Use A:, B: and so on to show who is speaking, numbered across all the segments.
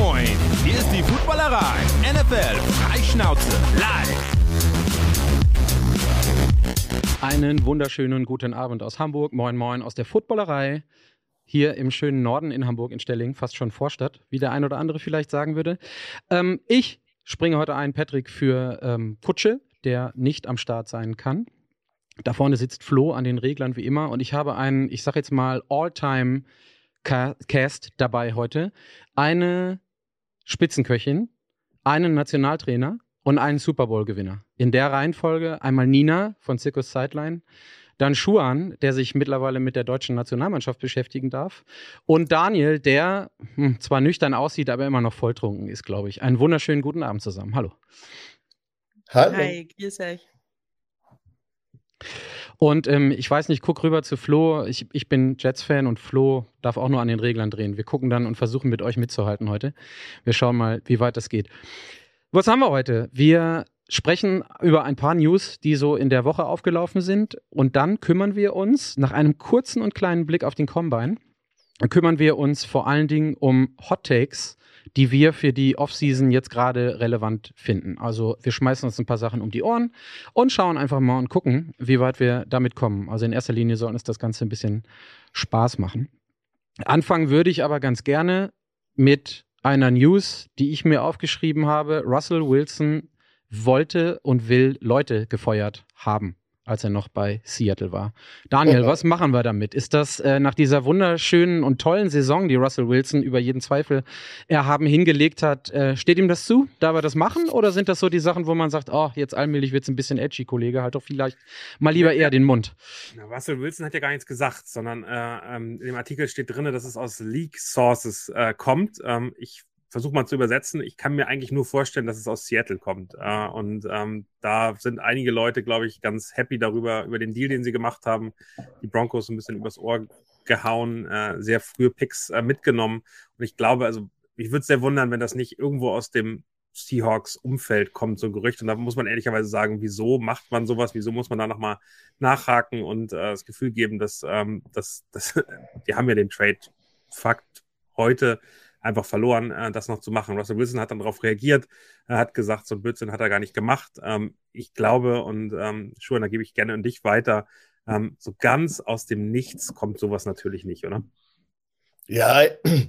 A: moin! Hier ist die Footballerei. NFL Freischnauze live.
B: Einen wunderschönen guten Abend aus Hamburg. Moin, moin aus der Footballerei. Hier im schönen Norden in Hamburg, in Stelling, fast schon Vorstadt, wie der ein oder andere vielleicht sagen würde. Ähm, ich springe heute ein, Patrick, für ähm, Kutsche, der nicht am Start sein kann. Da vorne sitzt Flo an den Reglern wie immer und ich habe einen, ich sag jetzt mal, All-Time Cast dabei heute. Eine Spitzenköchin, einen Nationaltrainer und einen Super Bowl-Gewinner. In der Reihenfolge einmal Nina von Circus Sideline, dann Schuan, der sich mittlerweile mit der deutschen Nationalmannschaft beschäftigen darf. Und Daniel, der hm, zwar nüchtern aussieht, aber immer noch volltrunken ist, glaube ich. Einen wunderschönen guten Abend zusammen. Hallo.
C: Hallo. Hi, grüß euch.
B: Und ähm, ich weiß nicht, guck rüber zu Flo. Ich, ich bin Jets-Fan und Flo darf auch nur an den Reglern drehen. Wir gucken dann und versuchen mit euch mitzuhalten heute. Wir schauen mal, wie weit das geht. Was haben wir heute? Wir sprechen über ein paar News, die so in der Woche aufgelaufen sind. Und dann kümmern wir uns nach einem kurzen und kleinen Blick auf den Combine, kümmern wir uns vor allen Dingen um Hot Takes die wir für die Offseason jetzt gerade relevant finden. Also wir schmeißen uns ein paar Sachen um die Ohren und schauen einfach mal und gucken, wie weit wir damit kommen. Also in erster Linie soll uns das Ganze ein bisschen Spaß machen. Anfangen würde ich aber ganz gerne mit einer News, die ich mir aufgeschrieben habe. Russell Wilson wollte und will Leute gefeuert haben als er noch bei Seattle war. Daniel, was machen wir damit? Ist das äh, nach dieser wunderschönen und tollen Saison, die Russell Wilson über jeden Zweifel erhaben hingelegt hat, äh, steht ihm das zu? Darf er das machen? Oder sind das so die Sachen, wo man sagt, oh, jetzt allmählich wird es ein bisschen edgy, Kollege, halt doch vielleicht mal lieber eher den Mund?
D: Na, Russell Wilson hat ja gar nichts gesagt, sondern äh, ähm, in dem Artikel steht drin, dass es aus Leak Sources äh, kommt. Ähm, ich versuche mal zu übersetzen. Ich kann mir eigentlich nur vorstellen, dass es aus Seattle kommt. Äh, und ähm, da sind einige Leute, glaube ich, ganz happy darüber, über den Deal, den sie gemacht haben. Die Broncos ein bisschen übers Ohr gehauen, äh, sehr frühe Picks äh, mitgenommen. Und ich glaube, also mich würde es sehr wundern, wenn das nicht irgendwo aus dem Seahawks-Umfeld kommt, so ein Gerücht. Und da muss man ehrlicherweise sagen, wieso macht man sowas? Wieso muss man da nochmal nachhaken und äh, das Gefühl geben, dass, ähm, dass, dass die haben ja den Trade-Fakt heute einfach verloren, äh, das noch zu machen. Russell Wilson hat dann darauf reagiert, er hat gesagt, so ein Blödsinn hat er gar nicht gemacht. Ähm, ich glaube, und ähm, Schuhe, da gebe ich gerne an dich weiter, ähm, so ganz aus dem Nichts kommt sowas natürlich nicht, oder?
C: Ja,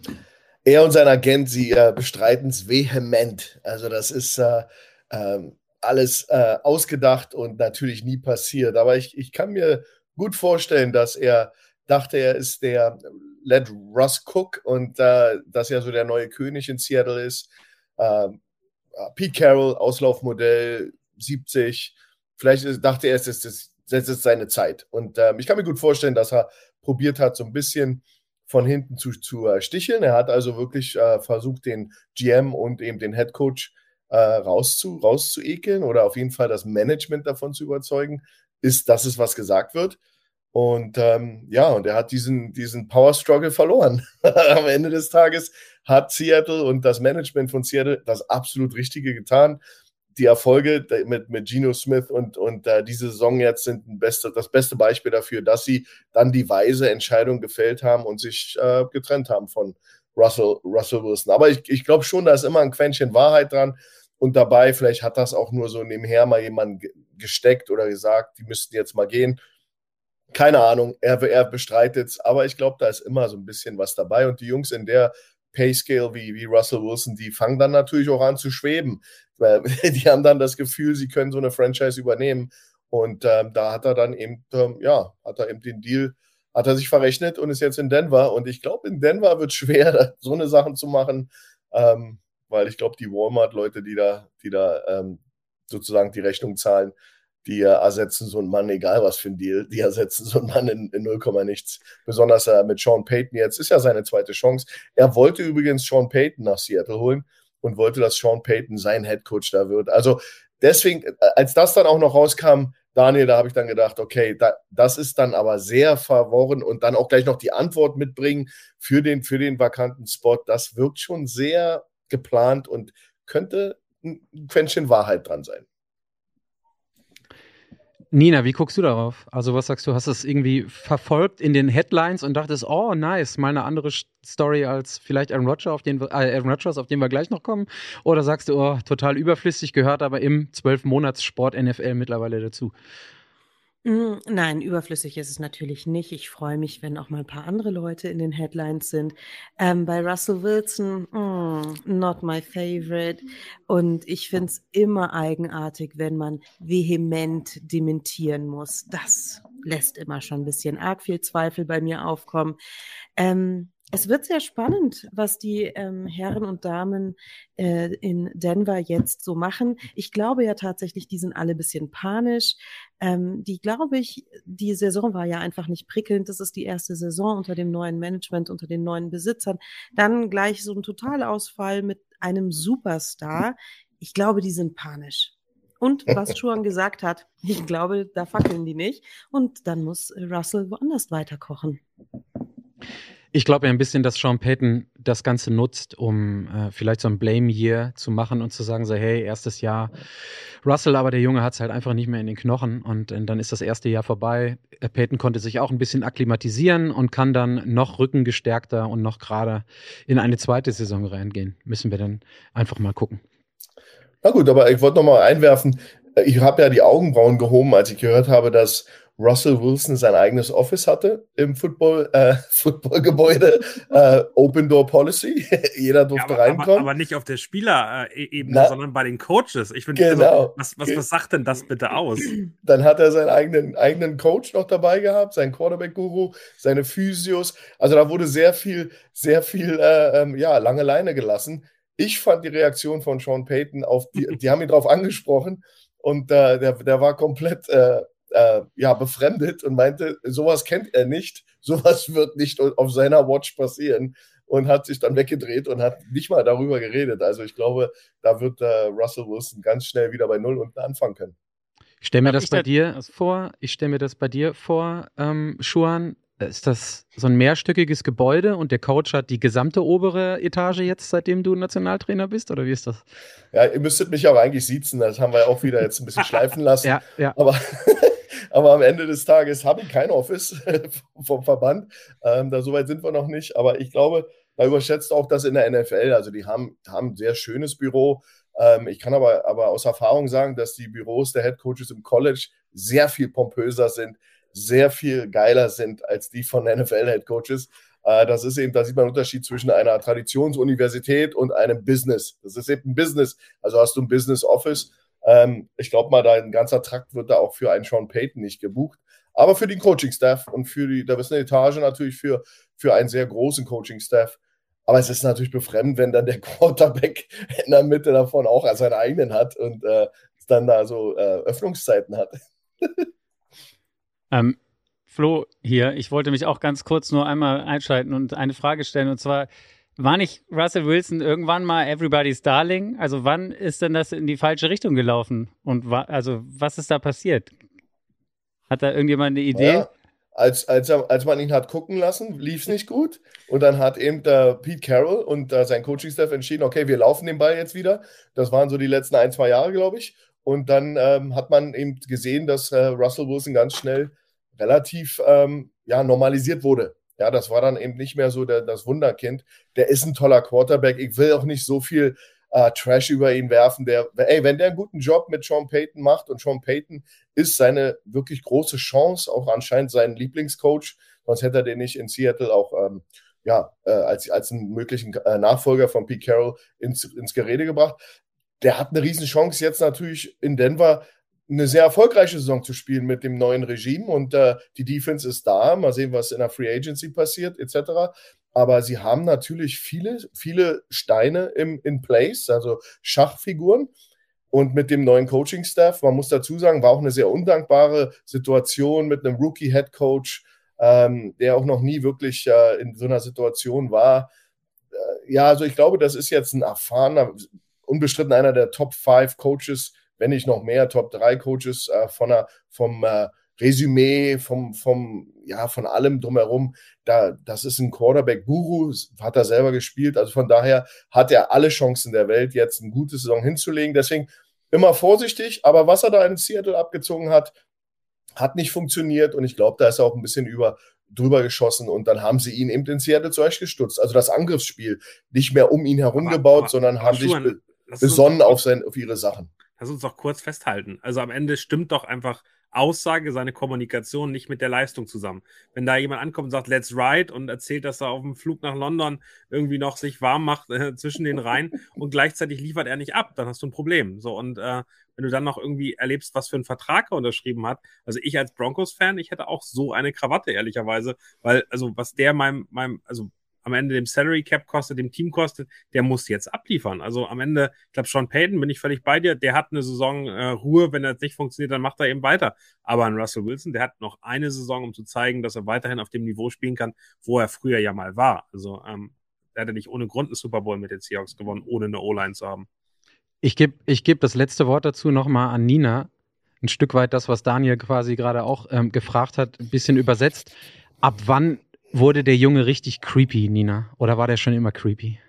C: er und sein Agent, sie äh, bestreiten es vehement. Also das ist äh, äh, alles äh, ausgedacht und natürlich nie passiert. Aber ich, ich kann mir gut vorstellen, dass er dachte, er ist der Led Russ Cook und äh, das ja so der neue König in Seattle ist. Ähm, äh, Pete Carroll, Auslaufmodell 70. Vielleicht dachte er, es ist, das ist seine Zeit. Und ähm, ich kann mir gut vorstellen, dass er probiert hat, so ein bisschen von hinten zu, zu äh, sticheln. Er hat also wirklich äh, versucht, den GM und eben den Head Coach äh, rauszu, rauszuekeln oder auf jeden Fall das Management davon zu überzeugen, ist, dass es was gesagt wird. Und ähm, ja, und er hat diesen, diesen Power Struggle verloren. Am Ende des Tages hat Seattle und das Management von Seattle das absolut Richtige getan. Die Erfolge mit, mit Geno Smith und, und äh, diese Saison jetzt sind ein beste, das beste Beispiel dafür, dass sie dann die weise Entscheidung gefällt haben und sich äh, getrennt haben von Russell, Russell Wilson. Aber ich, ich glaube schon, da ist immer ein Quäntchen Wahrheit dran. Und dabei, vielleicht hat das auch nur so nebenher mal jemand gesteckt oder gesagt, die müssten jetzt mal gehen keine Ahnung, er, er bestreitet es, aber ich glaube, da ist immer so ein bisschen was dabei. Und die Jungs in der Payscale wie, wie Russell Wilson, die fangen dann natürlich auch an zu schweben. Weil die haben dann das Gefühl, sie können so eine Franchise übernehmen. Und ähm, da hat er dann eben, ähm, ja, hat er eben den Deal, hat er sich verrechnet und ist jetzt in Denver. Und ich glaube, in Denver wird es schwer, so eine Sachen zu machen, ähm, weil ich glaube, die Walmart-Leute, die da, die da ähm, sozusagen die Rechnung zahlen, die ersetzen so einen Mann, egal was für ein Deal, die ersetzen so einen Mann in, in 0, nichts. Besonders äh, mit Sean Payton jetzt ist ja seine zweite Chance. Er wollte übrigens Sean Payton nach Seattle holen und wollte, dass Sean Payton sein Headcoach da wird. Also deswegen, äh, als das dann auch noch rauskam, Daniel, da habe ich dann gedacht, okay, da, das ist dann aber sehr verworren und dann auch gleich noch die Antwort mitbringen für den, für den vakanten Spot. Das wirkt schon sehr geplant und könnte ein Quäntchen Wahrheit dran sein.
B: Nina, wie guckst du darauf? Also was sagst du, hast du es irgendwie verfolgt in den Headlines und dachtest, oh nice, mal eine andere Story als vielleicht Aaron Rodgers, auf den, äh, Aaron Rodgers, auf den wir gleich noch kommen? Oder sagst du, oh, total überflüssig, gehört aber im 12-Monats-Sport NFL mittlerweile dazu?
E: Mm, nein, überflüssig ist es natürlich nicht. Ich freue mich, wenn auch mal ein paar andere Leute in den Headlines sind. Ähm, bei Russell Wilson, mm, not my favorite. Und ich finde es immer eigenartig, wenn man vehement dementieren muss. Das lässt immer schon ein bisschen arg viel Zweifel bei mir aufkommen. Ähm, es wird sehr spannend, was die ähm, Herren und Damen äh, in Denver jetzt so machen. Ich glaube ja tatsächlich, die sind alle ein bisschen panisch. Ähm, die, glaube ich, die Saison war ja einfach nicht prickelnd. Das ist die erste Saison unter dem neuen Management, unter den neuen Besitzern. Dann gleich so ein Totalausfall mit einem Superstar. Ich glaube, die sind panisch. Und was Schuan gesagt hat, ich glaube, da fackeln die nicht. Und dann muss Russell woanders weiterkochen.
B: Ich glaube ja ein bisschen, dass Sean Payton das Ganze nutzt, um äh, vielleicht so ein Blame-Year zu machen und zu sagen, so, hey, erstes Jahr Russell, aber der Junge hat es halt einfach nicht mehr in den Knochen und, und dann ist das erste Jahr vorbei. Äh, Payton konnte sich auch ein bisschen akklimatisieren und kann dann noch rückengestärkter und noch gerade in eine zweite Saison reingehen. Müssen wir dann einfach mal gucken.
C: Na gut, aber ich wollte noch mal einwerfen, ich habe ja die Augenbrauen gehoben, als ich gehört habe, dass Russell Wilson sein eigenes Office hatte im Football, äh, Footballgebäude, äh, Open Door Policy. Jeder durfte ja, aber, reinkommen.
D: Aber, aber, nicht auf der Spielerebene, sondern bei den Coaches. Ich finde,
C: also, genau.
D: also, was, was, was sagt denn das bitte aus?
C: Dann hat er seinen eigenen, eigenen Coach noch dabei gehabt, seinen Quarterback-Guru, seine Physios. Also da wurde sehr viel, sehr viel, äh, ähm, ja, lange Leine gelassen. Ich fand die Reaktion von Sean Payton auf, die, die haben ihn darauf angesprochen und äh, der, der war komplett äh, äh, ja, befremdet und meinte, sowas kennt er nicht, sowas wird nicht auf seiner Watch passieren und hat sich dann weggedreht und hat nicht mal darüber geredet. Also ich glaube, da wird äh, Russell Wilson ganz schnell wieder bei Null unten anfangen können.
B: Ich stelle mir das bei dir vor, ich stelle mir das bei dir vor, ähm, Schuan, ist das so ein mehrstöckiges Gebäude und der Coach hat die gesamte obere Etage jetzt, seitdem du Nationaltrainer bist? Oder wie ist das?
C: Ja, ihr müsstet mich aber eigentlich siezen. Das haben wir auch wieder jetzt ein bisschen schleifen lassen.
B: Ja, ja.
C: Aber Aber am Ende des Tages habe ich kein Office vom Verband. Ähm, da soweit sind wir noch nicht. Aber ich glaube, da überschätzt auch das in der NFL. Also die haben, haben ein sehr schönes Büro. Ähm, ich kann aber, aber aus Erfahrung sagen, dass die Büros der Head Coaches im College sehr viel pompöser sind, sehr viel geiler sind als die von NFL Head Coaches. Äh, das ist eben, da sieht man einen Unterschied zwischen einer Traditionsuniversität und einem Business. Das ist eben ein Business. Also hast du ein Business Office ähm, ich glaube mal, da ein ganzer Trakt wird da auch für einen Sean Payton nicht gebucht. Aber für den Coaching-Staff und für die, da ist eine Etage natürlich für, für einen sehr großen Coaching-Staff. Aber es ist natürlich befremd, wenn dann der Quarterback in der Mitte davon auch seinen eigenen hat und äh, dann da so äh, Öffnungszeiten hat.
F: ähm, Flo hier, ich wollte mich auch ganz kurz nur einmal einschalten und eine Frage stellen. Und zwar, war nicht Russell Wilson irgendwann mal Everybody's Darling? Also wann ist denn das in die falsche Richtung gelaufen? Und wa also was ist da passiert? Hat da irgendjemand eine Idee? Ja,
C: als, als, als man ihn hat gucken lassen, lief es nicht gut. Und dann hat eben der Pete Carroll und sein Coaching-Staff entschieden, okay, wir laufen den Ball jetzt wieder. Das waren so die letzten ein, zwei Jahre, glaube ich. Und dann ähm, hat man eben gesehen, dass äh, Russell Wilson ganz schnell relativ ähm, ja, normalisiert wurde. Ja, das war dann eben nicht mehr so der, das Wunderkind. Der ist ein toller Quarterback. Ich will auch nicht so viel äh, Trash über ihn werfen. Der, ey, wenn der einen guten Job mit Sean Payton macht und Sean Payton ist seine wirklich große Chance, auch anscheinend sein Lieblingscoach, sonst hätte er den nicht in Seattle auch ähm, ja, äh, als, als einen möglichen äh, Nachfolger von Pete Carroll ins, ins Gerede gebracht. Der hat eine Riesenchance jetzt natürlich in Denver eine sehr erfolgreiche Saison zu spielen mit dem neuen Regime und äh, die Defense ist da. Mal sehen, was in der Free Agency passiert, etc. Aber sie haben natürlich viele, viele Steine im, in place, also Schachfiguren. Und mit dem neuen Coaching-Staff, man muss dazu sagen, war auch eine sehr undankbare Situation mit einem Rookie-Head Coach, ähm, der auch noch nie wirklich äh, in so einer Situation war. Äh, ja, also ich glaube, das ist jetzt ein erfahrener, unbestritten einer der Top 5 Coaches wenn nicht noch mehr Top 3 Coaches äh, von der, vom äh, Resümee, vom, vom, ja, von allem drumherum. Da, das ist ein Quarterback-Guru, hat er selber gespielt. Also von daher hat er alle Chancen der Welt, jetzt eine gute Saison hinzulegen. Deswegen immer vorsichtig, aber was er da in Seattle abgezogen hat, hat nicht funktioniert und ich glaube, da ist er auch ein bisschen über, drüber geschossen und dann haben sie ihn eben in Seattle zurechtgestutzt. Also das Angriffsspiel nicht mehr um ihn herum aber, gebaut, aber, sondern aber haben Schuhen, sich be besonnen auf, sein, auf ihre Sachen.
D: Lass uns doch kurz festhalten. Also am Ende stimmt doch einfach Aussage, seine Kommunikation nicht mit der Leistung zusammen. Wenn da jemand ankommt und sagt, let's ride und erzählt, dass er auf dem Flug nach London irgendwie noch sich warm macht äh, zwischen den Reihen und gleichzeitig liefert er nicht ab, dann hast du ein Problem. So und äh, wenn du dann noch irgendwie erlebst, was für einen Vertrag er unterschrieben hat. Also ich als Broncos-Fan, ich hätte auch so eine Krawatte, ehrlicherweise, weil, also was der meinem, meinem, also am Ende dem Salary Cap kostet, dem Team kostet, der muss jetzt abliefern. Also am Ende, ich glaube, Sean Payton, bin ich völlig bei dir, der hat eine Saison äh, Ruhe, wenn er nicht funktioniert, dann macht er eben weiter. Aber ein Russell Wilson, der hat noch eine Saison, um zu zeigen, dass er weiterhin auf dem Niveau spielen kann, wo er früher ja mal war. Also ähm, er hat ja nicht ohne Grund einen Super Bowl mit den Seahawks gewonnen, ohne eine O-Line zu haben.
B: Ich gebe ich geb das letzte Wort dazu nochmal an Nina. Ein Stück weit das, was Daniel quasi gerade auch ähm, gefragt hat, ein bisschen übersetzt. Ab wann wurde der Junge richtig creepy, Nina? Oder war der schon immer creepy?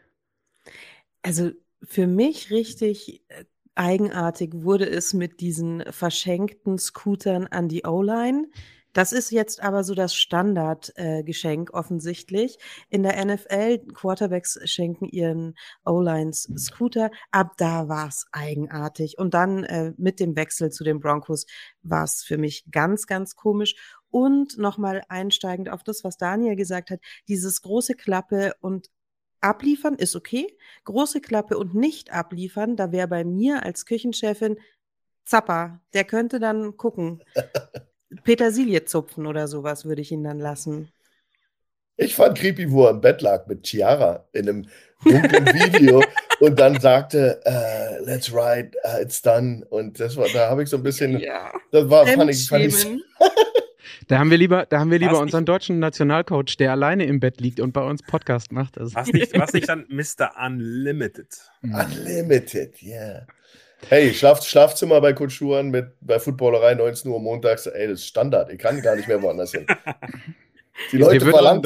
E: Also für mich richtig äh, eigenartig wurde es mit diesen verschenkten Scootern an die O-Line. Das ist jetzt aber so das Standardgeschenk äh, offensichtlich. In der NFL, Quarterbacks schenken ihren O-Lines Scooter. Ab da war es eigenartig. Und dann äh, mit dem Wechsel zu den Broncos war es für mich ganz, ganz komisch. Und nochmal einsteigend auf das, was Daniel gesagt hat, dieses große Klappe und abliefern ist okay. Große Klappe und nicht abliefern, da wäre bei mir als Küchenchefin Zappa, der könnte dann gucken. Petersilie zupfen oder sowas würde ich ihn dann lassen.
C: Ich fand creepy, wo er im Bett lag mit Chiara in einem dunklen Video und dann sagte, uh, let's ride, uh, it's done. Und das war, da habe ich so ein bisschen, ja. das war, fand ich, fand ich
B: Da haben wir lieber, da haben wir lieber unseren nicht, deutschen Nationalcoach, der alleine im Bett liegt und bei uns Podcast macht.
D: Also. Was, nicht, was nicht dann Mr. Unlimited?
C: Unlimited, ja. Yeah. Hey, Schlaf, Schlafzimmer bei Kulturen mit bei Footballerei 19 Uhr montags, ey, das ist Standard. Ich kann gar nicht mehr woanders hin.
B: Die Leute verlangen.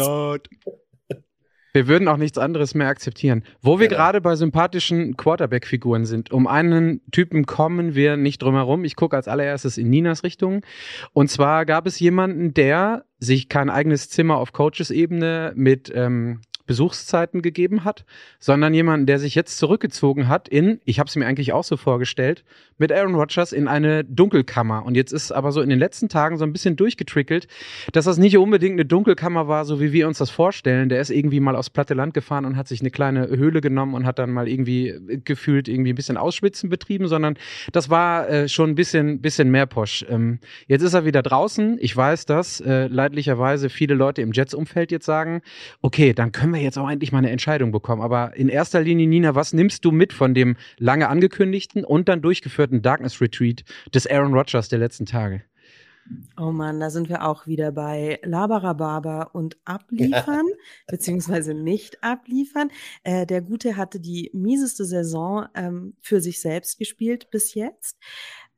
B: Wir würden auch nichts anderes mehr akzeptieren. Wo wir genau. gerade bei sympathischen Quarterback-Figuren sind, um einen Typen kommen wir nicht drum herum. Ich gucke als allererstes in Ninas Richtung. Und zwar gab es jemanden, der sich kein eigenes Zimmer auf Coaches-Ebene mit ähm, Besuchszeiten gegeben hat, sondern jemanden, der sich jetzt zurückgezogen hat in, ich habe es mir eigentlich auch so vorgestellt, mit Aaron Rodgers in eine Dunkelkammer. Und jetzt ist aber so in den letzten Tagen so ein bisschen durchgetrickelt, dass das nicht unbedingt eine Dunkelkammer war, so wie wir uns das vorstellen. Der ist irgendwie mal aufs platte Land gefahren und hat sich eine kleine Höhle genommen und hat dann mal irgendwie gefühlt irgendwie ein bisschen Ausschwitzen betrieben, sondern das war äh, schon ein bisschen, bisschen mehr Posch. Ähm, jetzt ist er wieder draußen. Ich weiß, dass äh, leidlicherweise viele Leute im Jets-Umfeld jetzt sagen, okay, dann können wir wir jetzt auch endlich mal eine Entscheidung bekommen. Aber in erster Linie, Nina, was nimmst du mit von dem lange angekündigten und dann durchgeführten Darkness Retreat des Aaron Rodgers der letzten Tage?
E: Oh Mann, da sind wir auch wieder bei Labarababa und abliefern, ja. beziehungsweise nicht abliefern. Äh, der Gute hatte die mieseste Saison ähm, für sich selbst gespielt bis jetzt.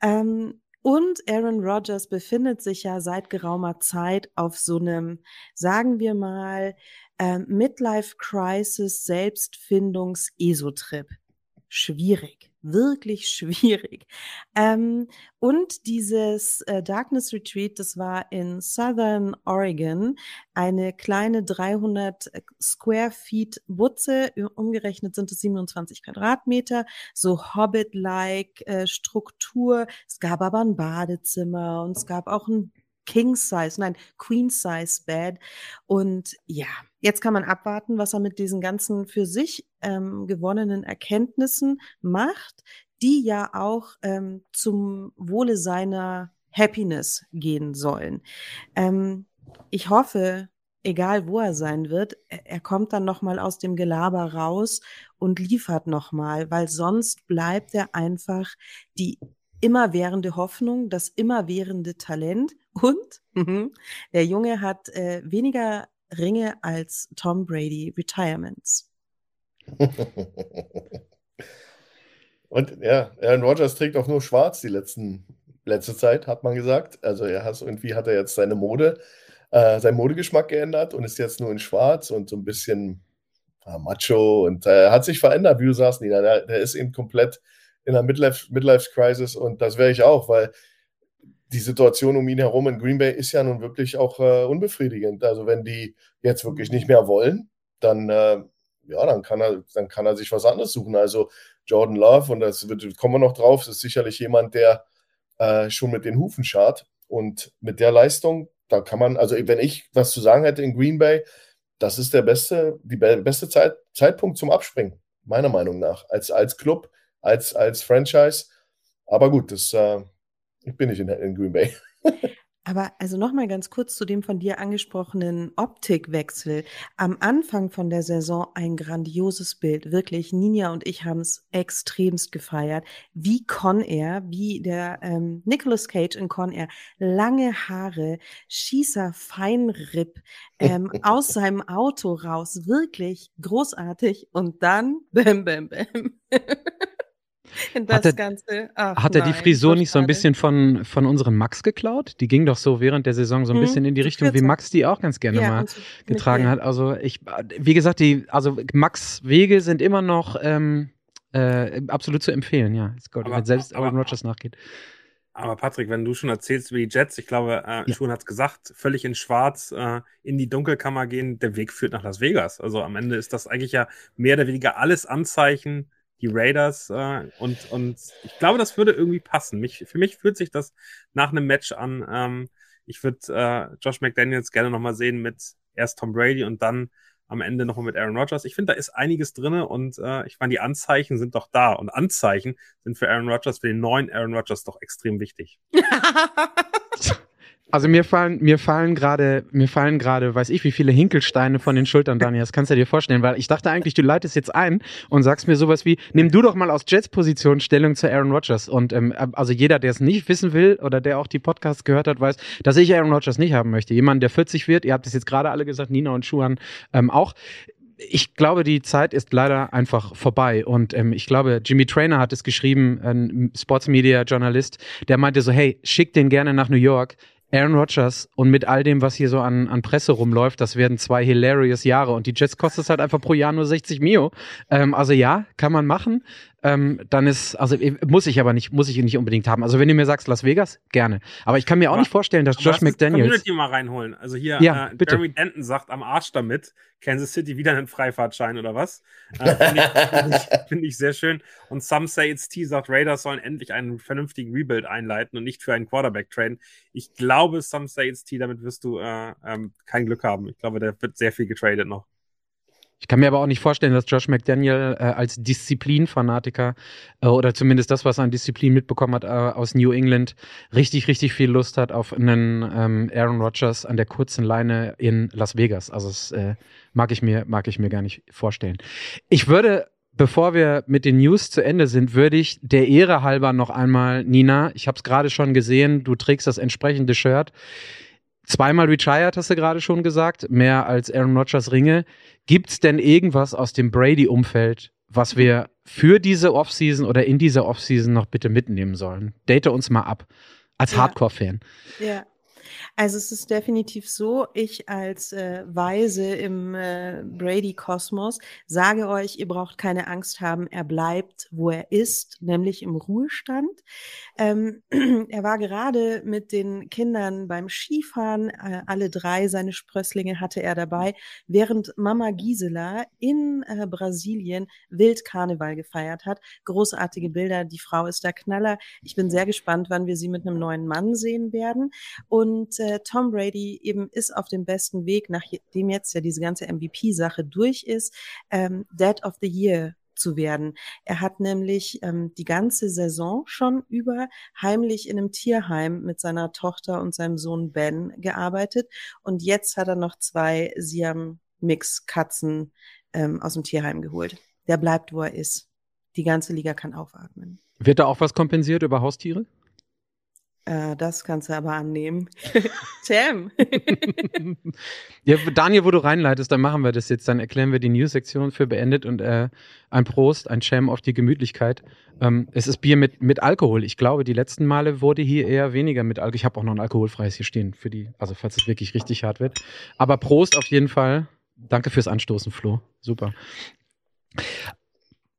E: Ähm, und Aaron Rodgers befindet sich ja seit geraumer Zeit auf so einem, sagen wir mal, ähm, Midlife Crisis Selbstfindungs-Esotrip. Schwierig, wirklich schwierig. Ähm, und dieses äh, Darkness Retreat, das war in Southern Oregon, eine kleine 300 äh, Square Feet Butze, umgerechnet sind es 27 Quadratmeter, so Hobbit-like äh, Struktur. Es gab aber ein Badezimmer und es gab auch ein King Size, nein, Queen Size Bed. Und ja, jetzt kann man abwarten, was er mit diesen ganzen für sich ähm, gewonnenen Erkenntnissen macht, die ja auch ähm, zum Wohle seiner Happiness gehen sollen. Ähm, ich hoffe, egal wo er sein wird, er kommt dann noch mal aus dem Gelaber raus und liefert noch mal, weil sonst bleibt er einfach die immerwährende Hoffnung, das immerwährende Talent und mhm, der Junge hat äh, weniger Ringe als Tom Brady Retirements.
C: und ja, Aaron Rodgers trägt auch nur schwarz die letzten, letzte Zeit, hat man gesagt. Also er hat irgendwie hat er jetzt seine Mode, äh, seinen Modegeschmack geändert und ist jetzt nur in schwarz und so ein bisschen äh, macho und äh, hat sich verändert, wie du sagst, Nina. Der, der ist eben komplett in einer Midlife, Midlife Crisis und das wäre ich auch, weil die Situation um ihn herum in Green Bay ist ja nun wirklich auch äh, unbefriedigend. Also wenn die jetzt wirklich nicht mehr wollen, dann, äh, ja, dann kann, er, dann kann er sich was anderes suchen. Also Jordan Love, und das wird, kommen wir noch drauf, ist sicherlich jemand, der äh, schon mit den Hufen schart. Und mit der Leistung, da kann man, also wenn ich was zu sagen hätte in Green Bay, das ist der beste, die beste Zeit, Zeitpunkt zum Abspringen, meiner Meinung nach, als, als Club, als, als Franchise. Aber gut, das, äh, ich bin nicht in, in Green Bay.
E: Aber also nochmal ganz kurz zu dem von dir angesprochenen Optikwechsel. Am Anfang von der Saison ein grandioses Bild. Wirklich, Ninja und ich haben es extremst gefeiert. Wie Con Air, wie der ähm, Nicolas Cage in Con Air. Lange Haare, Schießer, Feinripp, ähm, aus seinem Auto raus. Wirklich großartig. Und dann, bam, bam, bam.
B: das hat er, Ganze. Ach, hat er die Frisur nicht so ein bisschen von, von unserem Max geklaut? Die ging doch so während der Saison so ein mhm, bisschen in die Richtung, wie Max die auch ganz gerne ja, mal getragen hat. Also ich, wie gesagt, die, also Max Wege sind immer noch ähm, äh, absolut zu empfehlen, ja. Gott, aber, wenn selbst Aaron Rodgers nachgeht.
D: Aber Patrick, wenn du schon erzählst wie die Jets, ich glaube, äh, ja. Schuhen hat es gesagt, völlig in Schwarz äh, in die Dunkelkammer gehen, der Weg führt nach Las Vegas. Also am Ende ist das eigentlich ja mehr oder weniger alles Anzeichen die Raiders äh, und, und ich glaube, das würde irgendwie passen. Mich, für mich fühlt sich das nach einem Match an. Ähm, ich würde äh, Josh McDaniels gerne nochmal sehen mit erst Tom Brady und dann am Ende nochmal mit Aaron Rodgers. Ich finde, da ist einiges drin und äh, ich meine, die Anzeichen sind doch da und Anzeichen sind für Aaron Rodgers, für den neuen Aaron Rodgers doch extrem wichtig.
B: Also mir fallen, mir fallen gerade, mir fallen gerade, weiß ich, wie viele Hinkelsteine von den Schultern, Daniel. Das kannst du dir vorstellen, weil ich dachte eigentlich, du leitest jetzt ein und sagst mir sowas wie, nimm du doch mal aus Jets Position Stellung zu Aaron Rodgers. Und ähm, also jeder, der es nicht wissen will oder der auch die Podcasts gehört hat, weiß, dass ich Aaron Rodgers nicht haben möchte. Jemand, der 40 wird, ihr habt es jetzt gerade alle gesagt, Nina und Schuhan ähm, auch ich glaube, die Zeit ist leider einfach vorbei. Und ähm, ich glaube, Jimmy Trainer hat es geschrieben, ein Sportsmedia-Journalist, der meinte so, hey, schick den gerne nach New York. Aaron Rodgers und mit all dem, was hier so an, an Presse rumläuft, das werden zwei hilarious Jahre und die Jets kostet es halt einfach pro Jahr nur 60 Mio. Ähm, also ja, kann man machen ähm, dann ist, also muss ich aber nicht, muss ich nicht unbedingt haben. Also wenn du mir sagst Las Vegas, gerne. Aber ich kann mir auch aber, nicht vorstellen, dass Josh McDaniels.
D: Community mal reinholen. Also hier, ja, äh, Jeremy Denton sagt am Arsch damit, Kansas City wieder einen Freifahrtschein oder was? Äh, Finde ich, find ich, find ich, sehr schön. Und Some Say It's T sagt, Raiders sollen endlich einen vernünftigen Rebuild einleiten und nicht für einen Quarterback traden. Ich glaube, Some Say It's T, damit wirst du äh, ähm, kein Glück haben. Ich glaube, da wird sehr viel getradet noch.
B: Ich kann mir aber auch nicht vorstellen, dass Josh McDaniel äh, als Disziplinfanatiker äh, oder zumindest das, was er an Disziplin mitbekommen hat äh, aus New England, richtig, richtig viel Lust hat auf einen ähm, Aaron Rodgers an der kurzen Leine in Las Vegas. Also das äh, mag ich mir, mag ich mir gar nicht vorstellen. Ich würde Bevor wir mit den News zu Ende sind, würde ich der Ehre halber noch einmal, Nina, ich habe es gerade schon gesehen, du trägst das entsprechende Shirt. Zweimal retired, hast du gerade schon gesagt, mehr als Aaron Rodgers Ringe. Gibt es denn irgendwas aus dem Brady-Umfeld, was wir für diese Offseason oder in dieser Offseason noch bitte mitnehmen sollen? Date uns mal ab, als ja. Hardcore-Fan.
E: Ja. Also es ist definitiv so, ich als äh, Weise im äh, Brady-Kosmos sage euch, ihr braucht keine Angst haben, er bleibt, wo er ist, nämlich im Ruhestand. Ähm, er war gerade mit den Kindern beim Skifahren, äh, alle drei seine Sprösslinge hatte er dabei, während Mama Gisela in äh, Brasilien Wildkarneval gefeiert hat. Großartige Bilder, die Frau ist der Knaller. Ich bin sehr gespannt, wann wir sie mit einem neuen Mann sehen werden. Und äh, Tom Brady eben ist auf dem besten Weg, nachdem jetzt ja diese ganze MVP-Sache durch ist, ähm, Dead of the Year zu werden. Er hat nämlich ähm, die ganze Saison schon über heimlich in einem Tierheim mit seiner Tochter und seinem Sohn Ben gearbeitet und jetzt hat er noch zwei Siam-Mix-Katzen ähm, aus dem Tierheim geholt. Der bleibt, wo er ist. Die ganze Liga kann aufatmen.
B: Wird da auch was kompensiert über Haustiere?
E: Äh, das kannst du aber annehmen. Tim.
B: ja, Daniel, wo du reinleitest, dann machen wir das jetzt. Dann erklären wir die News-Sektion für beendet und äh, ein Prost, ein Sham auf die Gemütlichkeit. Ähm, es ist Bier mit, mit Alkohol. Ich glaube, die letzten Male wurde hier eher weniger mit Alkohol. Ich habe auch noch ein alkoholfreies hier stehen, für die, also falls es wirklich richtig hart wird. Aber Prost auf jeden Fall. Danke fürs Anstoßen, Flo. Super.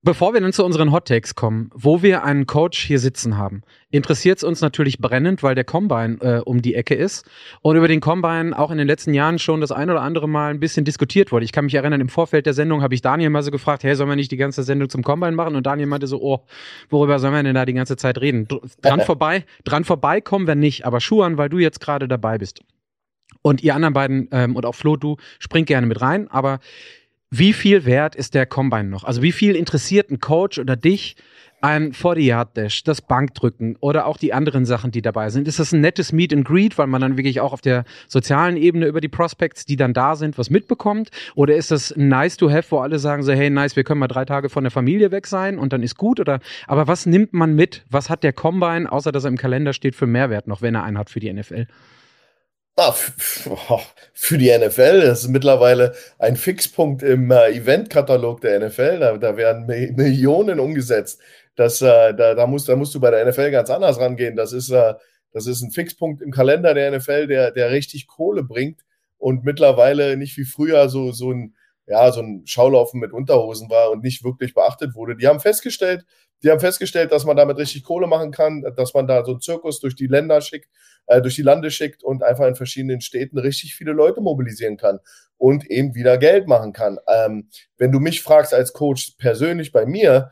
B: Bevor wir dann zu unseren Hot Takes kommen, wo wir einen Coach hier sitzen haben, interessiert es uns natürlich brennend, weil der Combine äh, um die Ecke ist und über den Combine auch in den letzten Jahren schon das ein oder andere Mal ein bisschen diskutiert wurde. Ich kann mich erinnern, im Vorfeld der Sendung habe ich Daniel mal so gefragt, hey, sollen wir nicht die ganze Sendung zum Combine machen? Und Daniel meinte so, oh, worüber sollen wir denn da die ganze Zeit reden? Dran vorbei, dran vorbei kommen wir nicht, aber Schuhan, weil du jetzt gerade dabei bist. Und ihr anderen beiden ähm, und auch Flo, du spring gerne mit rein, aber wie viel wert ist der Combine noch? Also wie viel interessiert ein Coach oder dich ein 40-Yard-Dash, das Bankdrücken oder auch die anderen Sachen, die dabei sind? Ist das ein nettes Meet and Greet, weil man dann wirklich auch auf der sozialen Ebene über die Prospects, die dann da sind, was mitbekommt? Oder ist das nice to have, wo alle sagen so, hey, nice, wir können mal drei Tage von der Familie weg sein und dann ist gut? Oder, aber was nimmt man mit? Was hat der Combine, außer dass er im Kalender steht, für Mehrwert noch, wenn er einen hat für die NFL?
C: Ah, für die NFL, das ist mittlerweile ein Fixpunkt im äh, Eventkatalog der NFL. Da, da werden Millionen umgesetzt. Das, äh, da, da, musst, da musst du bei der NFL ganz anders rangehen. Das ist, äh, das ist ein Fixpunkt im Kalender der NFL, der, der richtig Kohle bringt und mittlerweile nicht wie früher so, so ein, ja, so ein Schaulaufen mit Unterhosen war und nicht wirklich beachtet wurde. Die haben festgestellt, die haben festgestellt, dass man damit richtig Kohle machen kann, dass man da so einen Zirkus durch die Länder schickt, äh, durch die Lande schickt und einfach in verschiedenen Städten richtig viele Leute mobilisieren kann und eben wieder Geld machen kann. Ähm, wenn du mich fragst als Coach persönlich bei mir,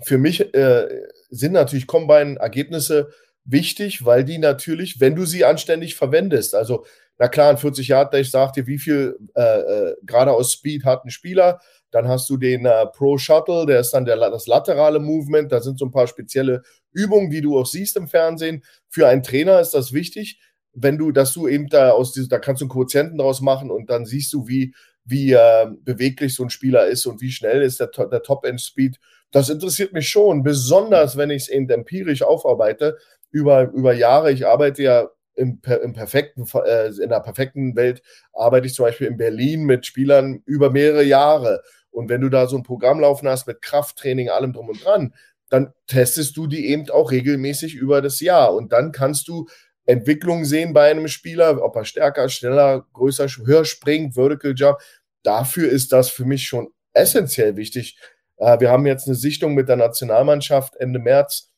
C: für mich äh, sind natürlich Combine-Ergebnisse wichtig, weil die natürlich, wenn du sie anständig verwendest, also na klar, ein 40 Yard Dash sagt dir, wie viel äh, äh, geradeaus Speed hat ein Spieler. Dann hast du den äh, Pro Shuttle, der ist dann der, das laterale Movement. Da sind so ein paar spezielle Übungen, die du auch siehst im Fernsehen. Für einen Trainer ist das wichtig, wenn du, dass du eben da aus diesem, da kannst du einen Quotienten draus machen und dann siehst du, wie, wie äh, beweglich so ein Spieler ist und wie schnell ist der, der Top-End-Speed. Das interessiert mich schon, besonders wenn ich es eben empirisch aufarbeite über, über Jahre. Ich arbeite ja im, im perfekten, äh, in der perfekten Welt arbeite ich zum Beispiel in Berlin mit Spielern über mehrere Jahre. Und wenn du da so ein Programm laufen hast mit Krafttraining, allem drum und dran, dann testest du die eben auch regelmäßig über das Jahr. Und dann kannst du Entwicklungen sehen bei einem Spieler, ob er stärker, schneller, größer, höher springt, Vertical Jump. Dafür ist das für mich schon essentiell wichtig. Äh, wir haben jetzt eine Sichtung mit der Nationalmannschaft Ende März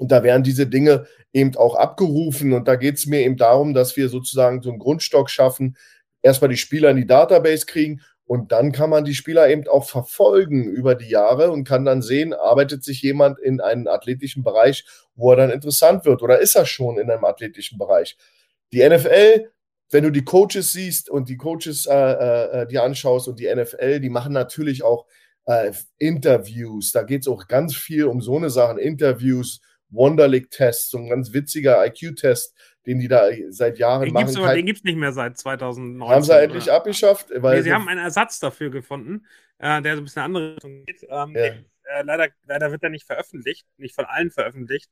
C: und da werden diese Dinge eben auch abgerufen. Und da geht es mir eben darum, dass wir sozusagen so einen Grundstock schaffen, erstmal die Spieler in die Database kriegen und dann kann man die Spieler eben auch verfolgen über die Jahre und kann dann sehen, arbeitet sich jemand in einen athletischen Bereich, wo er dann interessant wird oder ist er schon in einem athletischen Bereich. Die NFL, wenn du die Coaches siehst und die Coaches äh, äh, die anschaust und die NFL, die machen natürlich auch äh, Interviews. Da geht es auch ganz viel um so eine Sachen, Interviews, Wonderlic-Test, so ein ganz witziger IQ-Test, den die da seit Jahren
D: den
C: machen.
D: Gibt's aber, den gibt es nicht mehr seit 2019.
C: Haben sie endlich oder? abgeschafft?
D: Weil nee, sie haben einen Ersatz dafür gefunden, äh, der so ein bisschen in eine andere Richtung geht. Ähm, ja. den, äh, leider, leider wird er nicht veröffentlicht, nicht von allen veröffentlicht,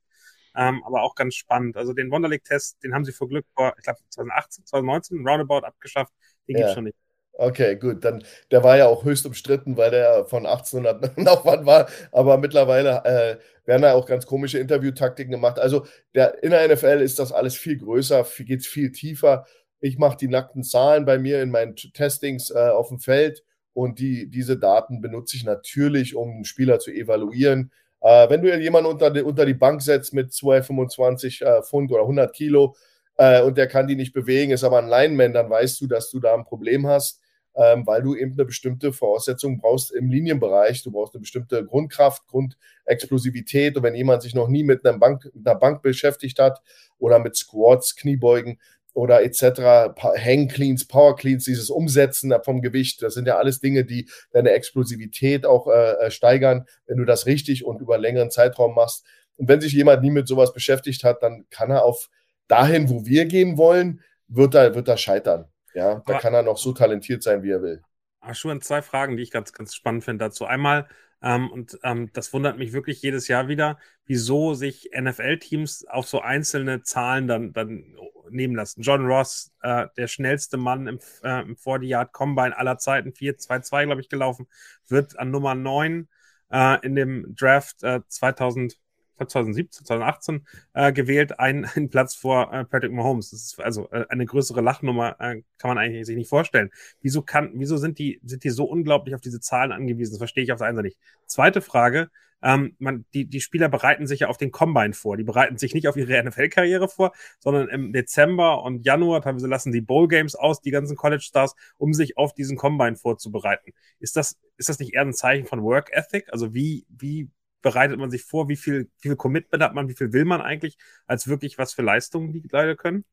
D: ähm, aber auch ganz spannend. Also den Wonderlic-Test, den haben sie vor Glück vor, ich glaube, 2018, 2019, Roundabout abgeschafft. Den ja. gibt es schon nicht.
C: Okay, gut. Dann, der war ja auch höchst umstritten, weil der von 1800 noch wann war. Aber mittlerweile äh, werden da auch ganz komische Interviewtaktiken gemacht. Also der, in der NFL ist das alles viel größer, geht es viel tiefer. Ich mache die nackten Zahlen bei mir in meinen Testings äh, auf dem Feld und die, diese Daten benutze ich natürlich, um einen Spieler zu evaluieren. Äh, wenn du jemanden unter die, unter die Bank setzt mit 225 äh, Pfund oder 100 Kilo äh, und der kann die nicht bewegen, ist aber ein Lineman, dann weißt du, dass du da ein Problem hast ähm, weil du eben eine bestimmte Voraussetzung brauchst im Linienbereich. Du brauchst eine bestimmte Grundkraft, Grundexplosivität. Und wenn jemand sich noch nie mit, Bank, mit einer Bank beschäftigt hat oder mit Squats, Kniebeugen oder etc., Hang Cleans, Power Cleans, dieses Umsetzen vom Gewicht, das sind ja alles Dinge, die deine Explosivität auch äh, äh steigern, wenn du das richtig und über einen längeren Zeitraum machst. Und wenn sich jemand nie mit sowas beschäftigt hat, dann kann er auf dahin, wo wir gehen wollen, wird er, wird er scheitern. Ja, da Aber, kann er noch so talentiert sein, wie er will.
D: Schon zwei Fragen, die ich ganz, ganz spannend finde dazu. Einmal, ähm, und ähm, das wundert mich wirklich jedes Jahr wieder, wieso sich NFL-Teams auf so einzelne Zahlen dann, dann nehmen lassen. John Ross, äh, der schnellste Mann im, äh, im 40 Combine aller Zeiten, 4-2-2, glaube ich, gelaufen, wird an Nummer 9 äh, in dem Draft 2000 2017, 2018 äh, gewählt, einen, einen Platz vor äh, Patrick Mahomes. Das ist also äh, eine größere Lachnummer, äh, kann man eigentlich sich nicht vorstellen. Wieso kann, wieso sind die, sind die so unglaublich auf diese Zahlen angewiesen? Das verstehe ich auf der einen Seite nicht. Zweite Frage, ähm, man, die, die Spieler bereiten sich ja auf den Combine vor. Die bereiten sich nicht auf ihre NFL-Karriere vor, sondern im Dezember und Januar teilweise lassen sie Bowl Games aus, die ganzen College Stars, um sich auf diesen Combine vorzubereiten. Ist das, ist das nicht eher ein Zeichen von Work Ethic? Also wie, wie bereitet man sich vor? Wie viel, viel Commitment hat man? Wie viel will man eigentlich als wirklich was für Leistungen die Leute können?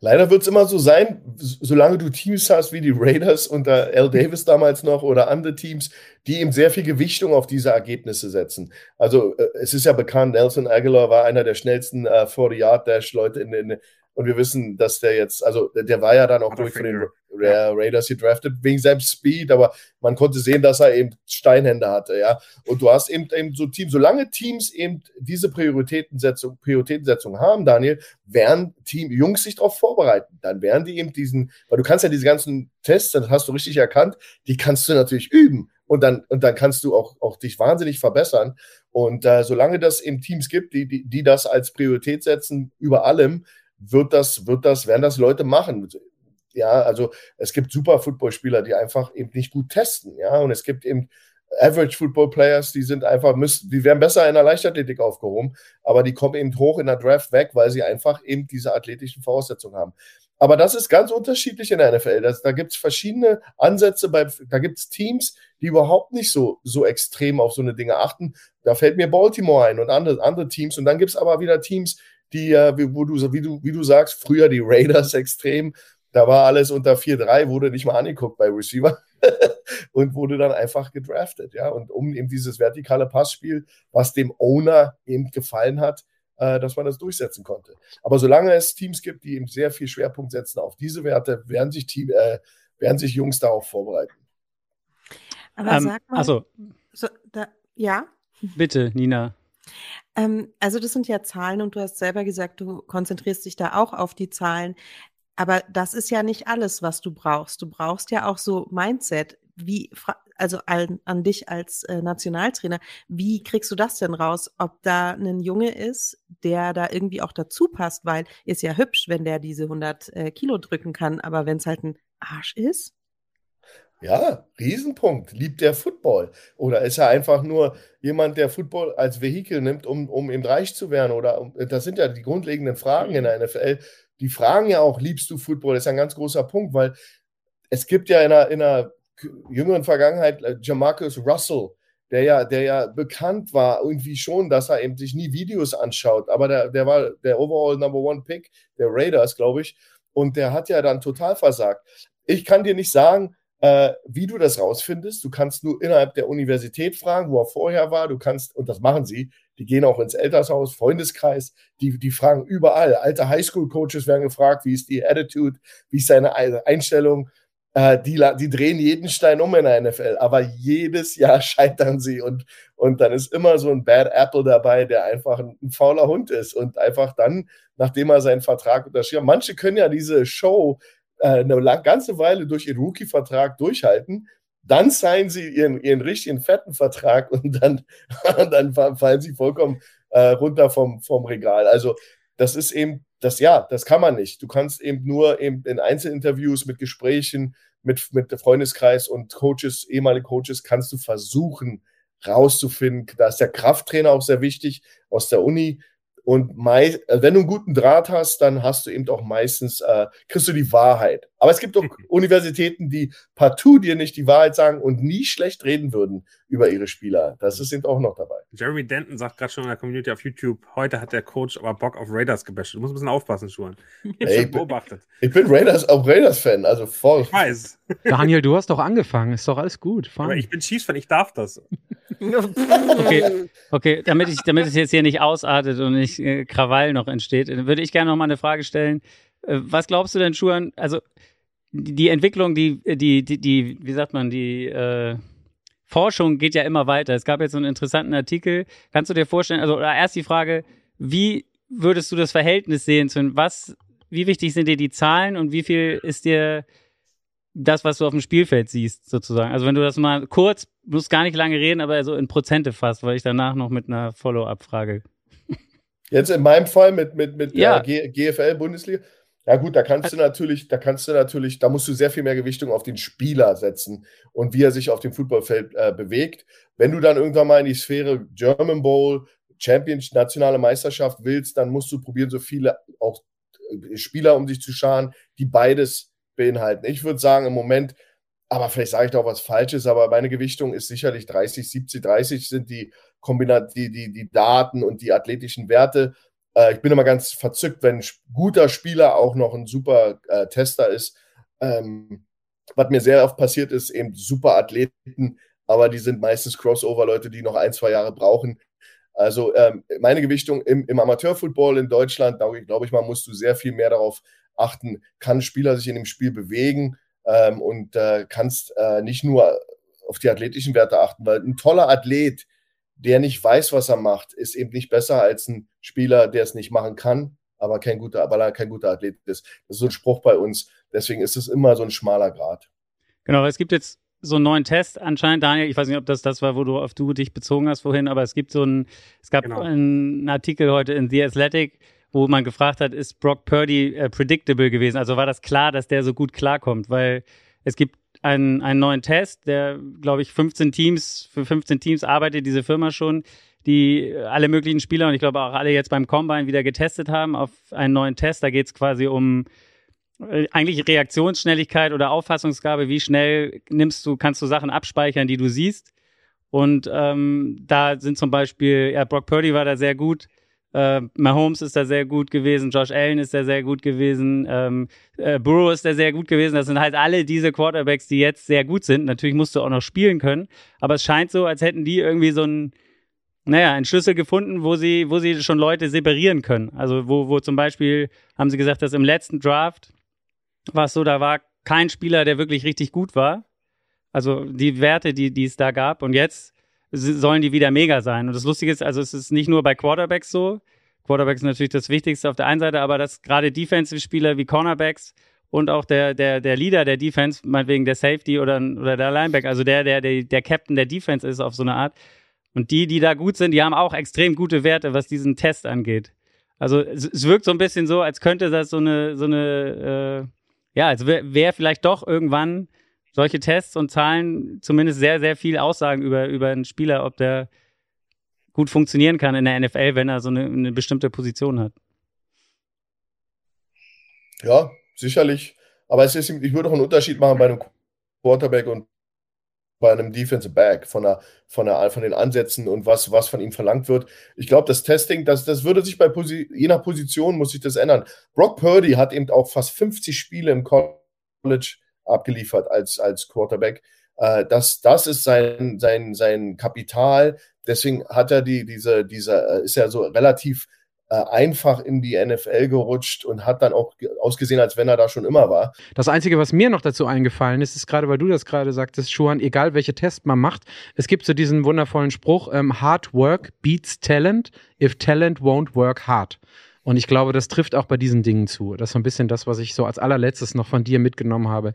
C: Leider wird es immer so sein, solange du Teams hast wie die Raiders unter L. Davis damals noch oder andere Teams, die eben sehr viel Gewichtung auf diese Ergebnisse setzen. Also äh, es ist ja bekannt, Nelson Aguilar war einer der schnellsten äh, 40-Yard-Dash-Leute in, in, und wir wissen, dass der jetzt, also der war ja dann auch durch von den Ra Raiders gedraftet, wegen seinem Speed, aber man konnte sehen, dass er eben Steinhände hatte, ja. Und du hast eben, eben so Teams, solange Teams eben diese Prioritätensetzung, Prioritätensetzung haben, Daniel, werden Team, Jungs sich darauf vorbereiten. Dann werden die eben diesen, weil du kannst ja diese ganzen Tests, das hast du richtig erkannt, die kannst du natürlich üben. Und dann, und dann kannst du auch, auch dich wahnsinnig verbessern. Und äh, solange das eben Teams gibt, die, die, die das als Priorität setzen über allem, wird das, wird das, werden das Leute machen. Ja, also es gibt super Footballspieler, die einfach eben nicht gut testen. Ja, und es gibt eben Average Football Players, die sind einfach, müssen, die werden besser in der Leichtathletik aufgehoben, aber die kommen eben hoch in der Draft weg, weil sie einfach eben diese athletischen Voraussetzungen haben. Aber das ist ganz unterschiedlich in der NFL. Das, da gibt es verschiedene Ansätze, bei, da gibt es Teams, die überhaupt nicht so, so extrem auf so eine Dinge achten. Da fällt mir Baltimore ein und andere, andere Teams. Und dann gibt es aber wieder Teams, die, äh, wo du, wie du, wie du sagst, früher die Raiders extrem, da war alles unter 4-3, wurde nicht mal angeguckt bei Receiver und wurde dann einfach gedraftet, ja. Und um eben dieses vertikale Passspiel, was dem Owner eben gefallen hat, äh, dass man das durchsetzen konnte. Aber solange es Teams gibt, die eben sehr viel Schwerpunkt setzen auf diese Werte, werden sich, Team, äh, werden sich Jungs darauf vorbereiten.
E: Aber ähm, sag mal, also, so, da, ja?
F: Bitte, Nina.
E: Ähm, also das sind ja Zahlen und du hast selber gesagt, du konzentrierst dich da auch auf die Zahlen. Aber das ist ja nicht alles, was du brauchst. Du brauchst ja auch so Mindset. Wie, also an, an dich als äh, Nationaltrainer, wie kriegst du das denn raus, ob da ein Junge ist, der da irgendwie auch dazu passt, weil ist ja hübsch, wenn der diese 100 äh, Kilo drücken kann, aber wenn es halt ein Arsch ist,
C: ja, Riesenpunkt. Liebt der Football? Oder ist er einfach nur jemand, der Football als Vehikel nimmt, um, um eben reich zu werden? Oder das sind ja die grundlegenden Fragen in der NFL. Die fragen ja auch, liebst du Football? Das ist ein ganz großer Punkt, weil es gibt ja in einer, in einer jüngeren Vergangenheit äh, Jamarcus Russell, der ja, der ja bekannt war, irgendwie schon, dass er eben sich nie Videos anschaut. Aber der, der war der Overall Number One Pick der Raiders, glaube ich. Und der hat ja dann total versagt. Ich kann dir nicht sagen, äh, wie du das rausfindest. Du kannst nur innerhalb der Universität fragen, wo er vorher war. Du kannst, und das machen sie, die gehen auch ins Elternhaus, Freundeskreis, die, die fragen überall. Alte Highschool-Coaches werden gefragt, wie ist die Attitude, wie ist seine Einstellung. Äh, die, die drehen jeden Stein um in der NFL, aber jedes Jahr scheitern sie und, und dann ist immer so ein Bad Apple dabei, der einfach ein, ein fauler Hund ist und einfach dann, nachdem er seinen Vertrag unterschrieben hat, manche können ja diese Show eine ganze Weile durch ihren Rookie-Vertrag durchhalten, dann signen sie ihren, ihren richtigen fetten Vertrag und dann, dann fallen sie vollkommen äh, runter vom, vom Regal. Also das ist eben, das ja, das kann man nicht. Du kannst eben nur eben in Einzelinterviews mit Gesprächen mit, mit Freundeskreis und Coaches, ehemalige Coaches, kannst du versuchen rauszufinden. Da ist der Krafttrainer auch sehr wichtig aus der Uni. Und mei äh, wenn du einen guten Draht hast, dann hast du eben auch meistens, äh, kriegst du die Wahrheit. Aber es gibt auch Universitäten, die partout dir nicht die Wahrheit sagen und nie schlecht reden würden über ihre Spieler. Das ist eben auch noch dabei.
D: Jeremy Denton sagt gerade schon in der Community auf YouTube, heute hat der Coach aber Bock auf Raiders gebasht. Du musst ein bisschen aufpassen, Schuhen.
C: Ich, Ey, ich, beobachtet. ich bin Raiders, auch Raiders-Fan, also voll. Ich weiß.
B: Daniel, du hast doch angefangen, ist doch alles gut.
D: Aber ich bin Chiefs-Fan, ich darf das.
F: okay, okay damit, ich, damit es jetzt hier nicht ausartet und äh, Krawall noch entsteht, würde ich gerne noch mal eine Frage stellen. Äh, was glaubst du denn, Schuhan? Also die, Entwicklung, die, die, die, die, wie sagt man, die äh, Forschung geht ja immer weiter. Es gab jetzt so einen interessanten Artikel. Kannst du dir vorstellen, also erst die Frage, wie würdest du das Verhältnis sehen zu was, wie wichtig sind dir die Zahlen und wie viel ist dir das, was du auf dem Spielfeld siehst, sozusagen. Also wenn du das mal kurz, musst gar nicht lange reden, aber so in Prozente fasst, weil ich danach noch mit einer Follow-up frage
C: Jetzt in meinem Fall mit, mit, mit
F: Ja.
C: der GFL-Bundesliga. Ja gut, da kannst du natürlich, da kannst du natürlich, da musst du sehr viel mehr Gewichtung auf den Spieler setzen und wie er sich auf dem Fußballfeld äh, bewegt. Wenn du dann irgendwann mal in die Sphäre German Bowl, Champions, nationale Meisterschaft willst, dann musst du probieren, so viele auch äh, Spieler um dich zu scharen, die beides beinhalten. Ich würde sagen, im Moment, aber vielleicht sage ich da auch was Falsches, aber meine Gewichtung ist sicherlich 30, 70, 30 sind die Kombinat, die, die, die Daten und die athletischen Werte. Äh, ich bin immer ganz verzückt, wenn ein guter Spieler auch noch ein super äh, Tester ist. Ähm, was mir sehr oft passiert ist, eben super Athleten, aber die sind meistens Crossover-Leute, die noch ein, zwei Jahre brauchen. Also ähm, meine Gewichtung im, im Amateurfootball in Deutschland, glaube ich, glaube ich mal, musst du sehr viel mehr darauf achten, kann ein Spieler sich in dem Spiel bewegen ähm, und äh, kannst äh, nicht nur auf die athletischen Werte achten, weil ein toller Athlet, der nicht weiß, was er macht, ist eben nicht besser als ein Spieler, der es nicht machen kann, aber kein guter, weil er kein guter Athlet ist. Das ist so ein Spruch bei uns. Deswegen ist es immer so ein schmaler Grad.
F: Genau, es gibt jetzt so einen neuen Test anscheinend, Daniel. Ich weiß nicht, ob das das war, wo du auf du dich bezogen hast vorhin, aber es gibt so einen, es gab
D: Genau.
F: einen Artikel heute in The Athletic, wo man gefragt hat, ist Brock Purdy äh, predictable gewesen? Also war das klar, dass der so gut klarkommt? Weil es gibt einen, einen neuen Test, der, glaube ich, 15 Teams, für 15 Teams arbeitet diese Firma schon, die alle möglichen Spieler und ich glaube auch alle jetzt beim Combine wieder getestet haben auf einen neuen Test. Da geht es quasi um äh, eigentlich Reaktionsschnelligkeit oder Auffassungsgabe, wie schnell nimmst du, kannst du Sachen abspeichern, die du siehst. Und ähm, da sind zum Beispiel, ja, Brock Purdy war da sehr gut, äh, Mahomes ist da sehr gut gewesen, Josh Allen ist da sehr gut gewesen, ähm, äh, Burrow ist da sehr gut gewesen. Das sind halt alle diese Quarterbacks, die jetzt sehr gut sind. Natürlich musst du auch noch spielen können, aber es scheint so, als hätten die irgendwie so ein, naja, einen Schlüssel gefunden, wo sie, wo sie schon Leute separieren können. Also wo, wo zum Beispiel haben sie gesagt, dass im letzten Draft war es so, da war kein Spieler, der wirklich richtig gut war. Also die Werte, die, die es da gab. Und jetzt sollen die wieder mega sein. Und das Lustige ist, also es ist nicht nur bei Quarterbacks so. Quarterbacks ist natürlich das Wichtigste auf der einen Seite, aber dass gerade Defensive-Spieler wie Cornerbacks und auch der, der, der Leader der Defense, meinetwegen der Safety oder, oder der Linebacker, also der, der, der, der Captain der Defense ist auf so eine Art. Und die, die da gut sind, die haben auch extrem gute Werte, was diesen Test angeht. Also es, es wirkt so ein bisschen so, als könnte das so eine, so eine, äh, ja, als wäre wär vielleicht doch irgendwann solche Tests und Zahlen zumindest sehr, sehr viel aussagen über, über einen Spieler, ob der gut funktionieren kann in der NFL, wenn er so eine, eine bestimmte Position hat.
C: Ja, sicherlich. Aber es ist, ich würde auch einen Unterschied machen bei einem Quarterback und bei einem Defensive Back von, der, von, der, von den Ansätzen und was, was von ihm verlangt wird. Ich glaube, das Testing, das, das würde sich bei Posi je nach Position muss sich das ändern. Brock Purdy hat eben auch fast 50 Spiele im College abgeliefert als, als Quarterback. Äh, das, das ist sein, sein, sein Kapital. Deswegen hat er die, diese, diese, ist er so relativ äh, einfach in die NFL gerutscht und hat dann auch ge- ausgesehen, als wenn er da schon immer war.
B: Das Einzige, was mir noch dazu eingefallen ist, ist gerade, weil du das gerade sagtest, Schuhan, egal welche Test man macht, es gibt so diesen wundervollen Spruch, ähm, Hard Work beats Talent if Talent won't work hard. Und ich glaube, das trifft auch bei diesen Dingen zu. Das ist so ein bisschen das, was ich so als allerletztes noch von dir mitgenommen habe,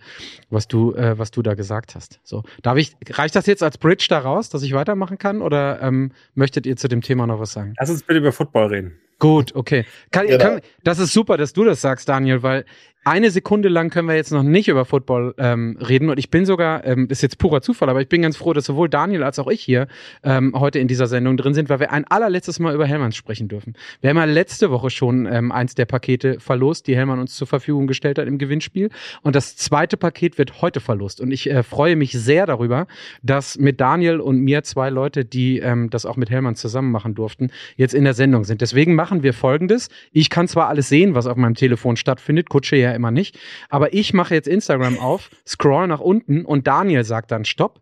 B: was du, äh, was du da gesagt hast. So, darf ich, reicht das jetzt als Bridge da raus, dass ich weitermachen kann? Oder ähm, möchtet ihr zu dem Thema noch was sagen?
D: Lass uns bitte über Football reden.
B: Gut, okay. Kann,
C: Genau.
B: kann, das ist super, dass du das sagst, Daniel, weil eine Sekunde lang können wir jetzt noch nicht über Football ähm, reden und ich bin sogar, ähm, ist jetzt purer Zufall, aber ich bin ganz froh, dass sowohl Daniel als auch ich hier ähm, heute in dieser Sendung drin sind, weil wir ein allerletztes Mal über Hellmanns sprechen dürfen. Wir haben ja letzte Woche schon ähm, eins der Pakete verlost, die Hellmann uns zur Verfügung gestellt hat im Gewinnspiel und das zweite Paket wird heute verlost und ich äh, freue mich sehr darüber, dass mit Daniel und mir zwei Leute, die ähm, das auch mit Hellmann zusammen machen durften, jetzt in der Sendung sind. Deswegen machen wir folgendes. Ich kann zwar alles sehen, was auf meinem Telefon stattfindet, Kutsche ja immer nicht, aber ich mache jetzt Instagram auf, scroll nach unten und Daniel sagt dann Stopp.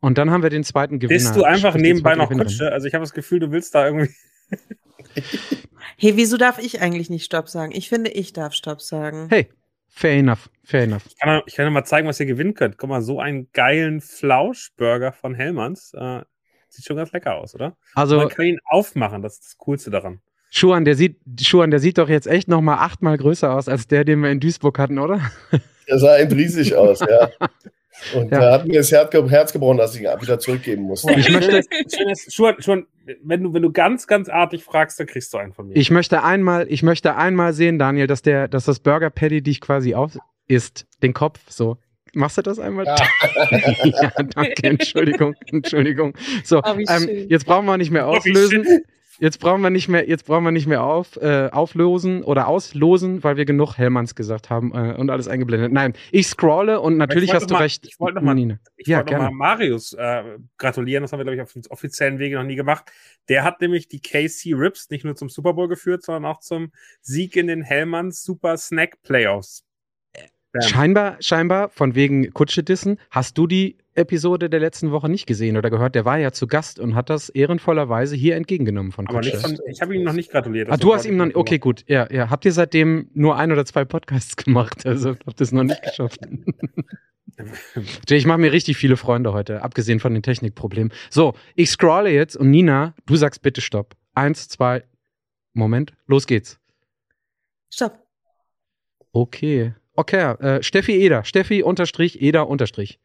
B: Und dann haben wir den zweiten Gewinner.
D: Bist du einfach nebenbei noch
B: Gewinnerin.
D: Kutsche? Also ich habe das Gefühl, du willst da irgendwie.
E: Hey, wieso darf ich eigentlich nicht Stopp sagen? Ich finde, ich darf Stopp sagen.
B: Hey, fair enough, fair enough.
D: Ich kann, ich kann dir mal zeigen, was ihr gewinnen könnt. Guck mal, so einen geilen Flauschburger von Hellmanns. Äh, sieht schon ganz lecker aus, oder?
B: Also
D: Man kann ihn aufmachen, das ist das Coolste daran.
B: Schuhan, der sieht, Schuhan, der sieht doch jetzt echt noch mal achtmal größer aus als der, den wir in Duisburg hatten, oder?
C: Er sah eben riesig aus, ja. Und ja. da hat mir das Herz gebrochen, dass ich ihn wieder zurückgeben muss.
B: Ich möchte,
D: schon, schon, wenn du, wenn du ganz, ganz artig fragst, dann kriegst du einen von mir.
B: Ich möchte einmal, ich möchte einmal sehen, Daniel, dass der, dass das Burger Patty dich quasi auf ist, den Kopf so. Machst du das einmal? Ja, ja danke, Entschuldigung, Entschuldigung. So, oh, ähm, jetzt brauchen wir nicht mehr oh, auslösen. Jetzt brauchen wir nicht mehr, jetzt brauchen wir nicht mehr auf, äh, auflösen oder auslosen, weil wir genug Hellmanns gesagt haben äh, und alles eingeblendet. Nein, ich scrolle und natürlich hast du
D: mal,
B: recht.
D: Ich wollte nochmal ja, wollt noch mal Marius äh, gratulieren, das haben wir, glaube ich, auf offiziellen Wege noch nie gemacht. Der hat nämlich die KC Rips nicht nur zum Super Bowl geführt, sondern auch zum Sieg in den Hellmanns Super Snack Playoffs.
B: Scheinbar, scheinbar, von wegen Kutsche dissen, hast du die Episode der letzten Woche nicht gesehen oder gehört. Der war ja zu Gast und hat das ehrenvollerweise hier entgegengenommen von
D: Kutsche. Von, ich habe ihm noch nicht gratuliert.
B: Ah, du hast ihm noch nicht, okay, gut. Ja, ja. Habt ihr seitdem nur ein oder zwei Podcasts gemacht? Also habt ihr es noch nicht geschafft. ich mache mir richtig viele Freunde heute, abgesehen von den Technikproblemen. So, ich scrolle jetzt und Nina, du sagst bitte Stopp. Eins, zwei, Moment, los geht's.
E: Stopp.
B: Okay. Okay, äh, Steffi Eder. Steffi unterstrich Eder unterstrich.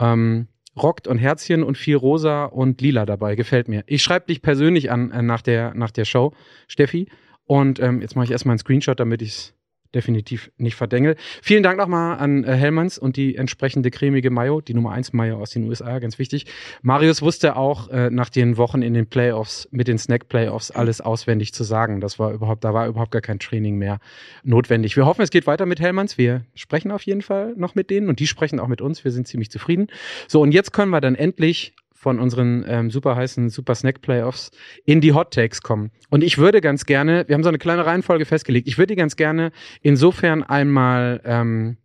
B: Ähm, rockt und Herzchen und viel rosa und lila dabei. Gefällt mir. Ich schreibe dich persönlich an äh, nach, der, nach der Show, Steffi. Und ähm, jetzt mache ich erstmal einen Screenshot, damit ich es definitiv nicht verdengel. Vielen Dank nochmal an äh, Hellmanns und die entsprechende cremige Mayo, die Nummer 1 Mayo aus den USA, ganz wichtig. Marius wusste auch äh, nach den Wochen in den Playoffs, mit den Snack-Playoffs, alles auswendig zu sagen. Das war überhaupt, da war überhaupt gar kein Training mehr notwendig. Wir hoffen, es geht weiter mit Hellmanns. Wir sprechen auf jeden Fall noch mit denen und die sprechen auch mit uns. Wir sind ziemlich zufrieden. So, und jetzt können wir dann endlich von unseren ähm, super heißen Super Snack Playoffs in die Hot Takes kommen. Und ich würde ganz gerne, wir haben so eine kleine Reihenfolge festgelegt, ich würde die ganz gerne insofern einmal ähm,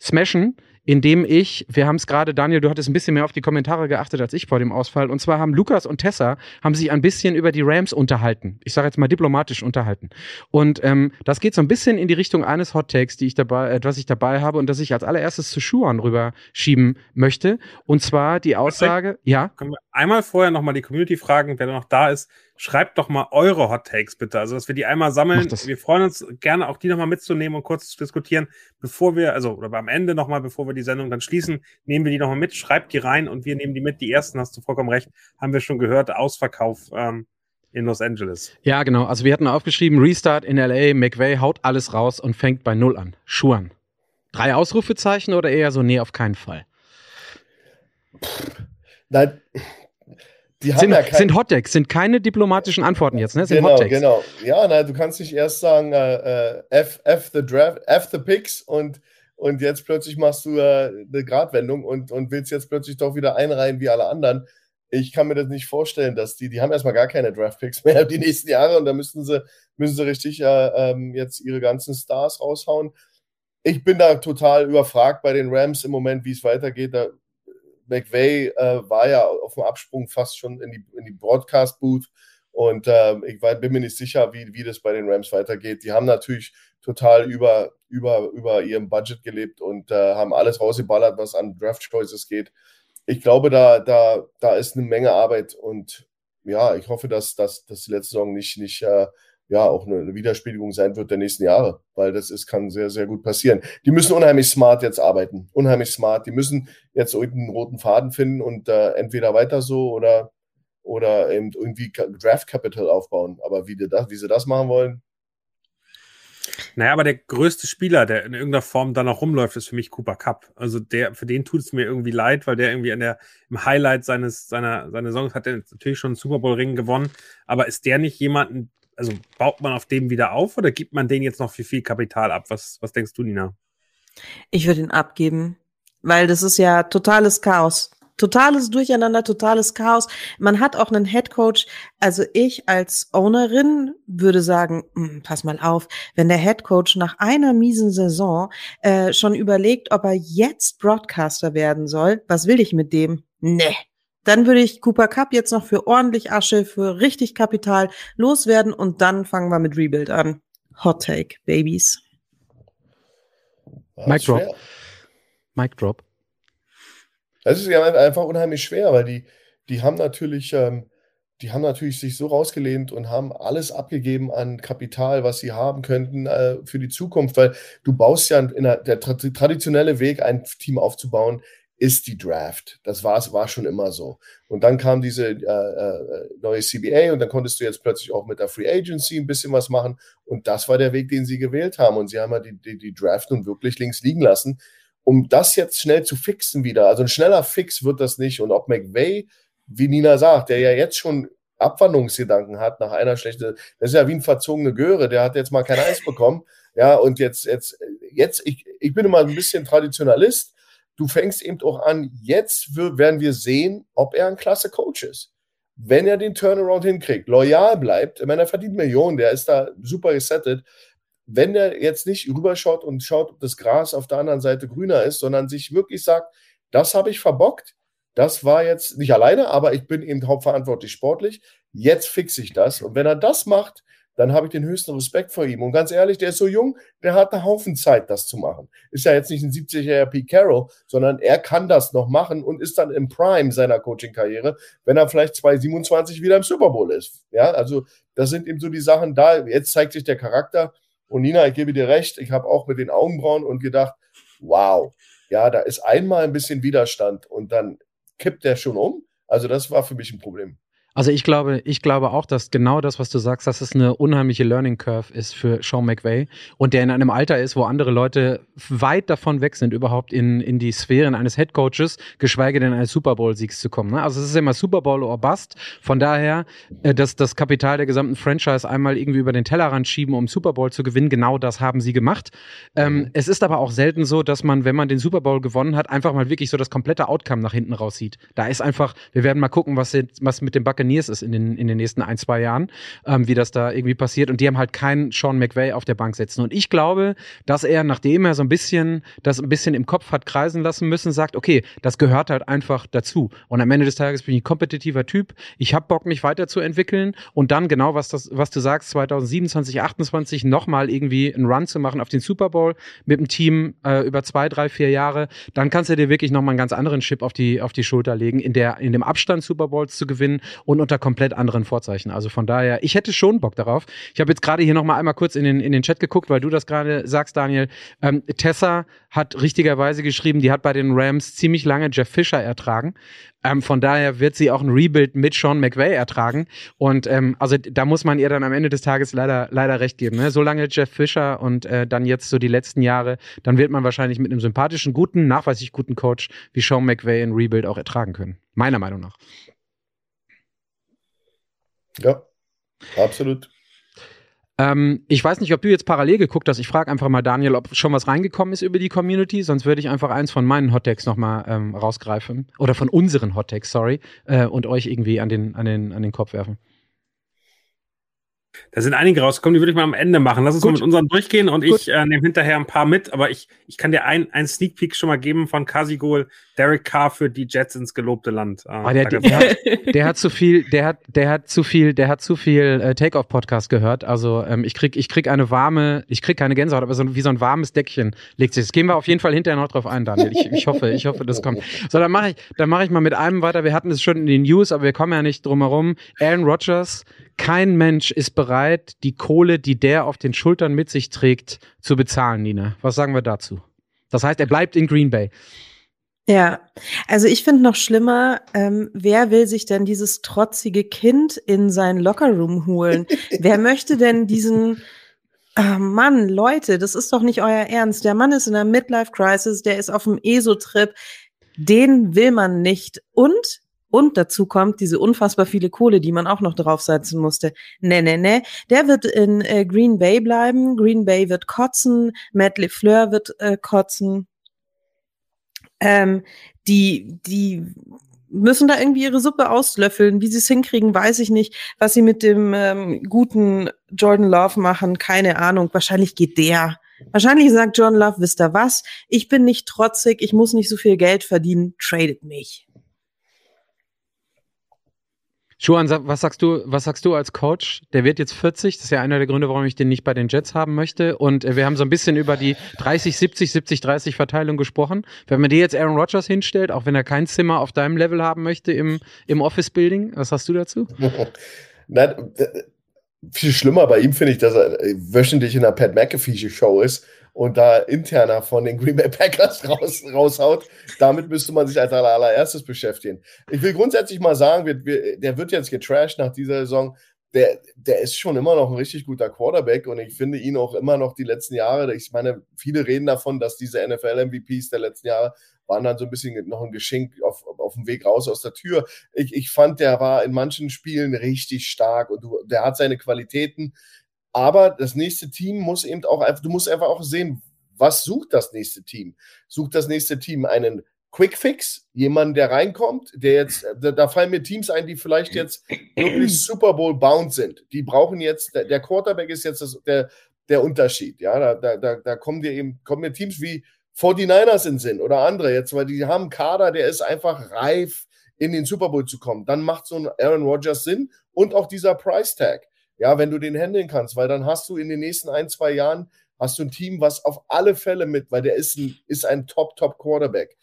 B: smashen, indem ich, wir haben es gerade, Daniel, du hattest ein bisschen mehr auf die Kommentare geachtet als ich vor dem Ausfall. Und zwar haben Lukas und Tessa haben sich ein bisschen über die Rams unterhalten. Ich sage jetzt mal diplomatisch unterhalten. Und ähm, das geht so ein bisschen in die Richtung eines Hot Takes, die ich dabei, äh, was ich dabei habe und das ich als allererstes zu Schuhan rüberschieben möchte. Und zwar die Aussage, ja.
D: Können wir einmal vorher nochmal die Community fragen, wer noch da ist, schreibt doch mal eure Hot Takes bitte. Also, dass wir die einmal sammeln. Wir freuen uns gerne auch die nochmal mitzunehmen und kurz zu diskutieren, bevor wir, also, oder am Ende nochmal, bevor wir die Sendung dann schließen, nehmen wir die nochmal mit, schreibt die rein und wir nehmen die mit. Die ersten, hast du vollkommen recht, haben wir schon gehört, Ausverkauf. Ähm, in Los Angeles.
B: Ja, genau. Also wir hatten aufgeschrieben, Restart in LA, McVay haut alles raus und fängt bei Null an. Schuan. Drei Ausrufezeichen oder eher so, nee, auf keinen Fall?
C: Nein,
B: die sind, ja kein, sind Hotdegs, sind keine diplomatischen Antworten jetzt, ne? Sind
C: genau, Hotdegs. genau. Ja, na, du kannst nicht erst sagen, äh, äh, F, F the Draft, F the Picks und, und jetzt plötzlich machst du äh, eine Gradwendung und, und willst jetzt plötzlich doch wieder einreihen wie alle anderen. Ich kann mir das nicht vorstellen, dass die, die haben erstmal gar keine Draft Picks mehr die nächsten Jahre und da müssen sie, müssen sie richtig äh, ähm, jetzt ihre ganzen Stars raushauen. Ich bin da total überfragt bei den Rams im Moment, wie es weitergeht. Da McVay äh, war ja auf dem Absprung fast schon in die, in die Broadcast-Booth. Und äh, ich war, bin mir nicht sicher, wie, wie das bei den Rams weitergeht. Die haben natürlich total über, über, über ihrem Budget gelebt und äh, haben alles rausgeballert, was an Draft-Choices geht. Ich glaube, da, da, da ist eine Menge Arbeit und ja, ich hoffe, dass, dass, dass die letzte Saison nicht, nicht äh, ja auch eine Widerspiegelung sein wird der nächsten Jahre, weil das ist, kann sehr, sehr gut passieren. Die müssen unheimlich smart jetzt arbeiten, unheimlich smart. Die müssen jetzt irgendeinen roten Faden finden und äh, entweder weiter so oder, oder eben irgendwie Draft Capital aufbauen. Aber wie, die das, wie sie das machen wollen,
D: naja, aber der größte Spieler, der in irgendeiner Form da noch rumläuft, ist für mich Cooper Cup. Also der, für den tut es mir irgendwie leid, weil der irgendwie an der, im Highlight seines, seiner, seiner Saison hat er natürlich schon einen Super Bowl Ring gewonnen. Aber ist der nicht jemanden, also baut man auf dem wieder auf oder gibt man den jetzt noch für viel Kapital ab? Was, was denkst du, Nina?
E: Ich würde ihn abgeben, weil das ist ja totales Chaos. Totales Durcheinander, totales Chaos. Man hat auch einen Head Coach. Also ich als Ownerin würde sagen, hm, pass mal auf, wenn der Head Coach nach einer miesen Saison äh, schon überlegt, ob er jetzt Broadcaster werden soll, was will ich mit dem? Nee, dann würde ich Cooper Cup jetzt noch für ordentlich Asche, für richtig Kapital loswerden und dann fangen wir mit Rebuild an. Hot Take, Babies.
B: Mic Drop. Mic Drop.
C: Das ist ja einfach unheimlich schwer, weil die, die haben natürlich, ähm, die haben natürlich sich so rausgelehnt und haben alles abgegeben an Kapital, was sie haben könnten äh, für die Zukunft, weil du baust ja in der, der traditionelle Weg, ein Team aufzubauen, ist die Draft. Das war, war schon immer so. Und dann kam diese äh, äh, neue CBA und dann konntest du jetzt plötzlich auch mit der Free Agency ein bisschen was machen. Und das war der Weg, den sie gewählt haben. Und sie haben ja die, die, die Draft nun wirklich links liegen lassen. Um das jetzt schnell zu fixen wieder, also ein schneller Fix wird das nicht. Und ob McVay, wie Nina sagt, der ja jetzt schon Abwandlungsgedanken hat nach einer schlechten, das ist ja wie ein verzogene Göre, der hat jetzt mal kein Eis bekommen. Ja, und jetzt, jetzt, jetzt, ich, ich bin immer ein bisschen Traditionalist. Du fängst eben auch an, jetzt werden wir sehen, ob er ein klasse Coach ist. Wenn er den Turnaround hinkriegt, loyal bleibt, ich meine, er verdient Millionen, der ist da super gesettet. Wenn er jetzt nicht rüberschaut und schaut, ob das Gras auf der anderen Seite grüner ist, sondern sich wirklich sagt, das habe ich verbockt, das war jetzt nicht alleine, aber ich bin eben hauptverantwortlich sportlich. Jetzt fixe ich das. Und wenn er das macht, dann habe ich den höchsten Respekt vor ihm. Und ganz ehrlich, der ist so jung, der hat einen Haufen Zeit, das zu machen. Ist ja jetzt nicht ein 70-jähriger Pete Carroll, sondern er kann das noch machen und ist dann im Prime seiner Coaching-Karriere, wenn er vielleicht 2027 wieder im Super Bowl ist. Ja, also das sind eben so die Sachen da. Jetzt zeigt sich der Charakter. Und Nina, ich gebe dir recht, ich habe auch mit den Augenbrauen und gedacht, wow, ja, da ist einmal ein bisschen Widerstand und dann kippt der schon um. Also das war für mich ein Problem.
B: Also ich glaube, ich glaube auch, dass genau das, was du sagst, dass es eine unheimliche Learning Curve ist für Sean McVay und der in einem Alter ist, wo andere Leute weit davon weg sind, überhaupt in, in die Sphären eines Head Coaches, geschweige denn eines Super Bowl Siegs zu kommen. Ne? Also es ist immer Super Bowl or Bust. Von daher, äh, dass das Kapital der gesamten Franchise einmal irgendwie über den Tellerrand schieben, um Super Bowl zu gewinnen, genau das haben sie gemacht. Ähm, mhm. es ist aber auch selten so, dass man, wenn man den Super Bowl gewonnen hat, einfach mal wirklich so das komplette Outcome nach hinten raussieht. Da ist einfach, wir werden mal gucken, was, was mit dem Buccaneers Buccaneers ist in den, in den nächsten ein, zwei Jahren, ähm, wie das da irgendwie passiert. Und die haben halt keinen Sean McVay auf der Bank sitzen. Und ich glaube, dass er, nachdem er so ein bisschen das ein bisschen im Kopf hat kreisen lassen müssen, sagt, okay, das gehört halt einfach dazu. Und am Ende des Tages bin ich ein kompetitiver Typ. Ich habe Bock, mich weiterzuentwickeln und dann genau, was das, was du sagst, 2027, 28 nochmal irgendwie einen Run zu machen auf den Super Bowl mit dem Team äh, über zwei, drei, vier Jahre, dann kannst du dir wirklich nochmal einen ganz anderen Chip auf die, auf die Schulter legen, in der, in dem Abstand Super Bowls zu gewinnen und und unter komplett anderen Vorzeichen. Also von daher, ich hätte schon Bock darauf. Ich habe jetzt gerade hier nochmal einmal kurz in den, in den Chat geguckt, weil du das gerade sagst, Daniel. Ähm, Tessa hat richtigerweise geschrieben, die hat bei den Rams ziemlich lange Jeff Fisher ertragen. Ähm, von daher wird sie auch ein Rebuild mit Sean McVay ertragen. Und ähm, also da muss man ihr dann am Ende des Tages leider, leider recht geben. Ne? So lange Jeff Fisher und äh, dann jetzt so die letzten Jahre, dann wird man wahrscheinlich mit einem sympathischen, guten, nachweislich guten Coach wie Sean McVay ein Rebuild auch ertragen können. Meiner Meinung nach.
C: Ja, absolut.
B: Ähm, ich weiß nicht, ob du jetzt parallel geguckt hast. Ich frage einfach mal Daniel, ob schon was reingekommen ist über die Community. Sonst würde ich einfach eins von meinen Hottakes nochmal ähm, rausgreifen. Oder von unseren Hottakes, sorry. Äh, und euch irgendwie an den, an, den, an den Kopf werfen.
D: Da sind einige rausgekommen, die würde ich mal am Ende machen. Lass uns Gut. mal mit unseren durchgehen und Gut. ich äh, nehme hinterher ein paar mit, aber ich, ich kann dir ein, ein Sneak Peek schon mal geben von Kasigol, Derek Carr für die Jets ins gelobte Land.
B: Ah, der, der, hat, der, hat, zu viel, der hat, der hat zu viel, der hat zu viel äh, Take-Off-Podcast gehört. Also ähm, ich krieg, ich krieg eine warme, ich krieg keine Gänsehaut, aber so wie so ein warmes Deckchen legt sich. Das gehen wir auf jeden Fall hinterher noch drauf ein, Daniel. Ich, ich hoffe, ich hoffe, das kommt. So, dann mache ich, dann mache ich mal mit einem weiter. Wir hatten es schon in den News, aber wir kommen ja nicht drum herum. Aaron Rodgers kein Mensch ist bereit, die Kohle, die der auf den Schultern mit sich trägt, zu bezahlen, Nina. Was sagen wir dazu? Das heißt, er bleibt in Green Bay.
E: Ja, also ich finde noch schlimmer, ähm, wer will sich denn dieses trotzige Kind in seinen Lockerroom holen? wer möchte denn diesen Oh Mann, Leute, das ist doch nicht euer Ernst. Der Mann ist in einer Midlife-Crisis, der ist auf dem ESO-Trip. Den will man nicht. Und und dazu kommt diese unfassbar viele Kohle, die man auch noch draufsetzen musste. Ne, ne, ne. Der wird in äh, Green Bay bleiben. Green Bay wird kotzen. Matt LeFleur wird äh, kotzen. Ähm, die, die müssen da irgendwie ihre Suppe auslöffeln. Wie sie es hinkriegen, weiß ich nicht. Was sie mit dem ähm, guten Jordan Love machen, keine Ahnung. Wahrscheinlich geht der. Wahrscheinlich sagt John Love, wisst ihr was? Ich bin nicht trotzig, ich muss nicht so viel Geld verdienen, tradet mich.
B: Schuan, was sagst du, was sagst du als Coach? Der wird jetzt 40. Das ist ja einer der Gründe, warum ich den nicht bei den Jets haben möchte. Und äh, wir haben so ein bisschen über die 30, 70, 70, 30 Verteilung gesprochen. Wenn man dir jetzt Aaron Rodgers hinstellt, auch wenn er kein Zimmer auf deinem Level haben möchte im, im Office Building, was hast du dazu?
C: Nein, viel schlimmer bei ihm finde ich, dass er wöchentlich in einer Pat McAfee Show ist und da interner von den Green Bay Packers raus, raushaut. Damit müsste man sich als allererstes beschäftigen. Ich will grundsätzlich mal sagen, wir, wir, der wird jetzt getrashed nach dieser Saison. Der, der ist schon immer noch ein richtig guter Quarterback und ich finde ihn auch immer noch die letzten Jahre. Ich meine, viele reden davon, dass diese NFL-MVPs der letzten Jahre waren dann so ein bisschen noch ein Geschenk auf, auf dem Weg raus aus der Tür. Ich, ich fand, der war in manchen Spielen richtig stark und der hat seine Qualitäten. Aber das nächste Team muss eben auch einfach, du musst einfach auch sehen, was sucht das nächste Team? Sucht das nächste Team einen Quick Fix, jemanden, der reinkommt, der jetzt, da, da, fallen mir Teams ein, die vielleicht jetzt wirklich Super Bowl bound sind. Die brauchen jetzt, der, der Quarterback ist jetzt das, der, der Unterschied. Ja, da, da, da kommen dir eben, kommen mir Teams wie 49ers in Sinn oder andere jetzt, weil die haben einen Kader, der ist einfach reif, in den Super Bowl zu kommen. Dann macht so ein Aaron Rodgers Sinn und auch dieser Price Tag. Ja, wenn du den handeln kannst, weil dann hast du in den nächsten ein, zwei Jahren hast du ein Team, was auf alle Fälle mit, weil der ist ein, ist ein Top, Top Quarterback.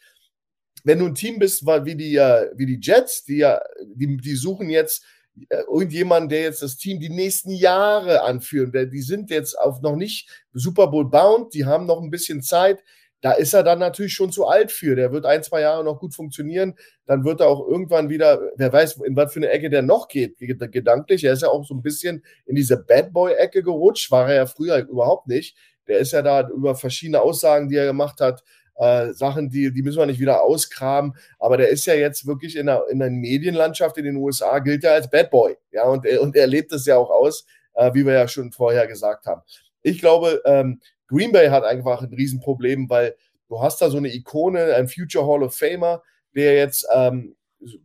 C: Wenn du ein Team bist, wie die, äh, wie die Jets, die ja, die, die suchen jetzt äh, irgendjemanden, der jetzt das Team die nächsten Jahre anführt. Die sind jetzt auf noch nicht Super Bowl bound, die haben noch ein bisschen Zeit. Da ist er dann natürlich schon zu alt für. Der wird ein, zwei Jahre noch gut funktionieren. Dann wird er auch irgendwann wieder, wer weiß, in was für eine Ecke der noch geht, gedanklich. Er ist ja auch so ein bisschen in diese Bad Boy-Ecke gerutscht, war er ja früher überhaupt nicht. Der ist ja da über verschiedene Aussagen, die er gemacht hat, äh, Sachen, die, die müssen wir nicht wieder ausgraben. Aber der ist ja jetzt wirklich in der, in der Medienlandschaft in den USA, gilt er als Bad Boy. Ja, und er, und er lebt es ja auch aus, äh, wie wir ja schon vorher gesagt haben. Ich glaube, ähm, Green Bay hat einfach ein Riesenproblem, weil du hast da so eine Ikone, ein Future Hall of Famer, der jetzt ähm,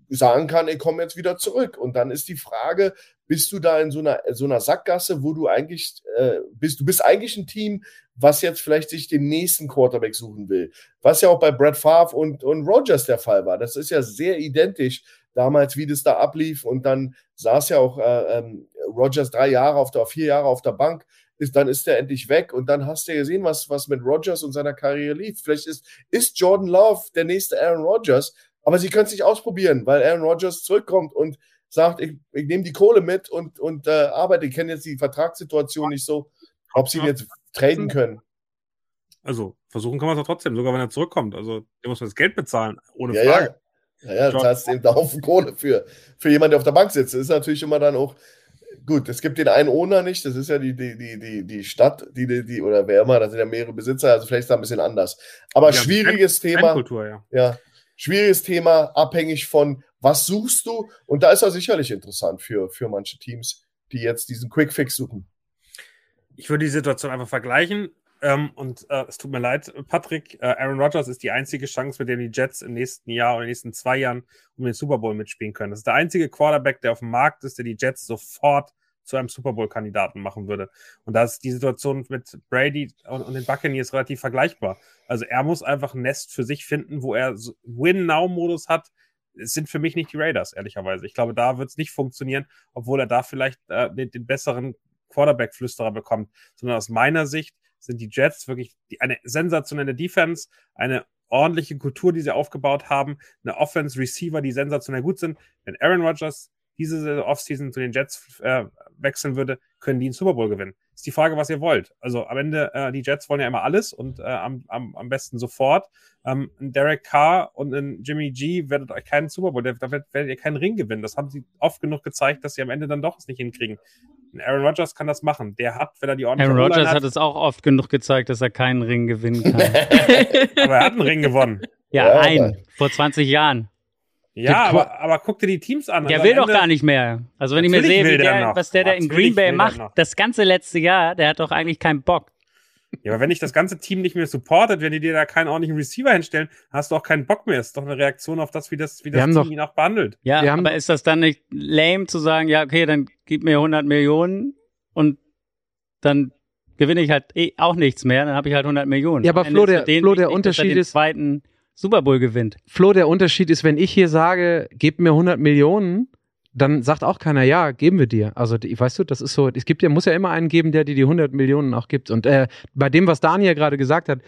C: sagen kann, ich komme jetzt wieder zurück. Und dann ist die Frage, bist du da in so einer, so einer Sackgasse, wo du eigentlich äh, bist, du bist eigentlich ein Team, was jetzt vielleicht sich den nächsten Quarterback suchen will. Was ja auch bei Brad Favre und, und Rogers der Fall war. Das ist ja sehr identisch damals, wie das da ablief. Und dann saß ja auch äh, ähm, Rogers drei Jahre auf der, vier Jahre auf der Bank ist, dann ist er endlich weg und dann hast du ja gesehen, was, was mit Rogers und seiner Karriere lief. Vielleicht ist, ist Jordan Love der nächste Aaron Rodgers, aber sie können es nicht ausprobieren, weil Aaron Rodgers zurückkommt und sagt, ich, ich nehme die Kohle mit und, und äh, arbeite. Ich kenne jetzt die Vertragssituation nicht so, ob sie ihn jetzt traden können.
D: Also versuchen kann man es trotzdem, sogar wenn er zurückkommt. Also der muss man das Geld bezahlen, ohne
C: ja,
D: Frage.
C: Ja, ja, ja du zahlst eben da Haufen Kohle für, für jemanden, der auf der Bank sitzt. Das ist natürlich immer dann auch Gut, es gibt den einen Owner nicht, das ist ja die, die, die, die, die Stadt, die, die, die, oder wer immer, da sind ja mehrere Besitzer, also vielleicht ist da ein bisschen anders. Aber ja, schwieriges Fan, Thema. Fankultur, ja. ja. Schwieriges Thema, abhängig von, was suchst du? Und da ist er sicherlich interessant für, für manche Teams, die jetzt diesen Quick Fix suchen.
D: Ich würde die Situation einfach vergleichen. Ähm, und äh, es tut mir leid, Patrick, äh, Aaron Rodgers ist die einzige Chance, mit der die Jets im nächsten Jahr oder in den nächsten zwei Jahren um den Super Bowl mitspielen können. Das ist der einzige Quarterback, der auf dem Markt ist, der die Jets sofort zu einem Super Bowl-Kandidaten machen würde. Und da ist die Situation mit Brady und, und den Buccaneers relativ vergleichbar. Also er muss einfach ein Nest für sich finden, wo er Win-Now-Modus hat. Es sind für mich nicht die Raiders, ehrlicherweise. Ich glaube, da wird es nicht funktionieren, obwohl er da vielleicht äh, den, den besseren Quarterback-Flüsterer bekommt. Sondern aus meiner Sicht sind die Jets wirklich eine sensationelle Defense, eine ordentliche Kultur, die sie aufgebaut haben, eine Offense-Receiver, die sensationell gut sind. Wenn Aaron Rodgers diese Offseason zu den Jets äh, wechseln würde, können die einen Super Bowl gewinnen. Ist die Frage, was ihr wollt. Also am Ende, äh, die Jets wollen ja immer alles und äh, am, am, am besten sofort. Ähm, ein Derek Carr und ein Jimmy G werdet euch keinen Super Bowl, da werdet ihr keinen Ring gewinnen. Das haben sie oft genug gezeigt, dass sie am Ende dann doch es nicht hinkriegen. Aaron Rodgers kann das machen. Der hat, wenn er die
F: ordentliche Aaron Rodgers hat, hat es auch oft genug gezeigt, dass er keinen Ring gewinnen kann.
D: aber er hat einen Ring gewonnen.
F: Ja, ja einen. Vor 20 Jahren.
D: Ja, aber, aber guck dir die Teams an.
F: Der also will doch gar nicht mehr. Also wenn ich mir sehe, der, was der da in Green Bay macht, das ganze letzte Jahr, der hat doch eigentlich keinen Bock.
D: Ja, aber wenn dich das ganze Team nicht mehr supportet, wenn die dir da keinen ordentlichen Receiver hinstellen, hast du auch keinen Bock mehr. Das ist doch eine Reaktion auf das, wie das, wie das
F: Team
D: doch, ihn auch behandelt.
F: Ja, wir aber ist das dann nicht lame zu sagen, ja, okay, dann gib mir 100 Millionen und dann gewinne ich halt eh auch nichts mehr, dann habe ich halt 100 Millionen.
B: Ja, aber Flo, der, Flo, der Unterschied ist,
F: zweiten Super Bowl gewinnt.
B: Flo, der Unterschied ist, wenn ich hier sage, gib mir 100 Millionen, dann sagt auch keiner, ja, geben wir dir. Also, weißt du, das ist so, es gibt ja, muss ja immer einen geben, der dir die 100 Millionen auch gibt. Und äh, bei dem, was Daniel gerade gesagt hat,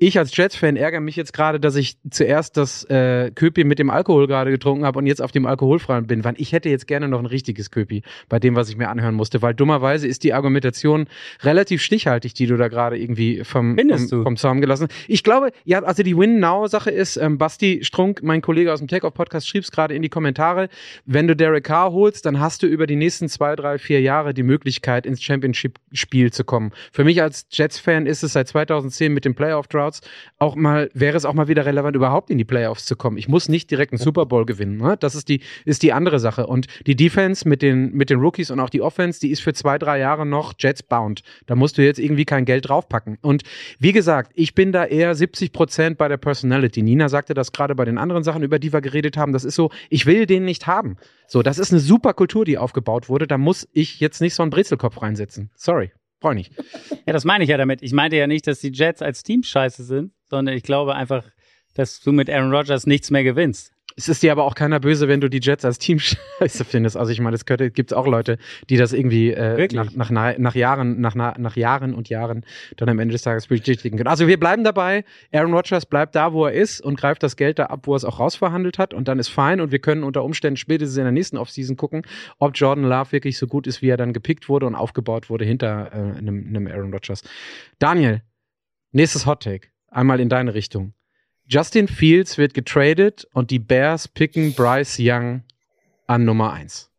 B: ich als Jets-Fan ärgere mich jetzt gerade, dass ich zuerst das äh, Köpi mit dem Alkohol gerade getrunken habe und jetzt auf dem alkoholfreien bin, weil ich hätte jetzt gerne noch ein richtiges Köpi bei dem, was ich mir anhören musste, weil dummerweise ist die Argumentation relativ stichhaltig, die du da gerade irgendwie vom, vom, vom Zaum gelassen hast. Ich glaube, ja, also die Win-Now-Sache ist, ähm, Basti Strunk, mein Kollege aus dem Take-Off-Podcast, schrieb es gerade in die Kommentare, wenn du Derek Carr holst, dann hast du über die nächsten zwei, drei, vier Jahre die Möglichkeit, ins Championship-Spiel zu kommen. Für mich als Jets-Fan ist es seit 2010 mit dem Playoff-Draft Charts auch mal, wäre es auch mal wieder relevant, überhaupt in die Playoffs zu kommen. Ich muss nicht direkt einen Super Bowl gewinnen. Ne? Das ist die, ist die andere Sache. Und die Defense mit den, mit den Rookies und auch die Offense, die ist für zwei, drei Jahre noch Jets bound. Da musst du jetzt irgendwie kein Geld draufpacken. Und wie gesagt, ich bin da eher 70 Prozent bei der Personality. Nina sagte das gerade bei den anderen Sachen, über die wir geredet haben. Das ist so, ich will den nicht haben. So, das ist eine super Kultur, die aufgebaut wurde. Da muss ich jetzt nicht so einen Brezelkopf reinsetzen. Sorry. Brauche ich nicht.
F: Ja, das meine ich ja damit. Ich meinte ja nicht, dass die Jets als Team scheiße sind, sondern ich glaube einfach, dass du mit Aaron Rodgers nichts mehr gewinnst.
B: Es ist dir aber auch keiner böse, wenn du die Jets als Team scheiße findest. Also ich meine, es gibt auch Leute, die das irgendwie äh, nach, nach, nach, Jahren, nach, nach Jahren und Jahren dann am Ende des Tages bestätigen können. Also wir bleiben dabei. Aaron Rodgers bleibt da, wo er ist und greift das Geld da ab, wo er es auch rausverhandelt hat und dann ist fein und wir können unter Umständen spätestens in der nächsten Offseason gucken, ob Jordan Love wirklich so gut ist, wie er dann gepickt wurde und aufgebaut wurde hinter äh, einem, einem Aaron Rodgers. Daniel, nächstes Hot Take. Einmal in deine Richtung. Justin Fields wird getradet und die Bears picken Bryce Young an Nummer 1.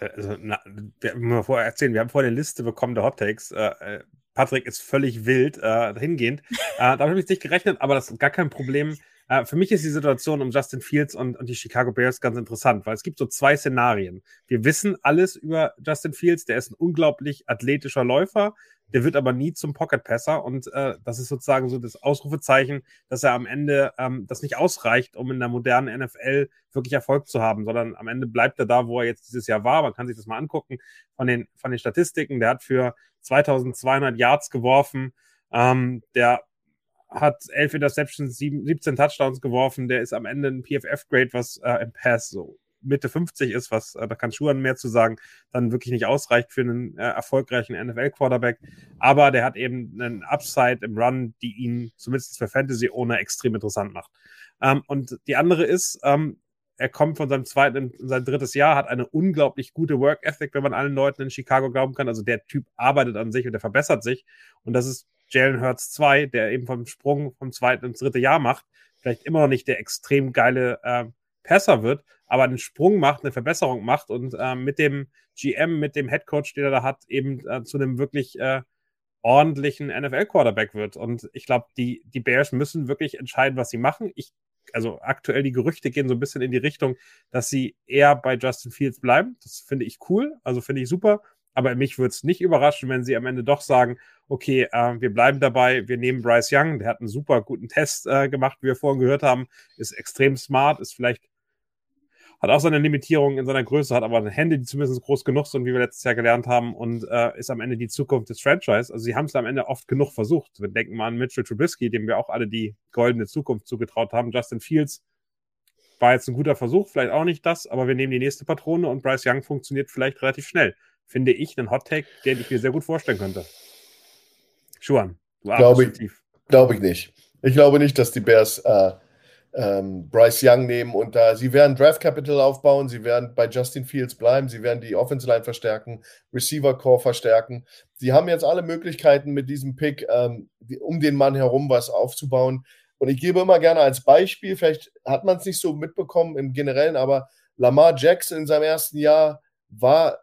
D: Also, na, wir haben vorher erzählen, wir haben vorher eine Liste bekommen der Hot Takes. Äh, äh Patrick ist völlig wild äh, hingehend. äh, damit habe ich nicht gerechnet, aber das ist gar kein Problem. Äh, für mich ist die Situation um Justin Fields und, und die Chicago Bears ganz interessant, weil es gibt so zwei Szenarien. Wir wissen alles über Justin Fields, der ist ein unglaublich athletischer Läufer, der wird aber nie zum Pocket-Passer und äh, das ist sozusagen so das Ausrufezeichen, dass er am Ende ähm, das nicht ausreicht, um in der modernen NFL wirklich Erfolg zu haben, sondern am Ende bleibt er da, wo er jetzt dieses Jahr war. Man kann sich das mal angucken von den, von den Statistiken. Der hat für 2200 Yards geworfen. Ähm, der hat elf Interceptions, sieben, 17 Touchdowns geworfen. Der ist am Ende ein PFF-Grade, was äh, im Pass so Mitte 50 ist, was, äh, da kann Schuhan mehr zu sagen, dann wirklich nicht ausreicht für einen äh, erfolgreichen NFL-Quarterback. Aber der hat eben einen Upside im Run, die ihn zumindest für Fantasy ohne extrem interessant macht. Ähm, und die andere ist, ähm, er kommt von seinem zweiten in sein drittes Jahr, hat eine unglaublich gute Work Ethic, wenn man allen Leuten in Chicago glauben kann. Also der Typ arbeitet an sich und der verbessert sich. Und das ist Jalen Hurts 2, der eben vom Sprung vom zweiten ins dritte Jahr macht. Vielleicht immer noch nicht der extrem geile äh, Passer wird, aber einen Sprung macht, eine Verbesserung macht und äh, mit dem GM, mit dem Head Coach, den er da hat, eben äh, zu einem wirklich äh, ordentlichen NFL-Quarterback wird. Und ich glaube, die, die Bears müssen wirklich entscheiden, was sie machen. Ich also aktuell die Gerüchte gehen so ein bisschen in die Richtung, dass sie eher bei Justin Fields bleiben. Das finde ich cool, also finde ich super. Aber mich würde es nicht überraschen, wenn sie am Ende doch sagen, okay, äh, wir bleiben dabei, wir nehmen Bryce Young, der hat einen super guten Test äh, gemacht, wie wir vorhin gehört haben, ist extrem smart, ist vielleicht hat auch seine Limitierungen in seiner Größe, hat aber Hände, die zumindest groß genug sind, wie wir letztes Jahr gelernt haben, und äh, ist am Ende die Zukunft des Franchise. Also sie haben es am Ende oft genug versucht. Wir denken mal an Mitchell Trubisky, dem wir auch alle die goldene Zukunft zugetraut haben. Justin Fields war jetzt ein guter Versuch, vielleicht auch nicht das, aber wir nehmen die nächste Patrone und Bryce Young funktioniert vielleicht relativ schnell. Finde ich einen Hot Take, den ich mir sehr gut vorstellen könnte. Schuan,
C: du Glaube ich, glaube ich nicht. Ich glaube nicht, dass die Bears äh, ähm, Bryce Young nehmen und da sie werden Draft Capital aufbauen, sie werden bei Justin Fields bleiben, sie werden die Offensive Line verstärken, Receiver Core verstärken. Sie haben jetzt alle Möglichkeiten mit diesem Pick, ähm, um den Mann herum was aufzubauen. Und ich gebe immer gerne als Beispiel, vielleicht hat man es nicht so mitbekommen im Generellen, aber Lamar Jackson in seinem ersten Jahr war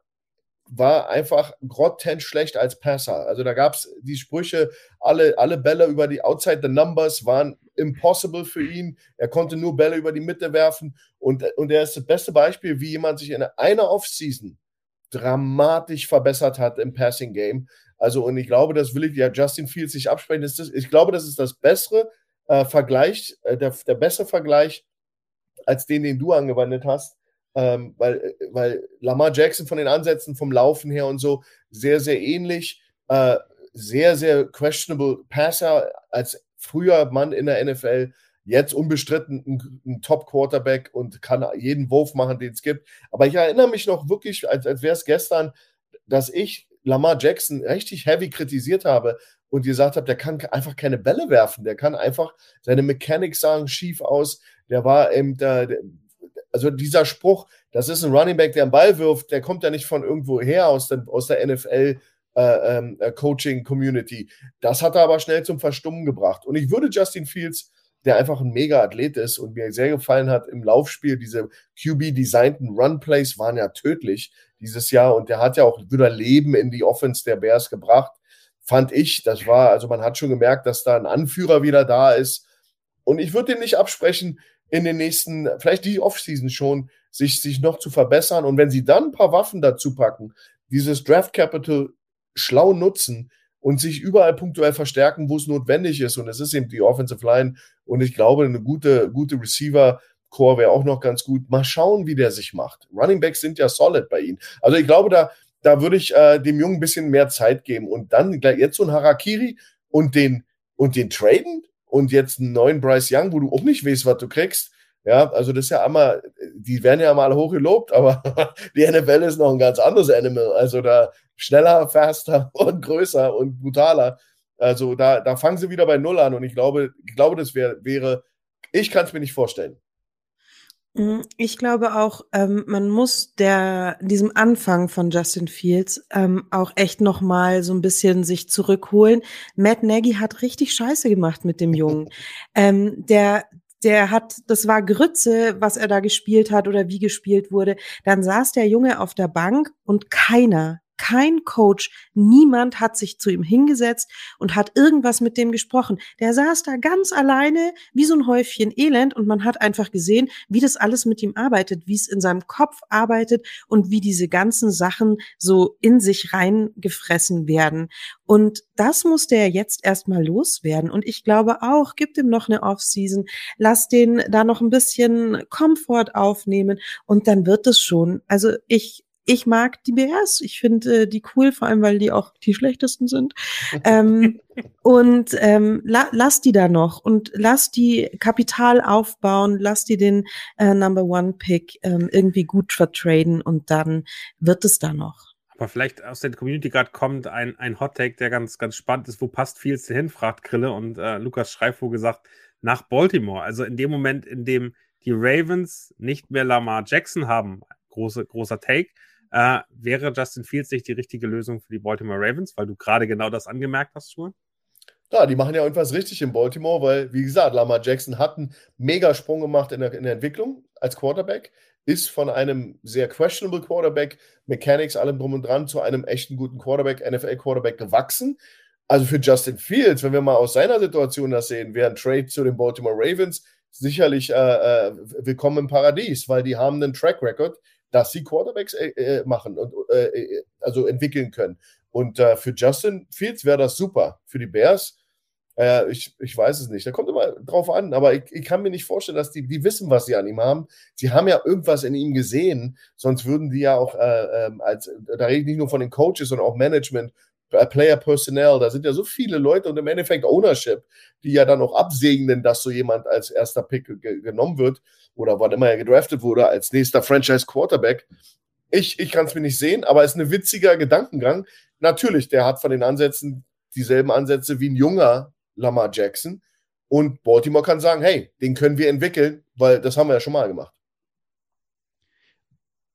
C: war einfach grottent schlecht als Passer. Also da gab es die Sprüche, alle, alle Bälle über die Outside the Numbers waren impossible für ihn. Er konnte nur Bälle über die Mitte werfen. Und, und er ist das beste Beispiel, wie jemand sich in einer Offseason dramatisch verbessert hat im Passing Game. Also, und ich glaube, das will ich ja Justin Fields sich absprechen. Das ich glaube, das ist das bessere äh, Vergleich, äh, der, der bessere Vergleich als den, den du angewandt hast ähm, weil, weil Lamar Jackson von den Ansätzen vom Laufen her und so sehr, sehr ähnlich, äh, sehr, sehr questionable Passer als früher Mann in der NFL, jetzt unbestritten ein, ein Top-Quarterback und kann jeden Wurf machen, den es gibt. Aber ich erinnere mich noch wirklich, als, als wäre es gestern, dass ich Lamar Jackson richtig heavy kritisiert habe und gesagt habt, der kann einfach keine Bälle werfen, der kann einfach, seine Mechanics sahen schief aus, der war eben, der, also dieser Spruch, das ist ein Running Back, der einen Ball wirft, der kommt ja nicht von irgendwo her aus, dem, aus der NFL. Äh, ähm, äh, Coaching Community. Das hat er aber schnell zum Verstummen gebracht. Und ich würde Justin Fields, der einfach ein mega Athlet ist und mir sehr gefallen hat im Laufspiel, diese QB-designten Run-Plays waren ja tödlich dieses Jahr und der hat ja auch wieder Leben in die Offense der Bears gebracht, fand ich. Das war, also man hat schon gemerkt, dass da ein Anführer wieder da ist. Und ich würde ihm nicht absprechen, in den nächsten, vielleicht die Offseason schon, sich, sich noch zu verbessern. Und wenn sie dann ein paar Waffen dazu packen, dieses Draft Capital schlau nutzen und sich überall punktuell verstärken, wo es notwendig ist. Und es ist eben die Offensive Line. Und ich glaube, eine gute, gute Receiver-Core wäre auch noch ganz gut. Mal schauen, wie der sich macht. Running Backs sind ja solid bei ihnen. Also ich glaube, da, da würde ich äh, dem Jungen ein bisschen mehr Zeit geben. Und dann jetzt so ein Harakiri und den, und den traden und jetzt einen neuen Bryce Young, wo du auch nicht weißt, was du kriegst. Ja, also das ist ja einmal, die werden ja mal hochgelobt, aber die NFL ist noch ein ganz anderes Animal. Also da schneller, faster und größer und brutaler. Also da, da fangen sie wieder bei Null an und ich glaube, ich glaube, das wär, wäre, ich kann es mir nicht vorstellen.
E: Mm, ich glaube auch, ähm, man muss der diesem Anfang von Justin Fields ähm, auch echt noch mal so ein bisschen sich zurückholen. Matt Nagy hat richtig Scheiße gemacht mit dem Jungen. ähm, der der hat, das war Grütze, was er da gespielt hat oder wie gespielt wurde. Dann saß der Junge auf der Bank und keiner, kein Coach, niemand hat sich zu ihm hingesetzt und hat irgendwas mit dem gesprochen. Der saß da ganz alleine wie so ein Häufchen Elend und man hat einfach gesehen, wie das alles mit ihm arbeitet, wie es in seinem Kopf arbeitet und wie diese ganzen Sachen so in sich reingefressen werden. Und das muss der jetzt erstmal loswerden. Und ich glaube auch, gibt ihm noch eine Offseason, lass den da noch ein bisschen Komfort aufnehmen und dann wird es schon. Also ich ich mag die Bears. Ich finde äh, die cool, vor allem weil die auch die schlechtesten sind. ähm, und ähm, la lass die da noch und lass die Kapital aufbauen, lass die den äh, Number One Pick ähm, irgendwie gut vertraden und dann wird es da noch.
D: Aber vielleicht aus der Community gerade kommt ein, ein Hot Take, der ganz, ganz spannend ist. Wo passt Fields hin? fragt Krille und äh, Lukas Schreifvogel gesagt, nach Baltimore. Also in dem Moment, in dem die Ravens nicht mehr Lamar Jackson haben, große, großer Take, äh, wäre Justin Fields nicht die richtige Lösung für die Baltimore Ravens, weil du gerade genau das angemerkt hast, Schuhe?
C: Ja, die machen ja irgendwas richtig in Baltimore, weil, wie gesagt, Lamar Jackson hat einen Megasprung gemacht in der, in der Entwicklung als Quarterback, ist von einem sehr questionable Quarterback, Mechanics, allem drum und dran, zu einem echten guten Quarterback, NFL-Quarterback gewachsen. Also für Justin Fields, wenn wir mal aus seiner Situation das sehen, wäre ein Trade zu den Baltimore Ravens sicherlich äh, äh, willkommen im Paradies, weil die haben einen Track Record, dass sie Quarterbacks äh, äh, machen und äh, äh, also entwickeln können. Und äh, für Justin Fields wäre das super. Für die Bears, äh, ich, ich weiß es nicht. Da kommt immer drauf an, aber ich, ich kann mir nicht vorstellen, dass die, die wissen, was sie an ihm haben. Sie haben ja irgendwas in ihm gesehen, sonst würden die ja auch ähm, als, da rede ich nicht nur von den Coaches, sondern auch Management, Player Personnel, da sind ja so viele Leute und im Endeffekt Ownership, die ja dann auch absegnen, dass so jemand als erster Pick genommen wird oder wann immer er gedraftet wurde, als nächster Franchise Quarterback. Ich, ich kann es mir nicht sehen, aber es ist ein witziger Gedankengang. Natürlich, der hat von den Ansätzen dieselben Ansätze wie ein junger Lamar Jackson. Und Baltimore kann sagen, hey, den können wir entwickeln, weil das haben wir ja schon mal gemacht.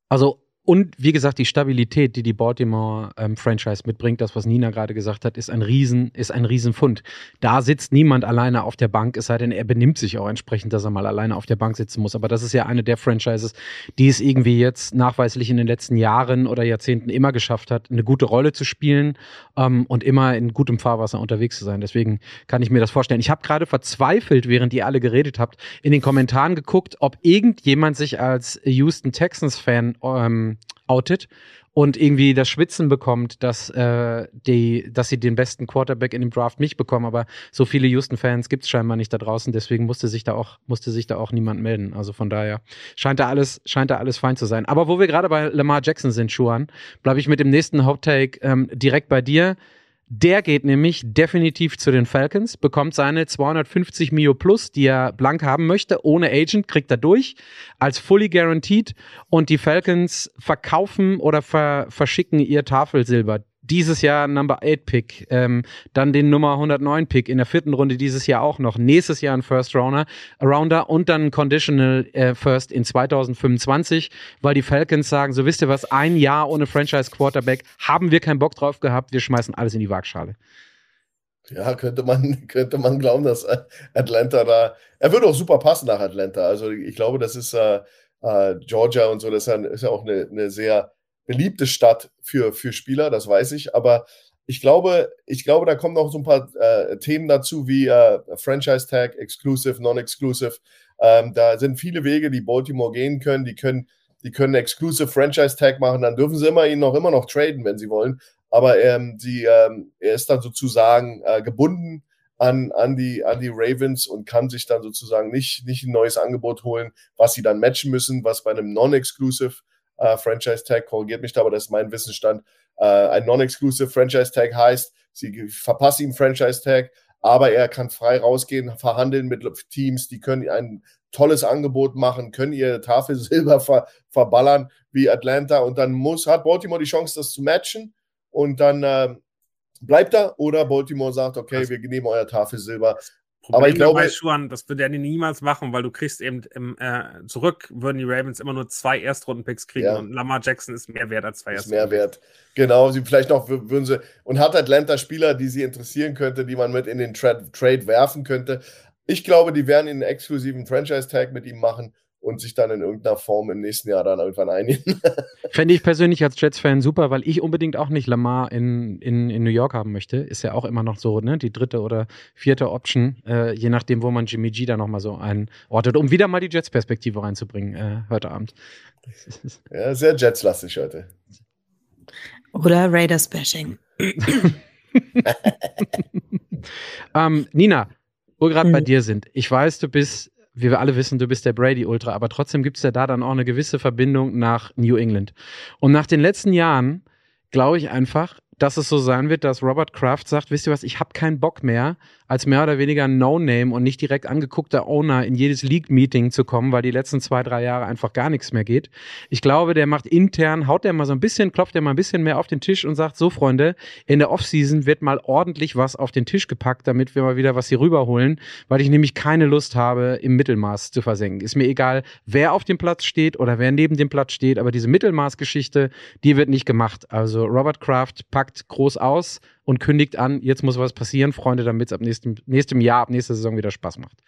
B: Also und wie gesagt, die Stabilität, die die Baltimore-Franchise ähm, mitbringt, das, was Nina gerade gesagt hat, ist ein Riesen, ist ein Riesenfund. Da sitzt niemand alleine auf der Bank, es sei denn, er benimmt sich auch entsprechend, dass er mal alleine auf der Bank sitzen muss. Aber das ist ja eine der Franchises, die es irgendwie jetzt nachweislich in den letzten Jahren oder Jahrzehnten immer geschafft hat, eine gute Rolle zu spielen ähm, und immer in gutem Fahrwasser unterwegs zu sein. Deswegen kann ich mir das vorstellen. Ich habe gerade verzweifelt, während ihr alle geredet habt, in den Kommentaren geguckt, ob irgendjemand sich als Houston Texans-Fan ähm, outet und irgendwie das Schwitzen bekommt, dass, äh, die, dass sie den besten Quarterback in dem Draft nicht bekommen. Aber so viele Houston-Fans gibt es scheinbar nicht da draußen, deswegen musste sich da auch, musste sich da auch niemand melden. Also von daher scheint da alles, scheint da alles fein zu sein. Aber wo wir gerade bei Lamar Jackson sind, Schuan, bleibe ich mit dem nächsten Haupttake ähm, direkt bei dir. Der geht nämlich definitiv zu den Falcons, bekommt seine 250 Mio plus, die er blank haben möchte, ohne Agent, kriegt er durch, als fully guaranteed. Und die Falcons verkaufen oder ver verschicken ihr Tafelsilber. Dieses Jahr Number 8 Pick, ähm, dann den Nummer 109 Pick in der vierten Runde dieses Jahr auch noch, nächstes Jahr ein First Rounder, Rounder und dann Conditional äh, First in 2025, weil die Falcons sagen, so wisst ihr was, ein Jahr ohne Franchise Quarterback haben wir keinen Bock drauf gehabt, wir schmeißen alles in die Waagschale.
C: Ja, könnte man, könnte man glauben, dass Atlanta da, er würde auch super passen nach Atlanta. Also ich glaube, das ist äh, äh, Georgia und so, das ist ja, ist ja auch eine, eine sehr beliebte Stadt für, für Spieler, das weiß ich. Aber ich glaube, ich glaube, da kommen noch so ein paar äh, Themen dazu wie äh, Franchise Tag, Exclusive, Non-Exclusive. Ähm, da sind viele Wege, die Baltimore gehen können. Die können, die können Exclusive Franchise Tag machen. Dann dürfen sie immer ihn noch immer noch traden, wenn sie wollen. Aber ähm, sie, ähm, er ist dann sozusagen äh, gebunden an, an, die, an die Ravens und kann sich dann sozusagen nicht, nicht ein neues Angebot holen, was sie dann matchen müssen, was bei einem Non-Exclusive Franchise Tag, korrigiert mich da, aber das ist mein Wissensstand, äh, ein Non-Exclusive Franchise Tag heißt, sie verpassen ihm Franchise Tag, aber er kann frei rausgehen, verhandeln mit Teams, die können ein tolles Angebot machen, können ihr Tafel Silber ver, verballern wie Atlanta und dann muss, hat Baltimore die Chance, das zu matchen und dann äh, bleibt er oder Baltimore sagt, okay, wir nehmen euer Tafel Silber.
D: Problem aber ich glaube, Schuhan, das würde er niemals machen, weil du kriegst eben im, äh, zurück, würden die Ravens immer nur zwei Erstrunden-Picks kriegen
C: ja.
D: und Lamar Jackson ist mehr wert als zwei
C: ist Mehr wert. Genau, sie vielleicht noch würden sie und hat Atlanta Spieler, die sie interessieren könnte, die man mit in den Tra Trade werfen könnte. Ich glaube, die werden einen exklusiven Franchise-Tag mit ihm machen und sich dann in irgendeiner Form im nächsten Jahr dann irgendwann einigen.
B: Fände ich persönlich als Jets-Fan super, weil ich unbedingt auch nicht Lamar in, in, in New York haben möchte. Ist ja auch immer noch so, ne? Die dritte oder vierte Option, äh, je nachdem, wo man Jimmy G da nochmal so einordnet, um wieder mal die Jets-Perspektive reinzubringen äh, heute Abend.
C: Ja, sehr Jets-lastig heute.
E: Oder Raiders-Bashing.
B: ähm, Nina, wo wir gerade hm. bei dir sind. Ich weiß, du bist wie wir alle wissen, du bist der Brady-Ultra, aber trotzdem gibt es ja da dann auch eine gewisse Verbindung nach New England. Und nach den letzten Jahren glaube ich einfach, dass es so sein wird, dass Robert Kraft sagt, wisst ihr was, ich habe keinen Bock mehr, als mehr oder weniger No-Name und nicht direkt angeguckter Owner in jedes League-Meeting zu kommen, weil die letzten zwei, drei Jahre einfach gar nichts mehr geht. Ich glaube, der macht intern, haut der mal so ein bisschen, klopft der mal ein bisschen mehr auf den Tisch und sagt, so Freunde, in der Offseason wird mal ordentlich was auf den Tisch gepackt, damit wir mal wieder was hier rüberholen, weil ich nämlich keine Lust habe, im Mittelmaß zu versenken. Ist mir egal, wer auf dem Platz steht oder wer neben dem Platz steht, aber diese Mittelmaßgeschichte, die wird nicht gemacht. Also Robert Kraft packt groß aus, und kündigt an, jetzt muss was passieren, Freunde, damit es ab nächstem, nächstem Jahr, ab nächster Saison wieder Spaß macht.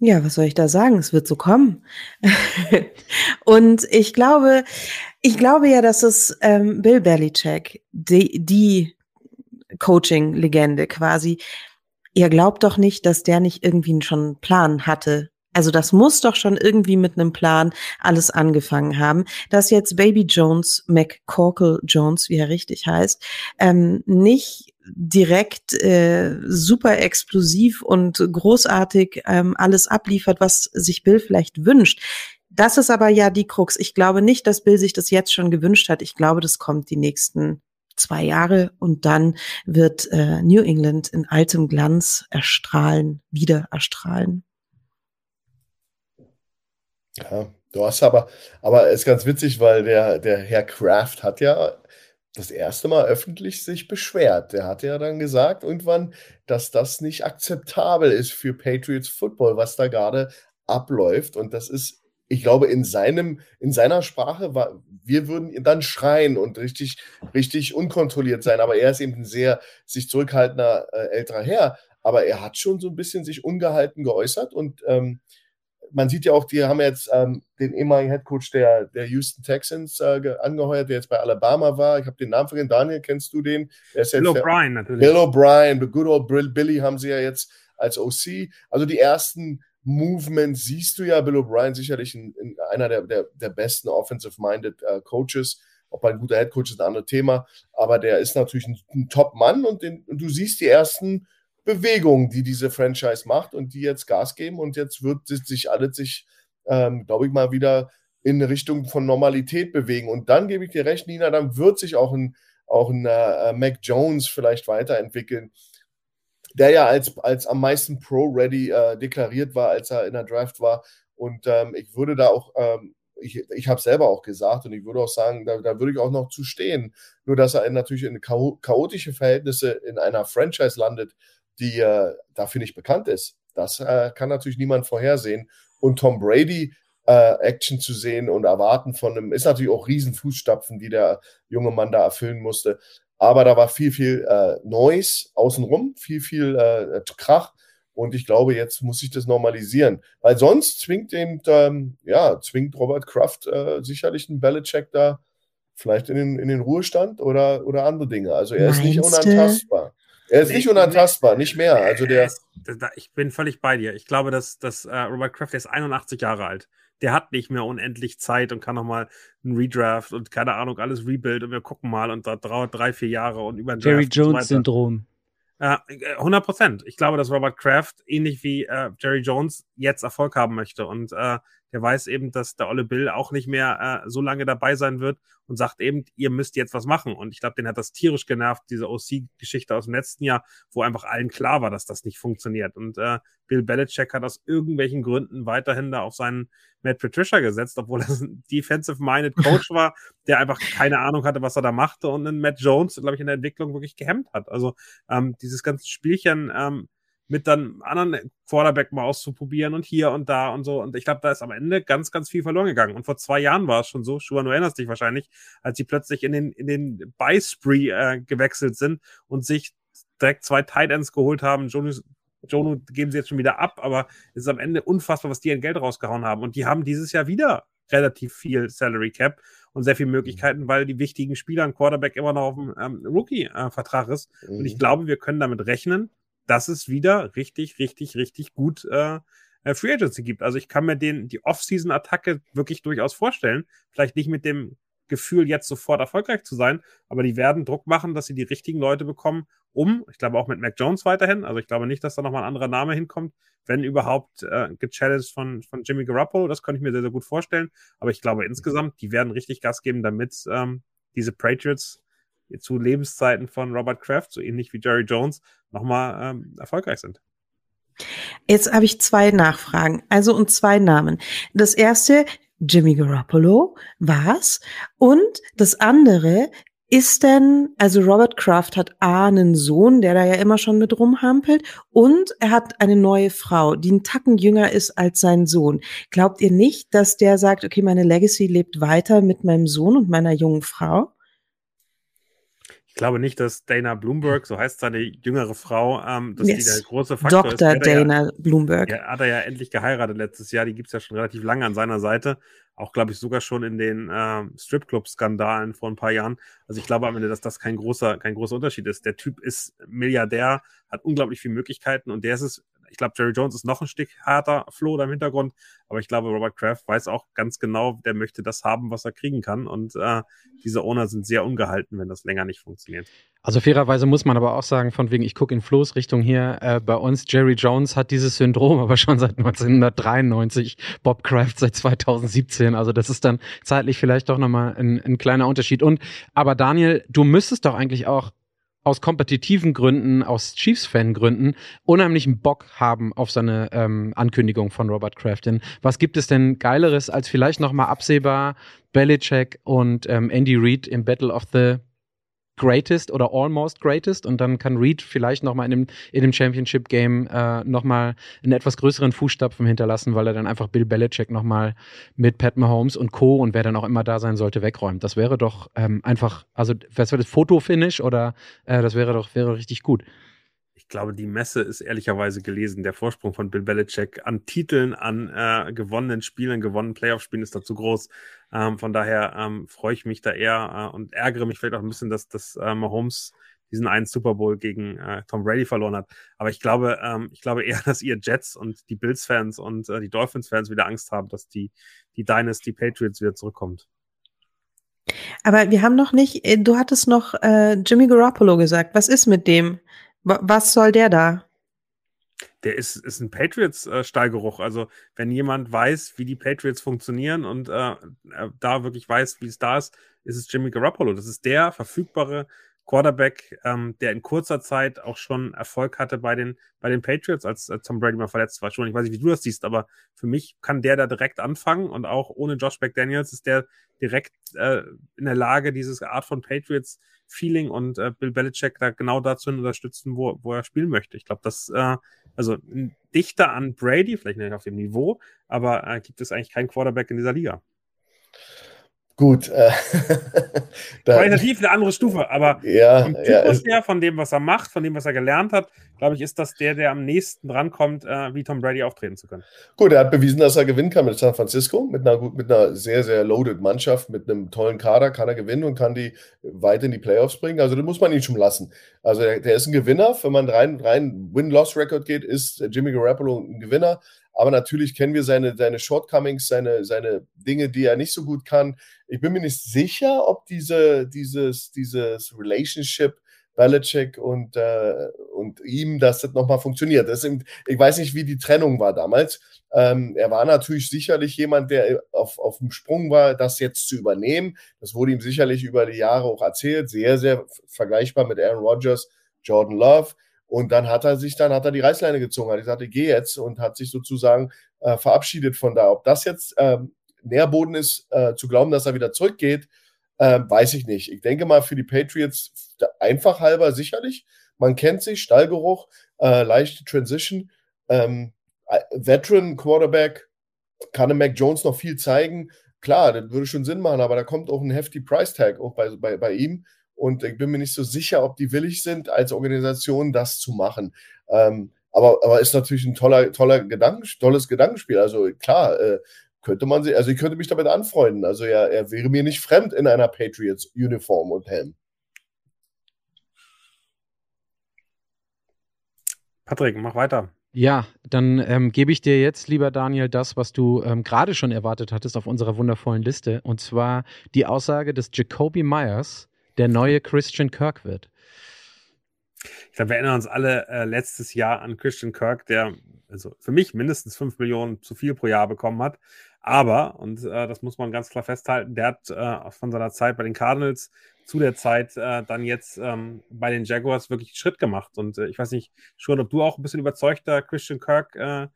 E: Ja, was soll ich da sagen? Es wird so kommen. und ich glaube, ich glaube ja, dass es ähm, Bill Belichick, die, die Coaching-Legende quasi, ihr glaubt doch nicht, dass der nicht irgendwie schon einen Plan hatte, also das muss doch schon irgendwie mit einem Plan alles angefangen haben, dass jetzt Baby Jones, McCorkle Jones, wie er richtig heißt, ähm, nicht direkt äh, super explosiv und großartig ähm, alles abliefert, was sich Bill vielleicht wünscht. Das ist aber ja die Krux. Ich glaube nicht, dass Bill sich das jetzt schon gewünscht hat. Ich glaube, das kommt die nächsten zwei Jahre und dann wird äh, New England in altem Glanz erstrahlen, wieder erstrahlen.
C: Ja, du hast aber, aber ist ganz witzig, weil der, der Herr Kraft hat ja das erste Mal öffentlich sich beschwert. Der hat ja dann gesagt irgendwann, dass das nicht akzeptabel ist für Patriots Football, was da gerade abläuft. Und das ist, ich glaube, in seinem, in seiner Sprache war, wir würden dann schreien und richtig, richtig unkontrolliert sein. Aber er ist eben ein sehr sich zurückhaltender äh, älterer Herr. Aber er hat schon so ein bisschen sich ungehalten geäußert und ähm, man sieht ja auch, die haben jetzt ähm, den ehemaligen Headcoach der, der Houston Texans äh, angeheuert, der jetzt bei Alabama war. Ich habe den Namen vergessen. Daniel, kennst du den?
D: Bill O'Brien natürlich.
C: Bill O'Brien, the good old Billy haben sie ja jetzt als OC. Also die ersten Movements siehst du ja. Bill O'Brien sicherlich in, in einer der, der, der besten offensive-minded äh, Coaches. Ob ein guter Headcoach ist ein anderes Thema, aber der ist natürlich ein, ein Top-Mann und, und du siehst die ersten Bewegung, die diese Franchise macht und die jetzt Gas geben und jetzt wird sich alles sich, ähm, glaube ich mal, wieder in Richtung von Normalität bewegen. Und dann gebe ich dir recht, Nina, dann wird sich auch ein, auch ein äh, Mac Jones vielleicht weiterentwickeln, der ja als, als am meisten Pro-Ready äh, deklariert war, als er in der Draft war. Und ähm, ich würde da auch ähm, ich, ich habe selber auch gesagt und ich würde auch sagen, da, da würde ich auch noch zu stehen. Nur, dass er natürlich in chaotische Verhältnisse in einer Franchise landet, die äh, dafür nicht bekannt ist. Das äh, kann natürlich niemand vorhersehen. Und Tom Brady äh, Action zu sehen und erwarten von einem, ist natürlich auch Riesenfußstapfen, die der junge Mann da erfüllen musste. Aber da war viel, viel äh, Noise außenrum, viel, viel äh, Krach. Und ich glaube, jetzt muss sich das normalisieren. Weil sonst zwingt den, ähm, ja, zwingt Robert Kraft äh, sicherlich einen Belichick da vielleicht in den, in den Ruhestand oder, oder andere Dinge. Also er Meinst ist nicht unantastbar. Er ist nee, nicht unantastbar, nicht mehr. Also der.
D: Ich bin völlig bei dir. Ich glaube, dass, dass uh, Robert Kraft ist 81 Jahre alt. Der hat nicht mehr unendlich Zeit und kann nochmal einen Redraft und keine Ahnung, alles rebuild und wir gucken mal und da dauert drei, viir Jahre und über
F: Jerry Jones-Syndrom.
D: Äh, 100 Prozent. Ich glaube, dass Robert Kraft ähnlich wie äh, Jerry Jones jetzt Erfolg haben möchte und äh, der weiß eben, dass der Olle Bill auch nicht mehr äh, so lange dabei sein wird und sagt eben, ihr müsst jetzt was machen. Und ich glaube, den hat das tierisch genervt, diese OC-Geschichte aus dem letzten Jahr, wo einfach allen klar war, dass das nicht funktioniert. Und äh, Bill Belichick hat aus irgendwelchen Gründen weiterhin da auf seinen Matt Patricia gesetzt, obwohl er ein defensive-minded Coach war, der einfach keine Ahnung hatte, was er da machte und einen Matt Jones, glaube ich, in der Entwicklung wirklich gehemmt hat. Also ähm, dieses ganze Spielchen ähm, mit dann anderen Quarterback mal auszuprobieren und hier und da und so. Und ich glaube, da ist am Ende ganz, ganz viel verloren gegangen. Und vor zwei Jahren war es schon so, Schuhan, du erinnerst dich wahrscheinlich, als sie plötzlich in den, in den Buy-Spree äh, gewechselt sind und sich direkt zwei Tight Ends geholt haben. Jonas, Jono geben sie jetzt schon wieder ab, aber es ist am Ende unfassbar, was die an Geld rausgehauen haben. Und die haben dieses Jahr wieder relativ viel Salary Cap und sehr viele Möglichkeiten, weil die wichtigen Spieler, ein Quarterback immer noch auf dem ähm, Rookie-Vertrag ist. Mhm. Und ich mhm. glaube, wir können damit rechnen, dass es wieder richtig, richtig, richtig gut äh, äh, Free Agency gibt. Also ich kann mir den, die Off-Season-Attacke wirklich durchaus vorstellen. Vielleicht nicht mit dem Gefühl, jetzt sofort erfolgreich zu sein, aber die werden Druck machen, dass sie die richtigen Leute bekommen, um, ich glaube auch mit Mac Jones weiterhin, also ich glaube nicht, dass da nochmal ein anderer Name hinkommt, wenn überhaupt äh, gechallenged von, von Jimmy Garoppolo, das könnte ich mir sehr, sehr gut vorstellen, aber ich glaube insgesamt, die werden richtig Gas geben, damit ähm, diese Patriots zu Lebenszeiten von Robert Kraft, so ähnlich wie Jerry Jones, nochmal ähm, erfolgreich sind.
E: Jetzt habe ich zwei Nachfragen, also und zwei Namen. Das erste, Jimmy Garoppolo, was? Und das andere, ist denn, also Robert Kraft hat A, einen Sohn, der da ja immer schon mit rumhampelt, und er hat eine neue Frau, die einen Tacken jünger ist als sein Sohn. Glaubt ihr nicht, dass der sagt, okay, meine Legacy lebt weiter mit meinem Sohn und meiner jungen Frau?
D: Ich glaube nicht, dass Dana Bloomberg, so heißt seine jüngere Frau, ähm, dass yes. die der große
E: Faktor Dr. ist. Dr. Dana ja, Bloomberg.
D: Ja, hat er ja endlich geheiratet letztes Jahr. Die gibt es ja schon relativ lange an seiner Seite. Auch, glaube ich, sogar schon in den äh, Stripclub-Skandalen vor ein paar Jahren. Also ich glaube am Ende, dass das kein großer, kein großer Unterschied ist. Der Typ ist Milliardär, hat unglaublich viele Möglichkeiten und der ist es ich glaube, Jerry Jones ist noch ein Stück härter Flo da im Hintergrund, aber ich glaube, Robert Kraft weiß auch ganz genau, der möchte das haben, was er kriegen kann. Und äh, diese Owner sind sehr ungehalten, wenn das länger nicht funktioniert.
B: Also fairerweise muss man aber auch sagen, von wegen, ich gucke in Flo's Richtung hier, äh, bei uns, Jerry Jones hat dieses Syndrom aber schon seit 1993, Bob Kraft seit 2017. Also das ist dann zeitlich vielleicht doch nochmal ein, ein kleiner Unterschied. Und aber Daniel, du müsstest doch eigentlich auch aus kompetitiven Gründen, aus Chiefs-Fan-Gründen unheimlichen Bock haben auf seine ähm, Ankündigung von Robert Kraft. Denn was gibt es denn Geileres als vielleicht nochmal absehbar Belichick und ähm, Andy Reid im Battle of the Greatest oder Almost Greatest und dann kann Reed vielleicht nochmal in dem, in dem Championship Game äh, nochmal einen etwas größeren Fußstapfen hinterlassen, weil er dann einfach Bill Belichick nochmal mit Pat Mahomes und Co. und wer dann auch immer da sein sollte, wegräumt. Das wäre doch ähm, einfach, also was wäre das Fotofinish oder äh, das wäre doch wäre richtig gut
D: glaube, die Messe ist ehrlicherweise gelesen. Der Vorsprung von Bill Belichick an Titeln, an äh, gewonnenen Spielen, gewonnenen Playoff-Spielen ist da zu groß. Ähm, von daher ähm, freue ich mich da eher äh, und ärgere mich vielleicht auch ein bisschen, dass, dass äh, Mahomes diesen einen Super Bowl gegen äh, Tom Brady verloren hat. Aber ich glaube, ähm, ich glaube eher, dass ihr Jets und die Bills-Fans und äh, die Dolphins-Fans wieder Angst haben, dass die, die Dynasty Patriots wieder zurückkommt.
E: Aber wir haben noch nicht, äh, du hattest noch äh, Jimmy Garoppolo gesagt. Was ist mit dem? Was soll der da?
D: Der ist, ist ein Patriots-Stallgeruch. Äh, also, wenn jemand weiß, wie die Patriots funktionieren und äh, da wirklich weiß, wie es da ist, ist es Jimmy Garoppolo. Das ist der verfügbare Quarterback, ähm, der in kurzer Zeit auch schon Erfolg hatte bei den, bei den Patriots, als, als Tom Brady mal verletzt war. Schon, ich weiß nicht, wie du das siehst, aber für mich kann der da direkt anfangen und auch ohne Josh McDaniels ist der direkt äh, in der Lage, dieses Art von Patriots Feeling und äh, Bill Belichick da genau dazu unterstützen, wo, wo er spielen möchte. Ich glaube, das, äh, also dichter an Brady, vielleicht nicht auf dem Niveau, aber äh, gibt es eigentlich keinen Quarterback in dieser Liga.
C: Gut. Äh,
D: Qualitativ eine andere Stufe, aber
C: ja,
D: vom Typus
C: ja,
D: her, von dem, was er macht, von dem, was er gelernt hat, glaube ich, ist das der, der am nächsten drankommt, äh, wie Tom Brady auftreten zu können.
C: Gut, er hat bewiesen, dass er gewinnen kann mit San Francisco, mit einer, mit einer sehr, sehr loaded Mannschaft, mit einem tollen Kader kann er gewinnen und kann die weit in die Playoffs bringen. Also, da muss man ihn schon lassen. Also, der, der ist ein Gewinner. Wenn man rein, rein Win-Loss-Record geht, ist Jimmy Garoppolo ein Gewinner. Aber natürlich kennen wir seine, seine Shortcomings, seine, seine Dinge, die er nicht so gut kann. Ich bin mir nicht sicher, ob diese, dieses, dieses Relationship Belichick und, äh, und ihm, dass das nochmal funktioniert. Das ist, ich weiß nicht, wie die Trennung war damals. Ähm, er war natürlich sicherlich jemand, der auf, auf dem Sprung war, das jetzt zu übernehmen. Das wurde ihm sicherlich über die Jahre auch erzählt. Sehr, sehr vergleichbar mit Aaron Rodgers, Jordan Love. Und dann hat er sich, dann hat er die Reißleine gezogen, hat gesagt, ich gehe jetzt und hat sich sozusagen äh, verabschiedet von da. Ob das jetzt ähm, Nährboden ist, äh, zu glauben, dass er wieder zurückgeht, äh, weiß ich nicht. Ich denke mal für die Patriots einfach halber sicherlich. Man kennt sich, Stallgeruch, äh, leichte Transition. Ähm, äh, Veteran Quarterback, kann dem Mac Jones noch viel zeigen. Klar, das würde schon Sinn machen, aber da kommt auch ein hefty Price Tag auch bei, bei, bei ihm. Und ich bin mir nicht so sicher, ob die willig sind, als Organisation das zu machen. Ähm, aber, aber ist natürlich ein toller, toller Gedanken, tolles Gedankenspiel. Also klar, äh, könnte man sich, also ich könnte mich damit anfreunden. Also er, er wäre mir nicht fremd in einer Patriots-Uniform und Helm.
D: Patrick, mach weiter.
B: Ja, dann ähm, gebe ich dir jetzt, lieber Daniel, das, was du ähm, gerade schon erwartet hattest auf unserer wundervollen Liste. Und zwar die Aussage des Jacoby Myers, der neue Christian Kirk wird.
D: Ich glaube, wir erinnern uns alle äh, letztes Jahr an Christian Kirk, der also für mich mindestens 5 Millionen zu viel pro Jahr bekommen hat. Aber, und äh, das muss man ganz klar festhalten, der hat äh, von seiner Zeit bei den Cardinals zu der Zeit äh, dann jetzt ähm, bei den Jaguars wirklich einen Schritt gemacht. Und äh, ich weiß nicht, schon, ob du auch ein bisschen überzeugter Christian Kirk äh,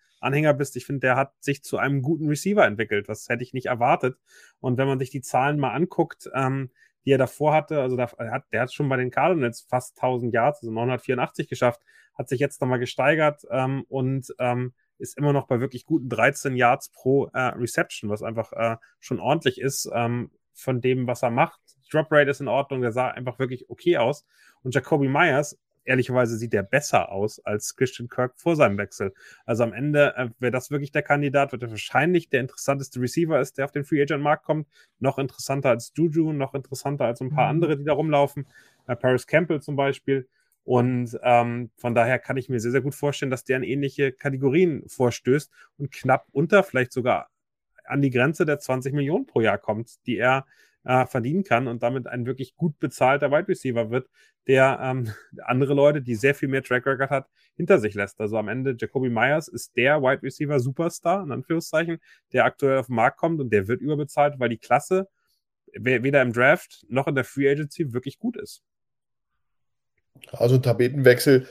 D: bist. Ich finde, der hat sich zu einem guten Receiver entwickelt. Das hätte ich nicht erwartet. Und wenn man sich die Zahlen mal anguckt, ähm, die er davor hatte. Also der hat, der hat schon bei den Cardinals fast 1000 Yards, also 984 geschafft, hat sich jetzt nochmal gesteigert ähm, und ähm, ist immer noch bei wirklich guten 13 Yards pro äh, Reception, was einfach äh, schon ordentlich ist ähm, von dem, was er macht. Drop Rate ist in Ordnung, der sah einfach wirklich okay aus. Und Jacoby Myers ehrlicherweise sieht er besser aus als Christian Kirk vor seinem Wechsel. Also am Ende äh, wäre das wirklich der Kandidat, wird er wahrscheinlich der interessanteste Receiver ist, der auf den Free Agent Markt kommt. Noch interessanter als Juju, noch interessanter als ein paar mhm. andere, die da rumlaufen. Äh, Paris Campbell zum Beispiel. Und ähm, von daher kann ich mir sehr, sehr gut vorstellen, dass der in ähnliche Kategorien vorstößt und knapp unter, vielleicht sogar an die Grenze der 20 Millionen pro Jahr kommt, die er äh, verdienen kann und damit ein wirklich gut bezahlter Wide Receiver wird, der ähm, andere Leute, die sehr viel mehr Track Record hat, hinter sich lässt. Also am Ende, Jacoby Myers ist der Wide Receiver Superstar, in Anführungszeichen, der aktuell auf den Markt kommt und der wird überbezahlt, weil die Klasse weder im Draft noch in der Free Agency wirklich gut ist.
C: Also Tapetenwechsel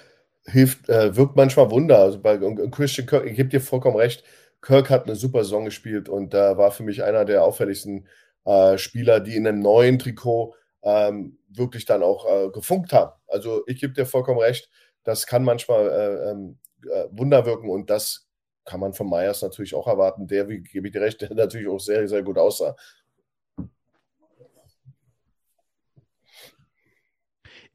C: hilft, äh, wirkt manchmal Wunder. Also bei Christian Kirk, ich gebe dir vollkommen recht, Kirk hat eine super Saison gespielt und da äh, war für mich einer der auffälligsten äh, Spieler, die in einem neuen Trikot ähm, wirklich dann auch äh, gefunkt haben. Also ich gebe dir vollkommen recht, das kann manchmal äh, ähm, äh, Wunder wirken und das kann man von Myers natürlich auch erwarten. Der, wie gebe ich dir recht, der natürlich auch sehr, sehr gut aussah.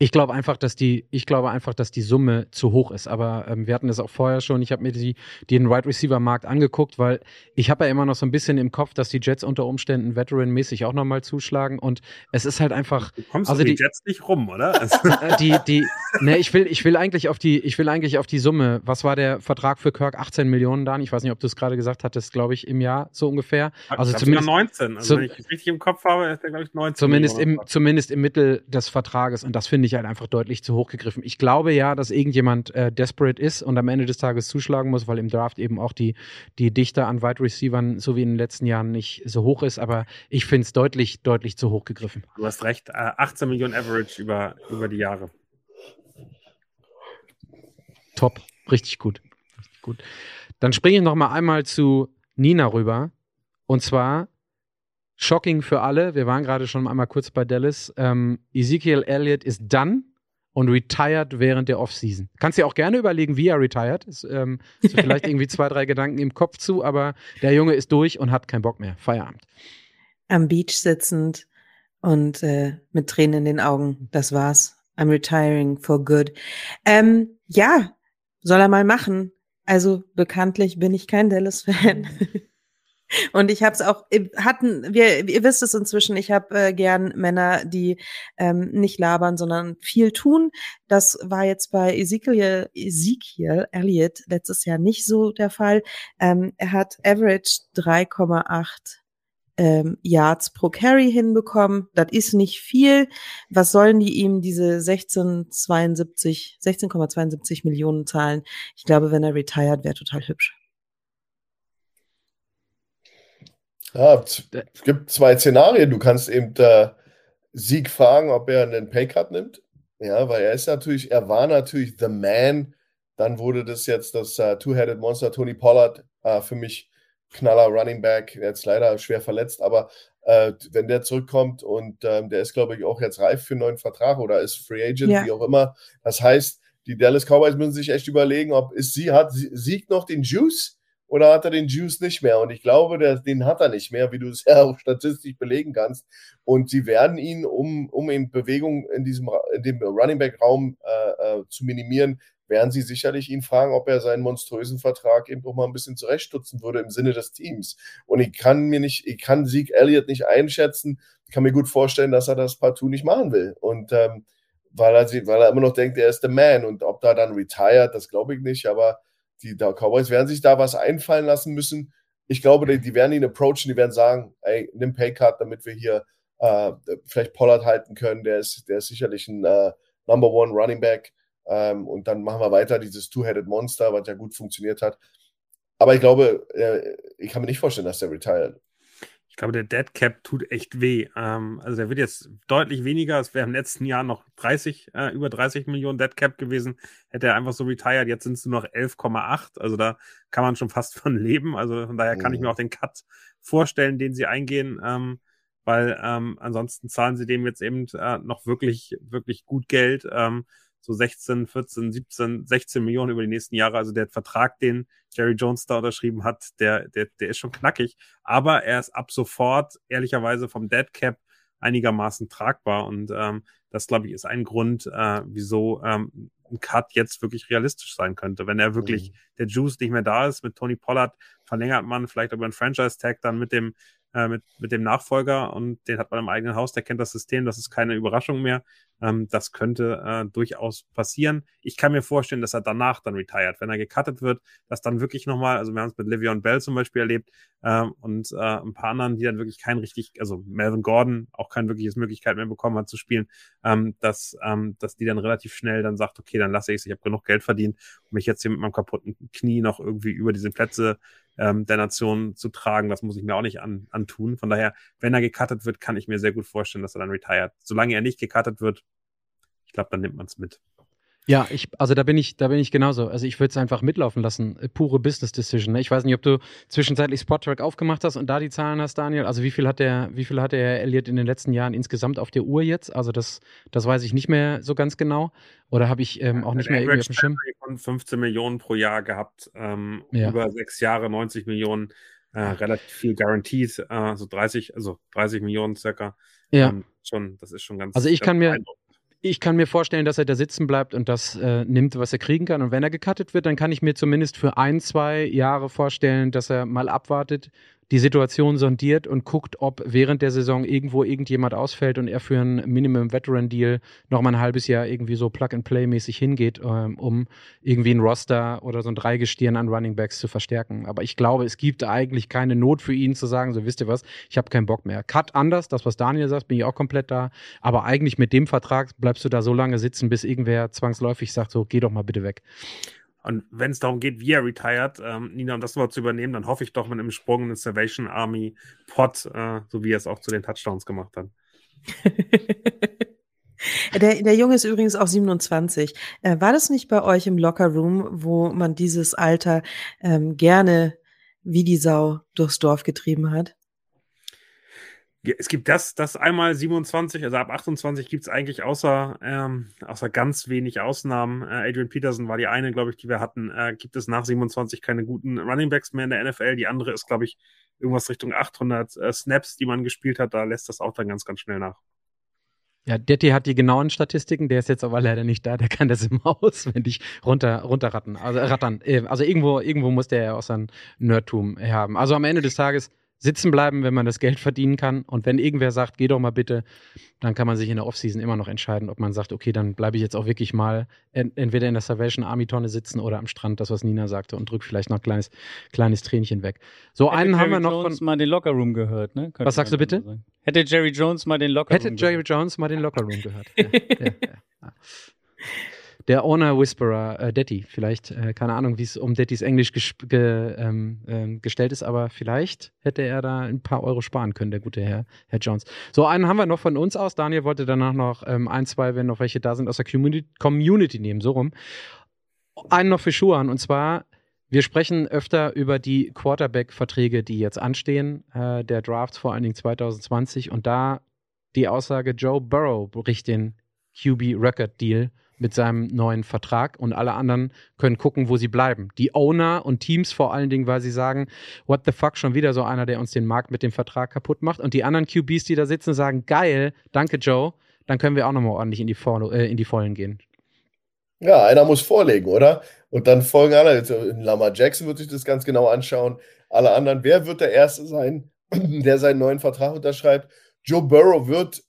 B: Ich glaube einfach, dass die, ich glaube einfach, dass die Summe zu hoch ist. Aber ähm, wir hatten das auch vorher schon. Ich habe mir die, den Wide right Receiver Markt angeguckt, weil ich habe ja immer noch so ein bisschen im Kopf, dass die Jets unter Umständen Veteran-mäßig auch nochmal zuschlagen. Und es ist halt einfach.
D: Du kommst
B: also
D: die, Jets nicht rum, oder?
B: Äh, die, die, ne, ich will, ich will eigentlich auf die, ich will eigentlich auf die Summe. Was war der Vertrag für Kirk? 18 Millionen dann? Ich weiß nicht, ob du es gerade gesagt hattest, glaube ich, im Jahr so ungefähr.
D: Also zumindest 19. Also wenn ich es richtig im Kopf habe, ist der glaube ich 19.
B: Zumindest im, zumindest im Mittel des Vertrages. Und das finde ich ich halt einfach deutlich zu hoch gegriffen. Ich glaube ja, dass irgendjemand äh, desperate ist und am Ende des Tages zuschlagen muss, weil im Draft eben auch die, die Dichte an Wide Receivern so wie in den letzten Jahren nicht so hoch ist. Aber ich finde es deutlich, deutlich zu hoch gegriffen.
D: Du hast recht, 18 äh, Millionen Average über, über die Jahre.
B: Top, richtig gut. Richtig gut. Dann springe ich noch mal einmal zu Nina rüber. Und zwar shocking für alle. Wir waren gerade schon einmal kurz bei Dallas. Ähm, Ezekiel Elliott ist done und retired während der Offseason. Kannst dir auch gerne überlegen, wie er retired. Ist, ähm, so vielleicht irgendwie zwei, drei Gedanken im Kopf zu, aber der Junge ist durch und hat keinen Bock mehr. Feierabend.
E: Am Beach sitzend und äh, mit Tränen in den Augen. Das war's. I'm retiring for good. Ähm, ja, soll er mal machen. Also bekanntlich bin ich kein Dallas-Fan. Und ich habe es auch, äh, hatten, wir, ihr wisst es inzwischen, ich habe äh, gern Männer, die ähm, nicht labern, sondern viel tun. Das war jetzt bei Ezekiel, Ezekiel Elliott letztes Jahr nicht so der Fall. Ähm, er hat Average 3,8 ähm, Yards pro Carry hinbekommen. Das ist nicht viel. Was sollen die ihm diese 16,72, 16,72 Millionen zahlen? Ich glaube, wenn er retired, wäre total hübsch.
C: Ja, es gibt zwei Szenarien. Du kannst eben äh, Sieg fragen, ob er einen Paycut nimmt. Ja, weil er ist natürlich, er war natürlich the man. Dann wurde das jetzt das uh, Two-Headed Monster Tony Pollard uh, für mich Knaller Running Back. Jetzt leider schwer verletzt, aber uh, wenn der zurückkommt und ähm, der ist, glaube ich, auch jetzt reif für einen neuen Vertrag oder ist Free Agent, ja. wie auch immer. Das heißt, die Dallas Cowboys müssen sich echt überlegen, ob ist sie, hat Sieg noch den Juice? Oder hat er den Juice nicht mehr? Und ich glaube, der, den hat er nicht mehr, wie du es ja auch statistisch belegen kannst. Und sie werden ihn, um, um eben Bewegung in diesem in dem Running Back Raum äh, äh, zu minimieren, werden sie sicherlich ihn fragen, ob er seinen monströsen Vertrag eben doch mal ein bisschen zurechtstutzen würde im Sinne des Teams. Und ich kann mir nicht, ich kann Sieg Elliott nicht einschätzen. Ich kann mir gut vorstellen, dass er das partout nicht machen will. Und ähm, weil er, weil er immer noch denkt, er ist der Man. Und ob da dann retired, das glaube ich nicht. Aber die Cowboys werden sich da was einfallen lassen müssen. Ich glaube, die, die werden ihn approachen, die werden sagen, ey, nimm Paycard, damit wir hier äh, vielleicht Pollard halten können. Der ist, der ist sicherlich ein äh, Number One Running Back. Ähm, und dann machen wir weiter dieses Two-Headed Monster, was ja gut funktioniert hat. Aber ich glaube, äh, ich kann mir nicht vorstellen, dass der retired.
D: Ich glaube, der Dead Cap tut echt weh. Ähm, also der wird jetzt deutlich weniger. Es wäre im letzten Jahr noch 30, äh, über 30 Millionen Dead Cap gewesen. Hätte er einfach so retired. Jetzt sind es nur noch 11,8. Also da kann man schon fast von leben. Also von daher kann ich mir mhm. auch den Cut vorstellen, den sie eingehen. Ähm, weil ähm, ansonsten zahlen sie dem jetzt eben äh, noch wirklich, wirklich gut Geld. Ähm, so 16, 14, 17, 16 Millionen über die nächsten Jahre. Also der Vertrag, den Jerry Jones da unterschrieben hat, der, der, der ist schon knackig. Aber er ist ab sofort ehrlicherweise vom Dead Cap einigermaßen tragbar. Und ähm, das, glaube ich, ist ein Grund, äh, wieso ähm, ein Cut jetzt wirklich realistisch sein könnte. Wenn er wirklich mhm. der Juice nicht mehr da ist, mit Tony Pollard verlängert man vielleicht über einen Franchise-Tag dann mit dem äh, mit, mit dem Nachfolger und den hat man im eigenen Haus, der kennt das System, das ist keine Überraschung mehr. Ähm, das könnte äh, durchaus passieren. Ich kann mir vorstellen, dass er danach dann retired, wenn er gecuttet wird, dass dann wirklich nochmal, also wir haben es mit Livion Bell zum Beispiel erlebt ähm, und äh, ein paar anderen, die dann wirklich kein richtig, also Melvin Gordon auch kein wirkliches Möglichkeit mehr bekommen hat zu spielen, ähm, dass, ähm, dass die dann relativ schnell dann sagt, okay, dann lasse ich es, ich habe genug Geld verdient, mich jetzt hier mit meinem kaputten Knie noch irgendwie über diese Plätze ähm, der Nation zu tragen. Das muss ich mir auch nicht an, antun. Von daher, wenn er gecuttet wird, kann ich mir sehr gut vorstellen, dass er dann retired. Solange er nicht gecuttet wird, ich glaube, dann nimmt man es mit.
B: Ja, ich, also da bin ich, da bin ich genauso. Also ich würde es einfach mitlaufen lassen. Äh, pure Business Decision. Ne? Ich weiß nicht, ob du zwischenzeitlich Spottrack aufgemacht hast und da die Zahlen hast, Daniel. Also wie viel hat der, wie viel hat der Elliot in den letzten Jahren insgesamt auf der Uhr jetzt? Also das, das weiß ich nicht mehr so ganz genau. Oder habe ich ähm, auch nicht mehr irgendwie auf dem Schirm?
D: Von 15 Millionen pro Jahr gehabt, ähm, ja. über sechs Jahre 90 Millionen, äh, relativ viel Guaranteed, äh, so 30, also 30 Millionen circa.
B: Ja.
D: Ähm, schon, das ist schon ganz.
B: Also ich kann mir, ich kann mir vorstellen, dass er da sitzen bleibt und das äh, nimmt, was er kriegen kann. Und wenn er gecuttet wird, dann kann ich mir zumindest für ein, zwei Jahre vorstellen, dass er mal abwartet, die Situation sondiert und guckt, ob während der Saison irgendwo irgendjemand ausfällt und er für einen Minimum Veteran Deal noch mal ein halbes Jahr irgendwie so Plug-and-Play-mäßig hingeht, ähm, um irgendwie ein Roster oder so ein Dreigestirn an Running Backs zu verstärken. Aber ich glaube, es gibt eigentlich keine Not für ihn zu sagen, so wisst ihr was, ich habe keinen Bock mehr. Cut anders, das, was Daniel sagt, bin ich auch komplett da. Aber eigentlich mit dem Vertrag bleibst du da so lange sitzen, bis irgendwer zwangsläufig sagt, so geh doch mal bitte weg.
D: Und wenn es darum geht, wie er retired, ähm, Nina, um das mal zu übernehmen, dann hoffe ich doch mit einem Sprung in den Salvation Army Pot, äh, so wie er es auch zu den Touchdowns gemacht hat.
E: der, der Junge ist übrigens auch 27. Äh, war das nicht bei euch im Locker Room, wo man dieses Alter ähm, gerne wie die Sau durchs Dorf getrieben hat?
D: Es gibt das, das einmal 27, also ab 28 gibt es eigentlich außer, ähm, außer ganz wenig Ausnahmen. Äh, Adrian Peterson war die eine, glaube ich, die wir hatten. Äh, gibt es nach 27 keine guten Running Backs mehr in der NFL. Die andere ist, glaube ich, irgendwas Richtung 800 äh, Snaps, die man gespielt hat. Da lässt das auch dann ganz, ganz schnell nach.
B: Ja, Detti hat die genauen Statistiken, der ist jetzt aber leider nicht da, der kann das immer auswendig runter, runterratten. Also rattern. Äh, also irgendwo, irgendwo muss der ja auch sein Nerdtum haben. Also am Ende des Tages sitzen bleiben, wenn man das Geld verdienen kann. Und wenn irgendwer sagt, geh doch mal bitte, dann kann man sich in der Offseason immer noch entscheiden, ob man sagt, okay, dann bleibe ich jetzt auch wirklich mal entweder in der Salvation Army Tonne sitzen oder am Strand, das was Nina sagte, und drück vielleicht noch ein kleines, kleines Tränchen weg. So
F: Hätte
B: einen
F: Jerry
B: haben wir noch
F: Jones
B: von.
F: mal den Lockerroom gehört, ne? Könnte
B: Was sagst du bitte?
F: sagen. Hätte Jerry Jones mal den Lockerroom
B: Hätte Jerry
F: gehört.
B: Jones mal den Lockerroom gehört. Ja, ja, ja, ja. Der Owner Whisperer, äh, Detti, vielleicht, äh, keine Ahnung, wie es um Dettis Englisch ges ge ähm, ähm, gestellt ist, aber vielleicht hätte er da ein paar Euro sparen können, der gute Herr, Herr Jones. So, einen haben wir noch von uns aus. Daniel wollte danach noch ähm, ein, zwei, wenn noch welche da sind, aus der Community, Community nehmen, so rum. Einen noch für Schuhan, und zwar wir sprechen öfter über die Quarterback-Verträge, die jetzt anstehen, äh, der Drafts vor allen Dingen 2020 und da die Aussage, Joe Burrow bricht den QB-Record-Deal mit seinem neuen Vertrag und alle anderen können gucken, wo sie bleiben. Die Owner und Teams vor allen Dingen, weil sie sagen, what the fuck, schon wieder so einer, der uns den Markt mit dem Vertrag kaputt macht. Und die anderen QBs, die da sitzen, sagen, geil, danke Joe, dann können wir auch nochmal ordentlich in die, Follow, äh, in die Vollen gehen.
C: Ja, einer muss vorlegen, oder? Und dann folgen alle. Also, Lama Jackson wird sich das ganz genau anschauen. Alle anderen, wer wird der Erste sein, der seinen neuen Vertrag unterschreibt? Joe Burrow wird,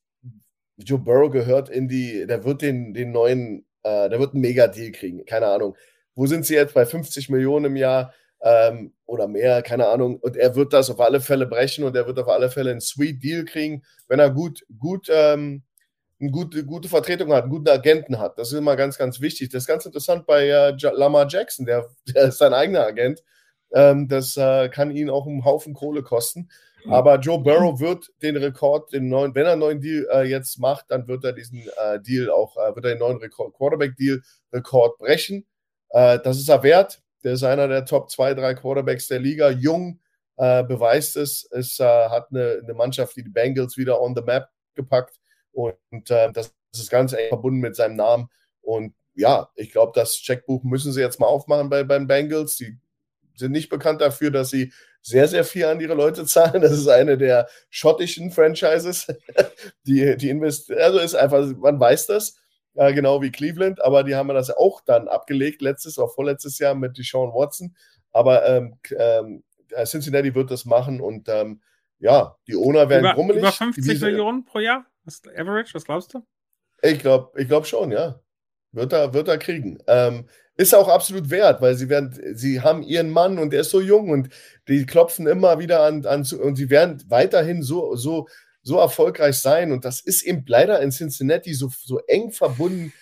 C: Joe Burrow gehört in die, der wird den, den neuen, äh, der wird einen Mega-Deal kriegen. Keine Ahnung. Wo sind sie jetzt? Bei 50 Millionen im Jahr ähm, oder mehr? Keine Ahnung. Und er wird das auf alle Fälle brechen und er wird auf alle Fälle einen Sweet Deal kriegen, wenn er gut, gut, ähm, eine gute, gute Vertretung hat, einen guten Agenten hat. Das ist immer ganz, ganz wichtig. Das ist ganz interessant bei äh, Lamar Jackson, der, der ist sein eigener Agent. Ähm, das äh, kann ihn auch einen Haufen Kohle kosten. Aber Joe Burrow wird den Rekord, den neuen, wenn er einen neuen Deal äh, jetzt macht, dann wird er diesen äh, Deal auch, äh, wird er den neuen Rekord, Quarterback-Deal-Rekord brechen. Äh, das ist er wert. Der ist einer der Top 2, 3 Quarterbacks der Liga. Jung, äh, beweist es. Es äh, hat eine, eine Mannschaft, die die Bengals wieder on the map gepackt. Und, und das ist ganz eng verbunden mit seinem Namen. Und ja, ich glaube, das Checkbuch müssen sie jetzt mal aufmachen bei, beim Bengals. Die sind nicht bekannt dafür, dass sie sehr, sehr viel an ihre Leute zahlen. Das ist eine der schottischen Franchises, die, die investieren. Also ist einfach, man weiß das, äh, genau wie Cleveland, aber die haben das auch dann abgelegt, letztes oder vorletztes Jahr mit Deshaun Watson. Aber ähm, ähm, Cincinnati wird das machen und ähm, ja, die Owner werden
D: Über,
C: grummelig.
D: über 50
C: Die-
D: Millionen pro Jahr? Was, Average, was glaubst du?
C: Ich glaube ich glaub schon, ja. Wird er, wird er kriegen. Ähm, ist auch absolut wert, weil sie werden, sie haben ihren Mann und der ist so jung und die klopfen immer wieder an, an und sie werden weiterhin so, so, so erfolgreich sein. Und das ist eben leider in Cincinnati so, so eng verbunden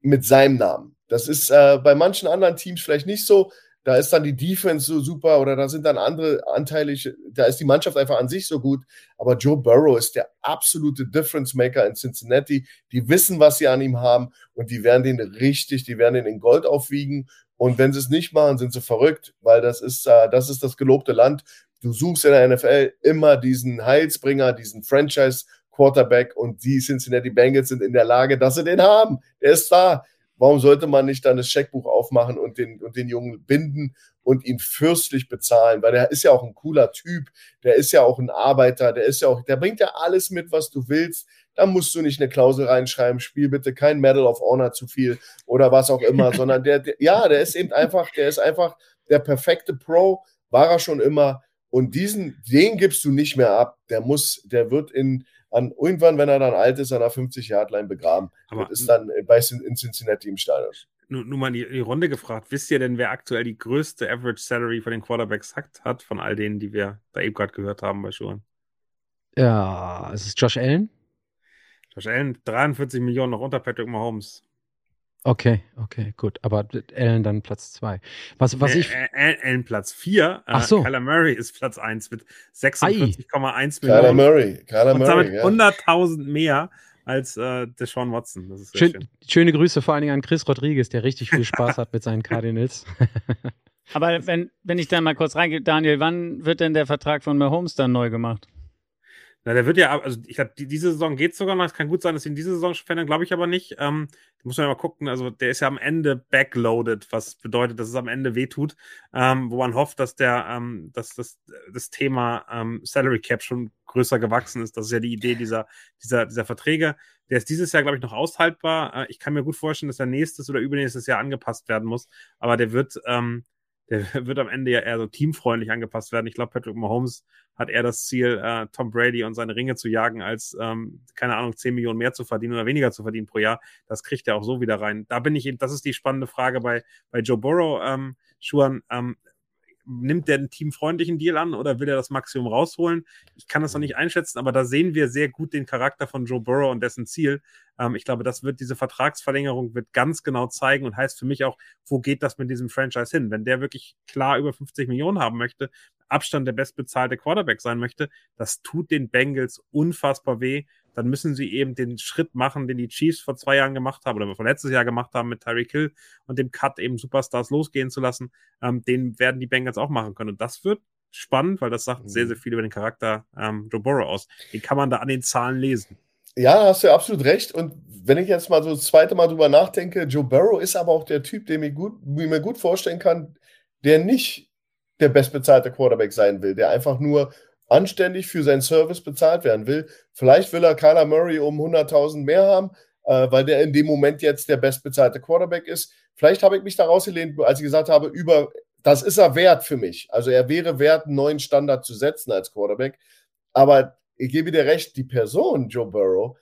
C: mit seinem Namen. Das ist äh, bei manchen anderen Teams vielleicht nicht so. Da ist dann die Defense so super oder da sind dann andere anteilig, da ist die Mannschaft einfach an sich so gut. Aber Joe Burrow ist der absolute Difference Maker in Cincinnati. Die wissen, was sie an ihm haben und die werden den richtig, die werden den in Gold aufwiegen. Und wenn sie es nicht machen, sind sie verrückt, weil das ist, äh, das ist das gelobte Land. Du suchst in der NFL immer diesen Heilsbringer, diesen Franchise-Quarterback und die Cincinnati Bengals sind in der Lage, dass sie den haben. Der ist da. Warum sollte man nicht dann das Scheckbuch aufmachen und den, und den Jungen binden und ihn fürstlich bezahlen? Weil der ist ja auch ein cooler Typ, der ist ja auch ein Arbeiter, der ist ja auch, der bringt ja alles mit, was du willst. Da musst du nicht eine Klausel reinschreiben, spiel bitte kein Medal of Honor zu viel oder was auch immer, sondern der, der, ja, der ist eben einfach, der ist einfach der perfekte Pro, war er schon immer Und diesen, den gibst du nicht mehr ab. Der muss, der wird in, an, irgendwann, wenn er dann alt ist, an der 50-Yard-Line begraben.
D: Aber-
C: und ist dann bei, in Cincinnati im Stadion.
D: Nur, nur mal in die, in die Runde gefragt, wisst ihr denn, wer aktuell die größte Average Salary von den Quarterbacks hat, hat von all denen, die wir da eben gerade gehört haben bei Schuhen?
B: Ja, es ist Josh Allen.
D: Josh Allen, 43 Millionen noch unter Patrick Mahomes.
B: Okay, okay, gut. Aber Allen dann Platz zwei. Was, was
D: äh,
B: ich.
D: Äh, Allen- Platz 4.
B: Ach so.
D: Kyler Murray ist Platz 1 mit 46,1
C: Kyler
D: Millionen.
C: Murray, Kyler
D: Und
C: Murray,
D: damit
C: ja.
D: 100.000 mehr als äh, Deshaun Watson. Das ist sehr schön.
B: Schön, schöne Grüße vor allen Dingen an Chris Rodriguez, der richtig viel Spaß hat mit seinen Cardinals.
F: Aber wenn, wenn ich da mal kurz reingehe, Daniel, wann wird denn der Vertrag von Mahomes dann neu gemacht?
D: Na, der wird ja, also ich glaube, die, diese Saison geht sogar noch. Es kann gut sein, dass in diese Saison schon verändern, glaube ich aber nicht. Ähm, muss man ja mal gucken. Also der ist ja am Ende backloaded, was bedeutet, dass es am Ende wehtut, ähm, wo man hofft, dass der, ähm, dass das, das Thema ähm, Salary Cap schon größer gewachsen ist. Das ist ja die Idee dieser, dieser, dieser Verträge. Der ist dieses Jahr, glaube ich, noch aushaltbar. Äh, ich kann mir gut vorstellen, dass er nächstes oder übernächstes Jahr angepasst werden muss. Aber der wird, ähm, der wird am Ende ja eher so teamfreundlich angepasst werden. Ich glaube, Patrick Mahomes hat eher das Ziel, äh, Tom Brady und seine Ringe zu jagen, als, ähm, keine Ahnung, 10 Millionen mehr zu verdienen oder weniger zu verdienen pro Jahr. Das kriegt er auch so wieder rein. Da bin ich eben, das ist die spannende Frage bei, bei Joe Burrow, ähm, Schuhan, ähm, nimmt der einen teamfreundlichen Deal an oder will er das Maximum rausholen? Ich kann das noch nicht einschätzen, aber da sehen wir sehr gut den Charakter von Joe Burrow und dessen Ziel. Ähm, ich glaube, das wird diese Vertragsverlängerung wird ganz genau zeigen und heißt für mich auch, wo geht das mit diesem Franchise hin? Wenn der wirklich klar über 50 Millionen haben möchte, Abstand der bestbezahlte Quarterback sein möchte, das tut den Bengals unfassbar weh. Dann müssen sie eben den Schritt machen, den die Chiefs vor zwei Jahren gemacht haben oder vor letztes Jahr gemacht haben mit Tyreek Hill und dem Cut eben Superstars losgehen zu lassen. Ähm, den werden die Bengals auch machen können. Und das wird spannend, weil das sagt
C: Mhm.
D: sehr, sehr viel über den Charakter ähm, Joe Burrow aus. Den kann man da an den Zahlen lesen.
C: Ja, da hast du ja absolut recht. Und wenn ich jetzt mal so das zweite Mal drüber nachdenke, Joe Burrow ist aber auch der Typ, den ich gut, mir gut vorstellen kann, der nicht der bestbezahlte Quarterback sein will, der einfach nur anständig für seinen Service bezahlt werden will. Vielleicht will er Kyler Murray um 100.000 mehr haben, äh, weil der in dem Moment jetzt der bestbezahlte Quarterback ist. Vielleicht habe ich mich da rausgelehnt, als ich gesagt habe, über, das ist er wert für mich. Also er wäre wert, einen neuen Standard zu setzen als Quarterback. Aber ich gebe dir recht, die Person Joe Burrow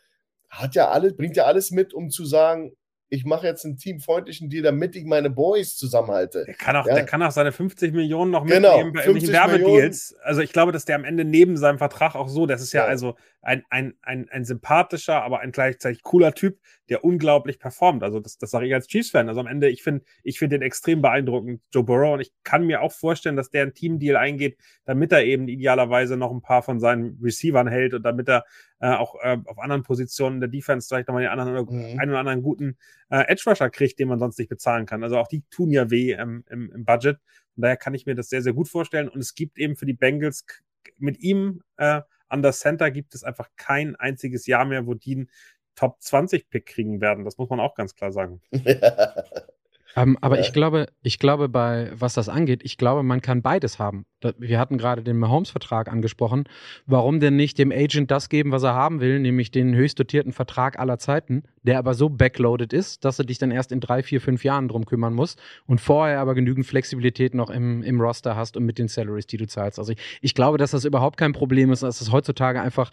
C: hat ja alles, bringt ja alles mit, um zu sagen, ich mache jetzt einen teamfreundlichen Deal, damit ich meine Boys zusammenhalte.
D: Der kann auch,
C: Ja.
D: der kann auch seine 50 Millionen noch
C: Genau,
D: mitnehmen bei irgendwelchen
C: 50
D: Werbedeals. Also ich glaube, dass der am Ende neben seinem Vertrag auch so, das ist ja,
C: Ja.
D: also ein, ein, ein, ein sympathischer, aber ein gleichzeitig cooler Typ, der unglaublich performt. Also das, das sage ich als Chiefs-Fan. Also am Ende, ich finde ich finde den extrem beeindruckend, Joe Burrow. Und ich kann mir auch vorstellen, dass der einen Teamdeal eingeht, damit er eben idealerweise noch ein paar von seinen Receivern hält und damit er äh, auch äh, auf anderen Positionen der Defense vielleicht nochmal den anderen,
C: Mhm.
D: einen oder anderen guten äh, Edge-Rusher kriegt, den man sonst nicht bezahlen kann. Also auch die tun ja weh im, im, im Budget. Von daher kann ich mir das sehr, sehr gut vorstellen. Und es gibt eben für die Bengals mit ihm äh, an der Center gibt es einfach kein einziges Jahr mehr, wo die einen Top 20 Pick kriegen werden. Das muss man auch ganz klar sagen.
B: Ähm, aber
C: Ja.
B: ich glaube, ich glaube, bei was das angeht, ich glaube, man kann beides haben. Wir hatten gerade den Mahomes-Vertrag angesprochen. Warum denn nicht dem Agent das geben, was er haben will, nämlich den höchst dotierten Vertrag aller Zeiten, der aber so backloaded ist, dass du dich dann erst in drei, vier, fünf Jahren drum kümmern musst und vorher aber genügend Flexibilität noch im, im Roster hast und mit den Salaries, die du zahlst. Also ich, ich glaube, dass das überhaupt kein Problem ist, dass es heutzutage einfach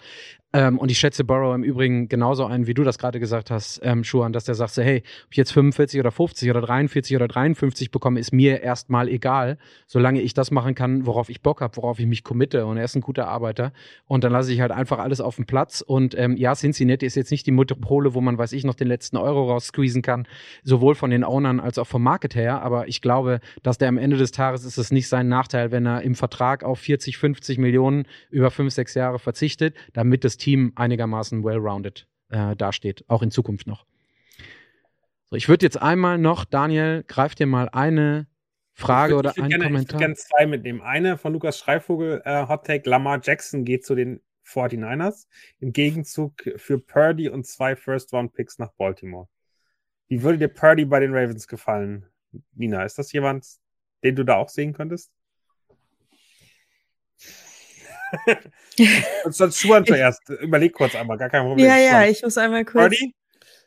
B: ähm, und ich schätze Burrow im Übrigen genauso ein, wie du das gerade gesagt hast, ähm, Schuhan, dass der sagt, hey, ob ich jetzt 45 oder 50 oder 43 oder 53 bekomme, ist mir erstmal egal, solange ich das machen kann, worauf ich Bock habe, worauf ich mich committe. Und er ist ein guter Arbeiter. Und dann lasse ich halt einfach alles auf den Platz. Und ähm, ja, Cincinnati ist jetzt nicht die Metropole, wo man, weiß ich, noch den letzten Euro raussqueezen kann, sowohl von den Ownern als auch vom Market her. Aber ich glaube, dass der am Ende des Tages ist es nicht sein Nachteil, wenn er im Vertrag auf 40, 50 Millionen über fünf, sechs Jahre verzichtet, damit das Team einigermaßen well-rounded äh, dasteht, auch in Zukunft noch. So, ich würde jetzt einmal noch, Daniel, greif dir mal eine Frage
D: Ich würd-
B: oder
D: ich
B: einen
D: gerne, Ich
B: Kommentar.
D: würde gerne zwei mitnehmen. Eine von Lukas Schreivogel, äh, Hot Take, Lamar Jackson geht zu den 49ers im Gegenzug für Purdy und zwei First-Round-Picks nach Baltimore. Wie würde dir Purdy bei den Ravens gefallen, Nina? Ist das jemand, den du da auch sehen könntest? Und sonst Schuhan zuerst. Überleg kurz einmal, gar kein Problem.
E: Ja, ja, ich muss einmal kurz.
D: Purdy?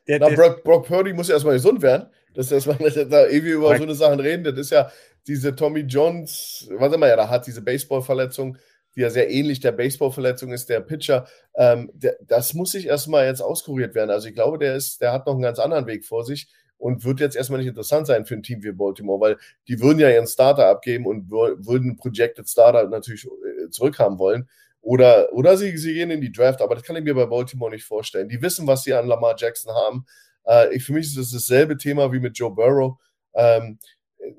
D: Der,
C: Na,
D: der,
C: Brock, Brock Purdy muss erstmal gesund werden. dass, dass man da irgendwie über so eine Sachen reden. Das ist ja diese Tommy Johns, was immer er da hat, diese Baseballverletzung, die ja sehr ähnlich der Baseballverletzung ist, der Pitcher. Ähm, der, das muss sich erstmal jetzt auskuriert werden. Also ich glaube, der ist, der hat noch einen ganz anderen Weg vor sich und wird jetzt erstmal nicht interessant sein für ein Team wie Baltimore, weil die würden ja ihren Starter abgeben und würden Projected Starter natürlich äh, zurückhaben wollen. Oder, oder sie, sie gehen in die Draft, aber das kann ich mir bei Baltimore nicht vorstellen. Die wissen, was sie an Lamar Jackson haben. Äh, ich, für mich ist das dasselbe Thema wie mit Joe Burrow. Ähm,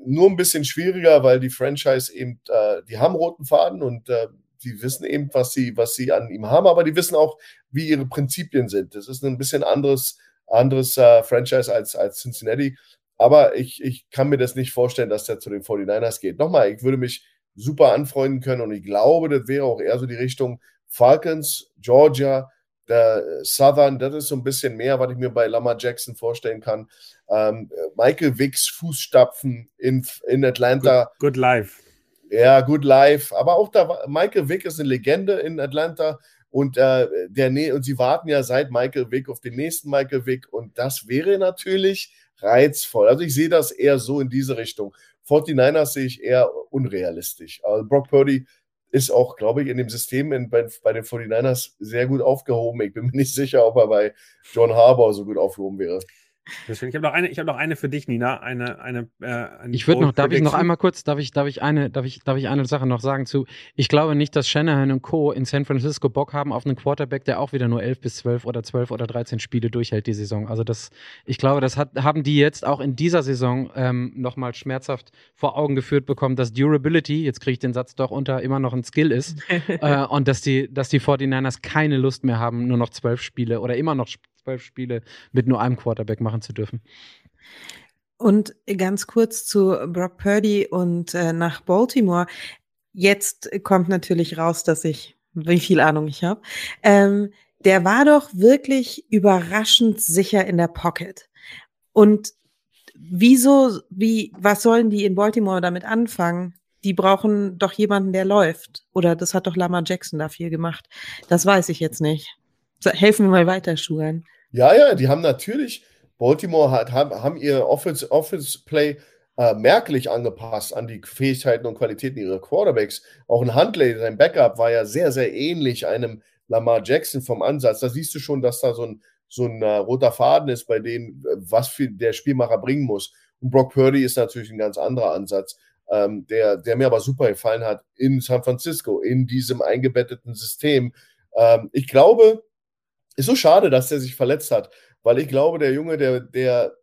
C: nur ein bisschen schwieriger, weil die Franchise eben, äh, die haben roten Faden und äh, die wissen eben, was sie, was sie an ihm haben, aber die wissen auch, wie ihre Prinzipien sind. Das ist ein bisschen anderes, anderes äh, Franchise als, als Cincinnati. Aber ich, ich kann mir das nicht vorstellen, dass der zu den 49ers geht. Nochmal, ich würde mich super anfreunden können und ich glaube, das wäre auch eher so die Richtung Falcons, Georgia, der Southern, das ist so ein bisschen mehr, was ich mir bei Lamar Jackson vorstellen kann. Ähm, Michael Wicks Fußstapfen in, in Atlanta.
D: Good, good life.
C: Ja, good life. Aber auch da, Michael Wick ist eine Legende in Atlanta und, äh, der, und sie warten ja seit Michael Wick auf den nächsten Michael Wick und das wäre natürlich reizvoll. Also ich sehe das eher so in diese Richtung. 49ers sehe ich eher unrealistisch. Also Brock Purdy ist auch, glaube ich, in dem System in, bei, bei, den 49ers sehr gut aufgehoben. Ich bin mir nicht sicher, ob er bei John Harbour so gut aufgehoben wäre.
D: Ich habe noch eine, ich habe noch eine für dich, Nina. Eine, eine, äh, eine
B: ich würde noch, darf ich noch einmal kurz, darf ich, darf ich eine, darf ich, darf ich eine Sache noch sagen zu? Ich glaube nicht, dass Shanahan und Co. in San Francisco Bock haben auf einen Quarterback, der auch wieder nur 11 bis 12 oder 12 oder 13 Spiele durchhält die Saison. Also das, ich glaube, das hat, haben die jetzt auch in dieser Saison ähm, nochmal schmerzhaft vor Augen geführt bekommen, dass Durability, jetzt kriege ich den Satz doch unter, immer noch ein Skill ist äh, und dass die, dass die 49ers keine Lust mehr haben, nur noch 12 Spiele oder immer noch zwölf Spiele mit nur einem Quarterback machen zu dürfen.
E: Und ganz kurz zu Brock Purdy und äh, nach Baltimore. Jetzt kommt natürlich raus, dass ich, wie viel Ahnung ich habe. Ähm, der war doch wirklich überraschend sicher in der Pocket. Und wieso, wie, was sollen die in Baltimore damit anfangen? Die brauchen doch jemanden, der läuft. Oder das hat doch Lamar Jackson da viel gemacht. Das weiß ich jetzt nicht. So, helfen wir mal weiter, Schuhan.
C: Ja, ja, die haben natürlich, Baltimore hat, haben, haben ihr Offense, Offense Play äh, merklich angepasst an die Fähigkeiten und Qualitäten ihrer Quarterbacks. Auch ein Huntley, sein Backup, war ja sehr, sehr ähnlich einem Lamar Jackson vom Ansatz. Da siehst du schon, dass da so ein, so ein uh, roter Faden ist bei denen, was für der Spielmacher bringen muss. Und Brock Purdy ist natürlich ein ganz anderer Ansatz, ähm, der, der mir aber super gefallen hat in San Francisco, in diesem eingebetteten System. Ähm, ich glaube, ist so schade, dass der sich verletzt hat, weil ich glaube, der Junge, der, der,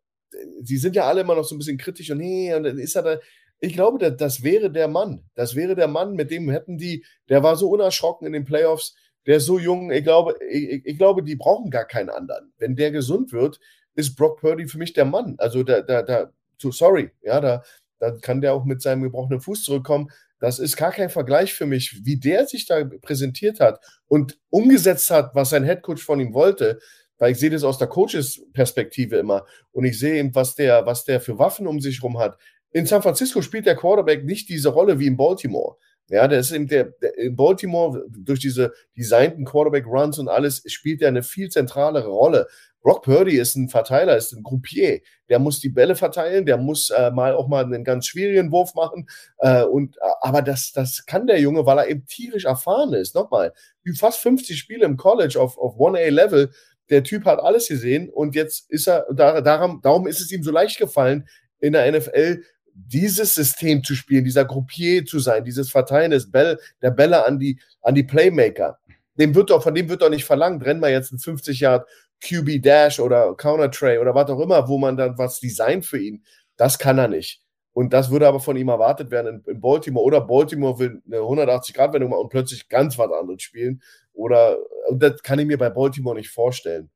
C: sie sind ja alle immer noch so ein bisschen kritisch und nee, und dann ist er da. Ich glaube, das, das wäre der Mann. Das wäre der Mann, mit dem hätten die, der war so unerschrocken in den Playoffs, der ist so jung. Ich glaube, ich, ich glaube, die brauchen gar keinen anderen. Wenn der gesund wird, ist Brock Purdy für mich der Mann. Also da, da, da, sorry, ja, da, da kann der auch mit seinem gebrochenen Fuß zurückkommen. Das ist gar kein Vergleich für mich, wie der sich da präsentiert hat und umgesetzt hat, was sein Headcoach von ihm wollte. Weil ich sehe das aus der Coaches-Perspektive immer. Und ich sehe eben, was der, was der für Waffen um sich herum hat. In San Francisco spielt der Quarterback nicht diese Rolle wie in Baltimore. Ja, der ist eben der, der in Baltimore durch diese designten Quarterback Runs und alles spielt er eine viel zentralere Rolle. Brock Purdy ist ein Verteiler, ist ein Groupier. Der muss die Bälle verteilen, der muss äh, mal auch mal einen ganz schwierigen Wurf machen. Äh, und, äh, aber das, das kann der Junge, weil er eben tierisch erfahren ist. Nochmal, fast 50 Spiele im College auf, auf 1A-Level. Der Typ hat alles gesehen und jetzt ist er, da, darum, darum ist es ihm so leicht gefallen, in der NFL dieses System zu spielen, dieser Groupier zu sein, dieses Verteilen des Bell, der Bälle an die, an die Playmaker. Dem wird doch, von dem wird doch nicht verlangt, renn mal jetzt ein 50 Yard QB Dash oder Counter Tray oder was auch immer, wo man dann was designt für ihn. Das kann er nicht. Und das würde aber von ihm erwartet werden in, in Baltimore. Oder Baltimore will eine 180-Grad-Wendung machen und plötzlich ganz was anderes spielen. Oder, und das kann ich mir bei Baltimore nicht vorstellen.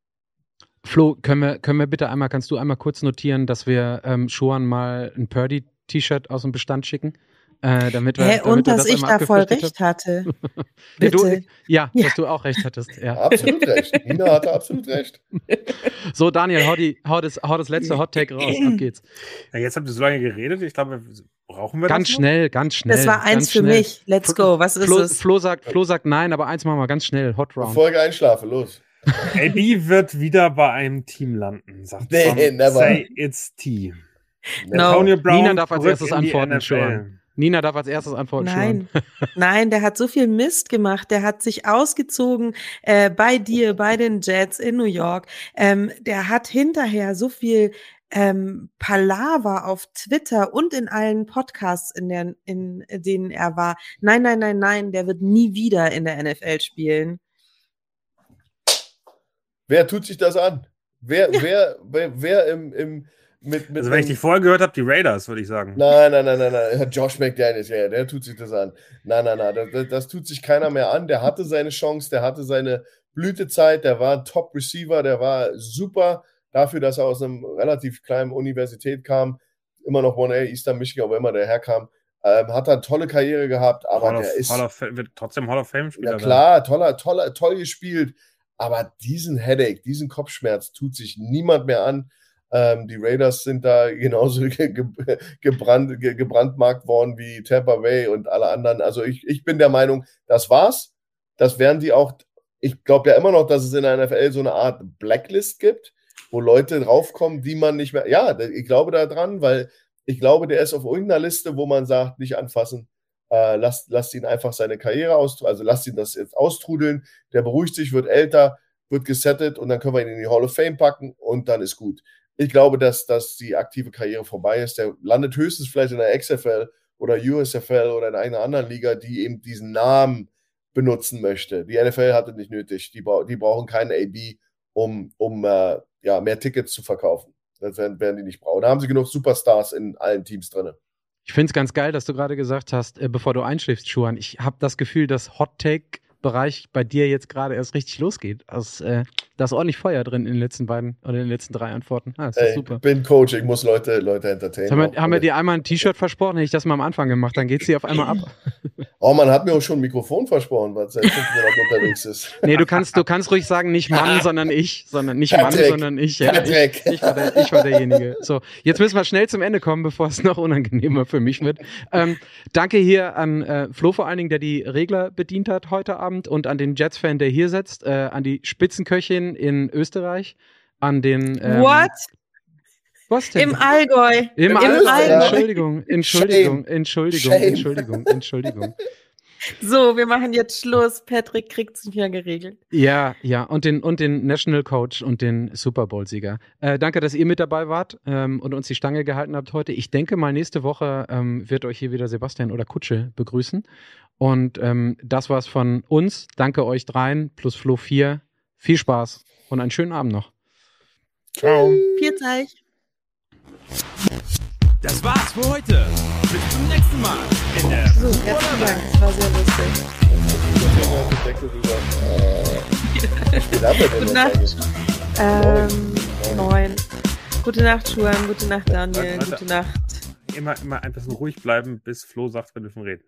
B: Flo, können wir, können wir bitte einmal, kannst du einmal kurz notieren, dass wir ähm, Schuhan mal ein Purdy-T-Shirt aus dem Bestand schicken? Äh, damit wir,
E: Hä, damit und dass das ich da voll recht hatte.
B: ja, du, ja, ja, dass du auch recht hattest. Ja.
C: Absolut recht. Nina hatte absolut recht.
B: So, Daniel, hau, die, hau, das, hau das letzte Hot Take raus. Ab geht's.
D: Ja, jetzt habt ihr so lange geredet. Ich glaube, brauchen wir
B: ganz
D: das
B: schnell, ganz schnell.
E: Das war eins für schnell. mich. Let's go. Was ist
B: Flo,
E: es?
B: Flo sagt, Flo sagt nein, aber eins machen wir ganz schnell. Hot Round.
C: Ich einschlafe, los.
D: AB wird wieder bei einem Team landen, sagt
C: nee, never.
D: Say it's T.
E: No.
D: Antonio Brown
B: Nina darf als erstes antworten. Nina darf als erstes antworten.
E: Nein, nein, der hat so viel Mist gemacht. Der hat sich ausgezogen äh, bei dir, bei den Jets in New York. Ähm, der hat hinterher so viel ähm, Palaver auf Twitter und in allen Podcasts, in, der, in denen er war. Nein, nein, nein, nein, der wird nie wieder in der NFL spielen.
C: Wer tut sich das an? Wer, wer, wer, wer im, im mit, mit
D: Also, wenn ich dich vorher gehört habe, die Raiders, würde ich sagen.
C: Nein, nein, nein, nein, nein. Josh McDaniels, ja, der tut sich das an. Nein, nein, nein, das, das, tut sich keiner mehr an. Der hatte seine Chance, der hatte seine Blütezeit, der war ein Top-Receiver, der war super dafür, dass er aus einem relativ kleinen Universität kam. Immer noch 1A, Eastern Michigan, wo immer der herkam. Ähm, hat eine tolle Karriere gehabt, aber
D: Hall of,
C: der ist.
D: Hall of, wird trotzdem Hall of Fame-Spieler.
C: Ja klar, toller, toller, toll gespielt. Aber diesen Headache, diesen Kopfschmerz tut sich niemand mehr an. Ähm, die Raiders sind da genauso ge ge gebrannt, ge gebrandmarkt worden wie Tampa Bay und alle anderen. Also ich, ich bin der Meinung, das war's. Das werden die auch. Ich glaube ja immer noch, dass es in der NFL so eine Art Blacklist gibt, wo Leute draufkommen, die man nicht mehr. Ja, ich glaube da dran, weil ich glaube, der ist auf irgendeiner Liste, wo man sagt, nicht anfassen. Äh, lasst, lasst ihn einfach seine Karriere aus, also lasst ihn das jetzt austrudeln. Der beruhigt sich, wird älter, wird gesettet und dann können wir ihn in die Hall of Fame packen und dann ist gut. Ich glaube, dass, dass die aktive Karriere vorbei ist. Der landet höchstens vielleicht in der XFL oder USFL oder in einer anderen Liga, die eben diesen Namen benutzen möchte. Die NFL hat es nicht nötig. Die, die brauchen keinen AB, um, um äh, ja, mehr Tickets zu verkaufen. Das werden, werden die nicht brauchen. Da haben sie genug Superstars in allen Teams drin.
B: Ich finde es ganz geil, dass du gerade gesagt hast, äh, bevor du einschläfst, Schuhan, ich habe das Gefühl, dass Hot Take Bereich bei dir jetzt gerade erst richtig losgeht. Also, äh, da ist ordentlich Feuer drin in den letzten beiden oder in den letzten drei Antworten. Ah, das ist
C: Ey,
B: super.
C: Ich bin Coach, ich muss Leute, Leute entertainen.
B: Haben wir, haben wir dir einmal ein T-Shirt versprochen? Hätte ich das mal am Anfang gemacht, dann geht sie auf einmal ab.
C: Oh, man hat mir auch schon ein Mikrofon versprochen, was seit fünf Monaten unterwegs ist.
B: Nee, du kannst, du kannst ruhig sagen, nicht Mann, sondern ich, sondern nicht Mann,
C: Patrick.
B: sondern ich. Ja, ich,
C: Patrick.
B: ich, war der, ich war derjenige. So, jetzt müssen wir schnell zum Ende kommen, bevor es noch unangenehmer für mich wird. Ähm, danke hier an äh, Flo vor allen Dingen, der die Regler bedient hat heute Abend und an den Jets-Fan, der hier sitzt, äh, an die Spitzenköchin in Österreich, an den ähm,
E: What?
B: Was denn?
E: Im Allgäu.
B: Im,
C: Im
B: Allgäu.
C: Allgäu.
B: Entschuldigung, Entschuldigung, Entschuldigung,
C: Shame.
B: Entschuldigung, Entschuldigung.
E: So, wir machen jetzt Schluss. Patrick kriegt's nicht mehr geregelt.
B: Ja, ja, und den, und den National Coach und den Super Bowl-Sieger. Äh, danke, dass ihr mit dabei wart ähm, und uns die Stange gehalten habt heute. Ich denke mal, nächste Woche ähm, wird euch hier wieder Sebastian oder Kutsche begrüßen. Und ähm, das war's von uns. Danke euch dreien plus Flo 4. Viel Spaß und einen schönen Abend noch.
D: Ciao.
E: Viert euch.
A: Das war's für heute. Bis zum nächsten Mal in der
E: So, herzlichen Dank. Das war sehr lustig.
C: Deckel rüber. Wie spät haben wir denn
E: Gute Nacht.
C: eigentlich?
E: Ähm, neun. Gute Nacht, Schuhan. Gute Nacht, Daniel.
D: Warte, warte.
E: Gute Nacht.
D: Immer, immer ein bisschen ruhig bleiben, bis Flo sagt, wir dürfen reden.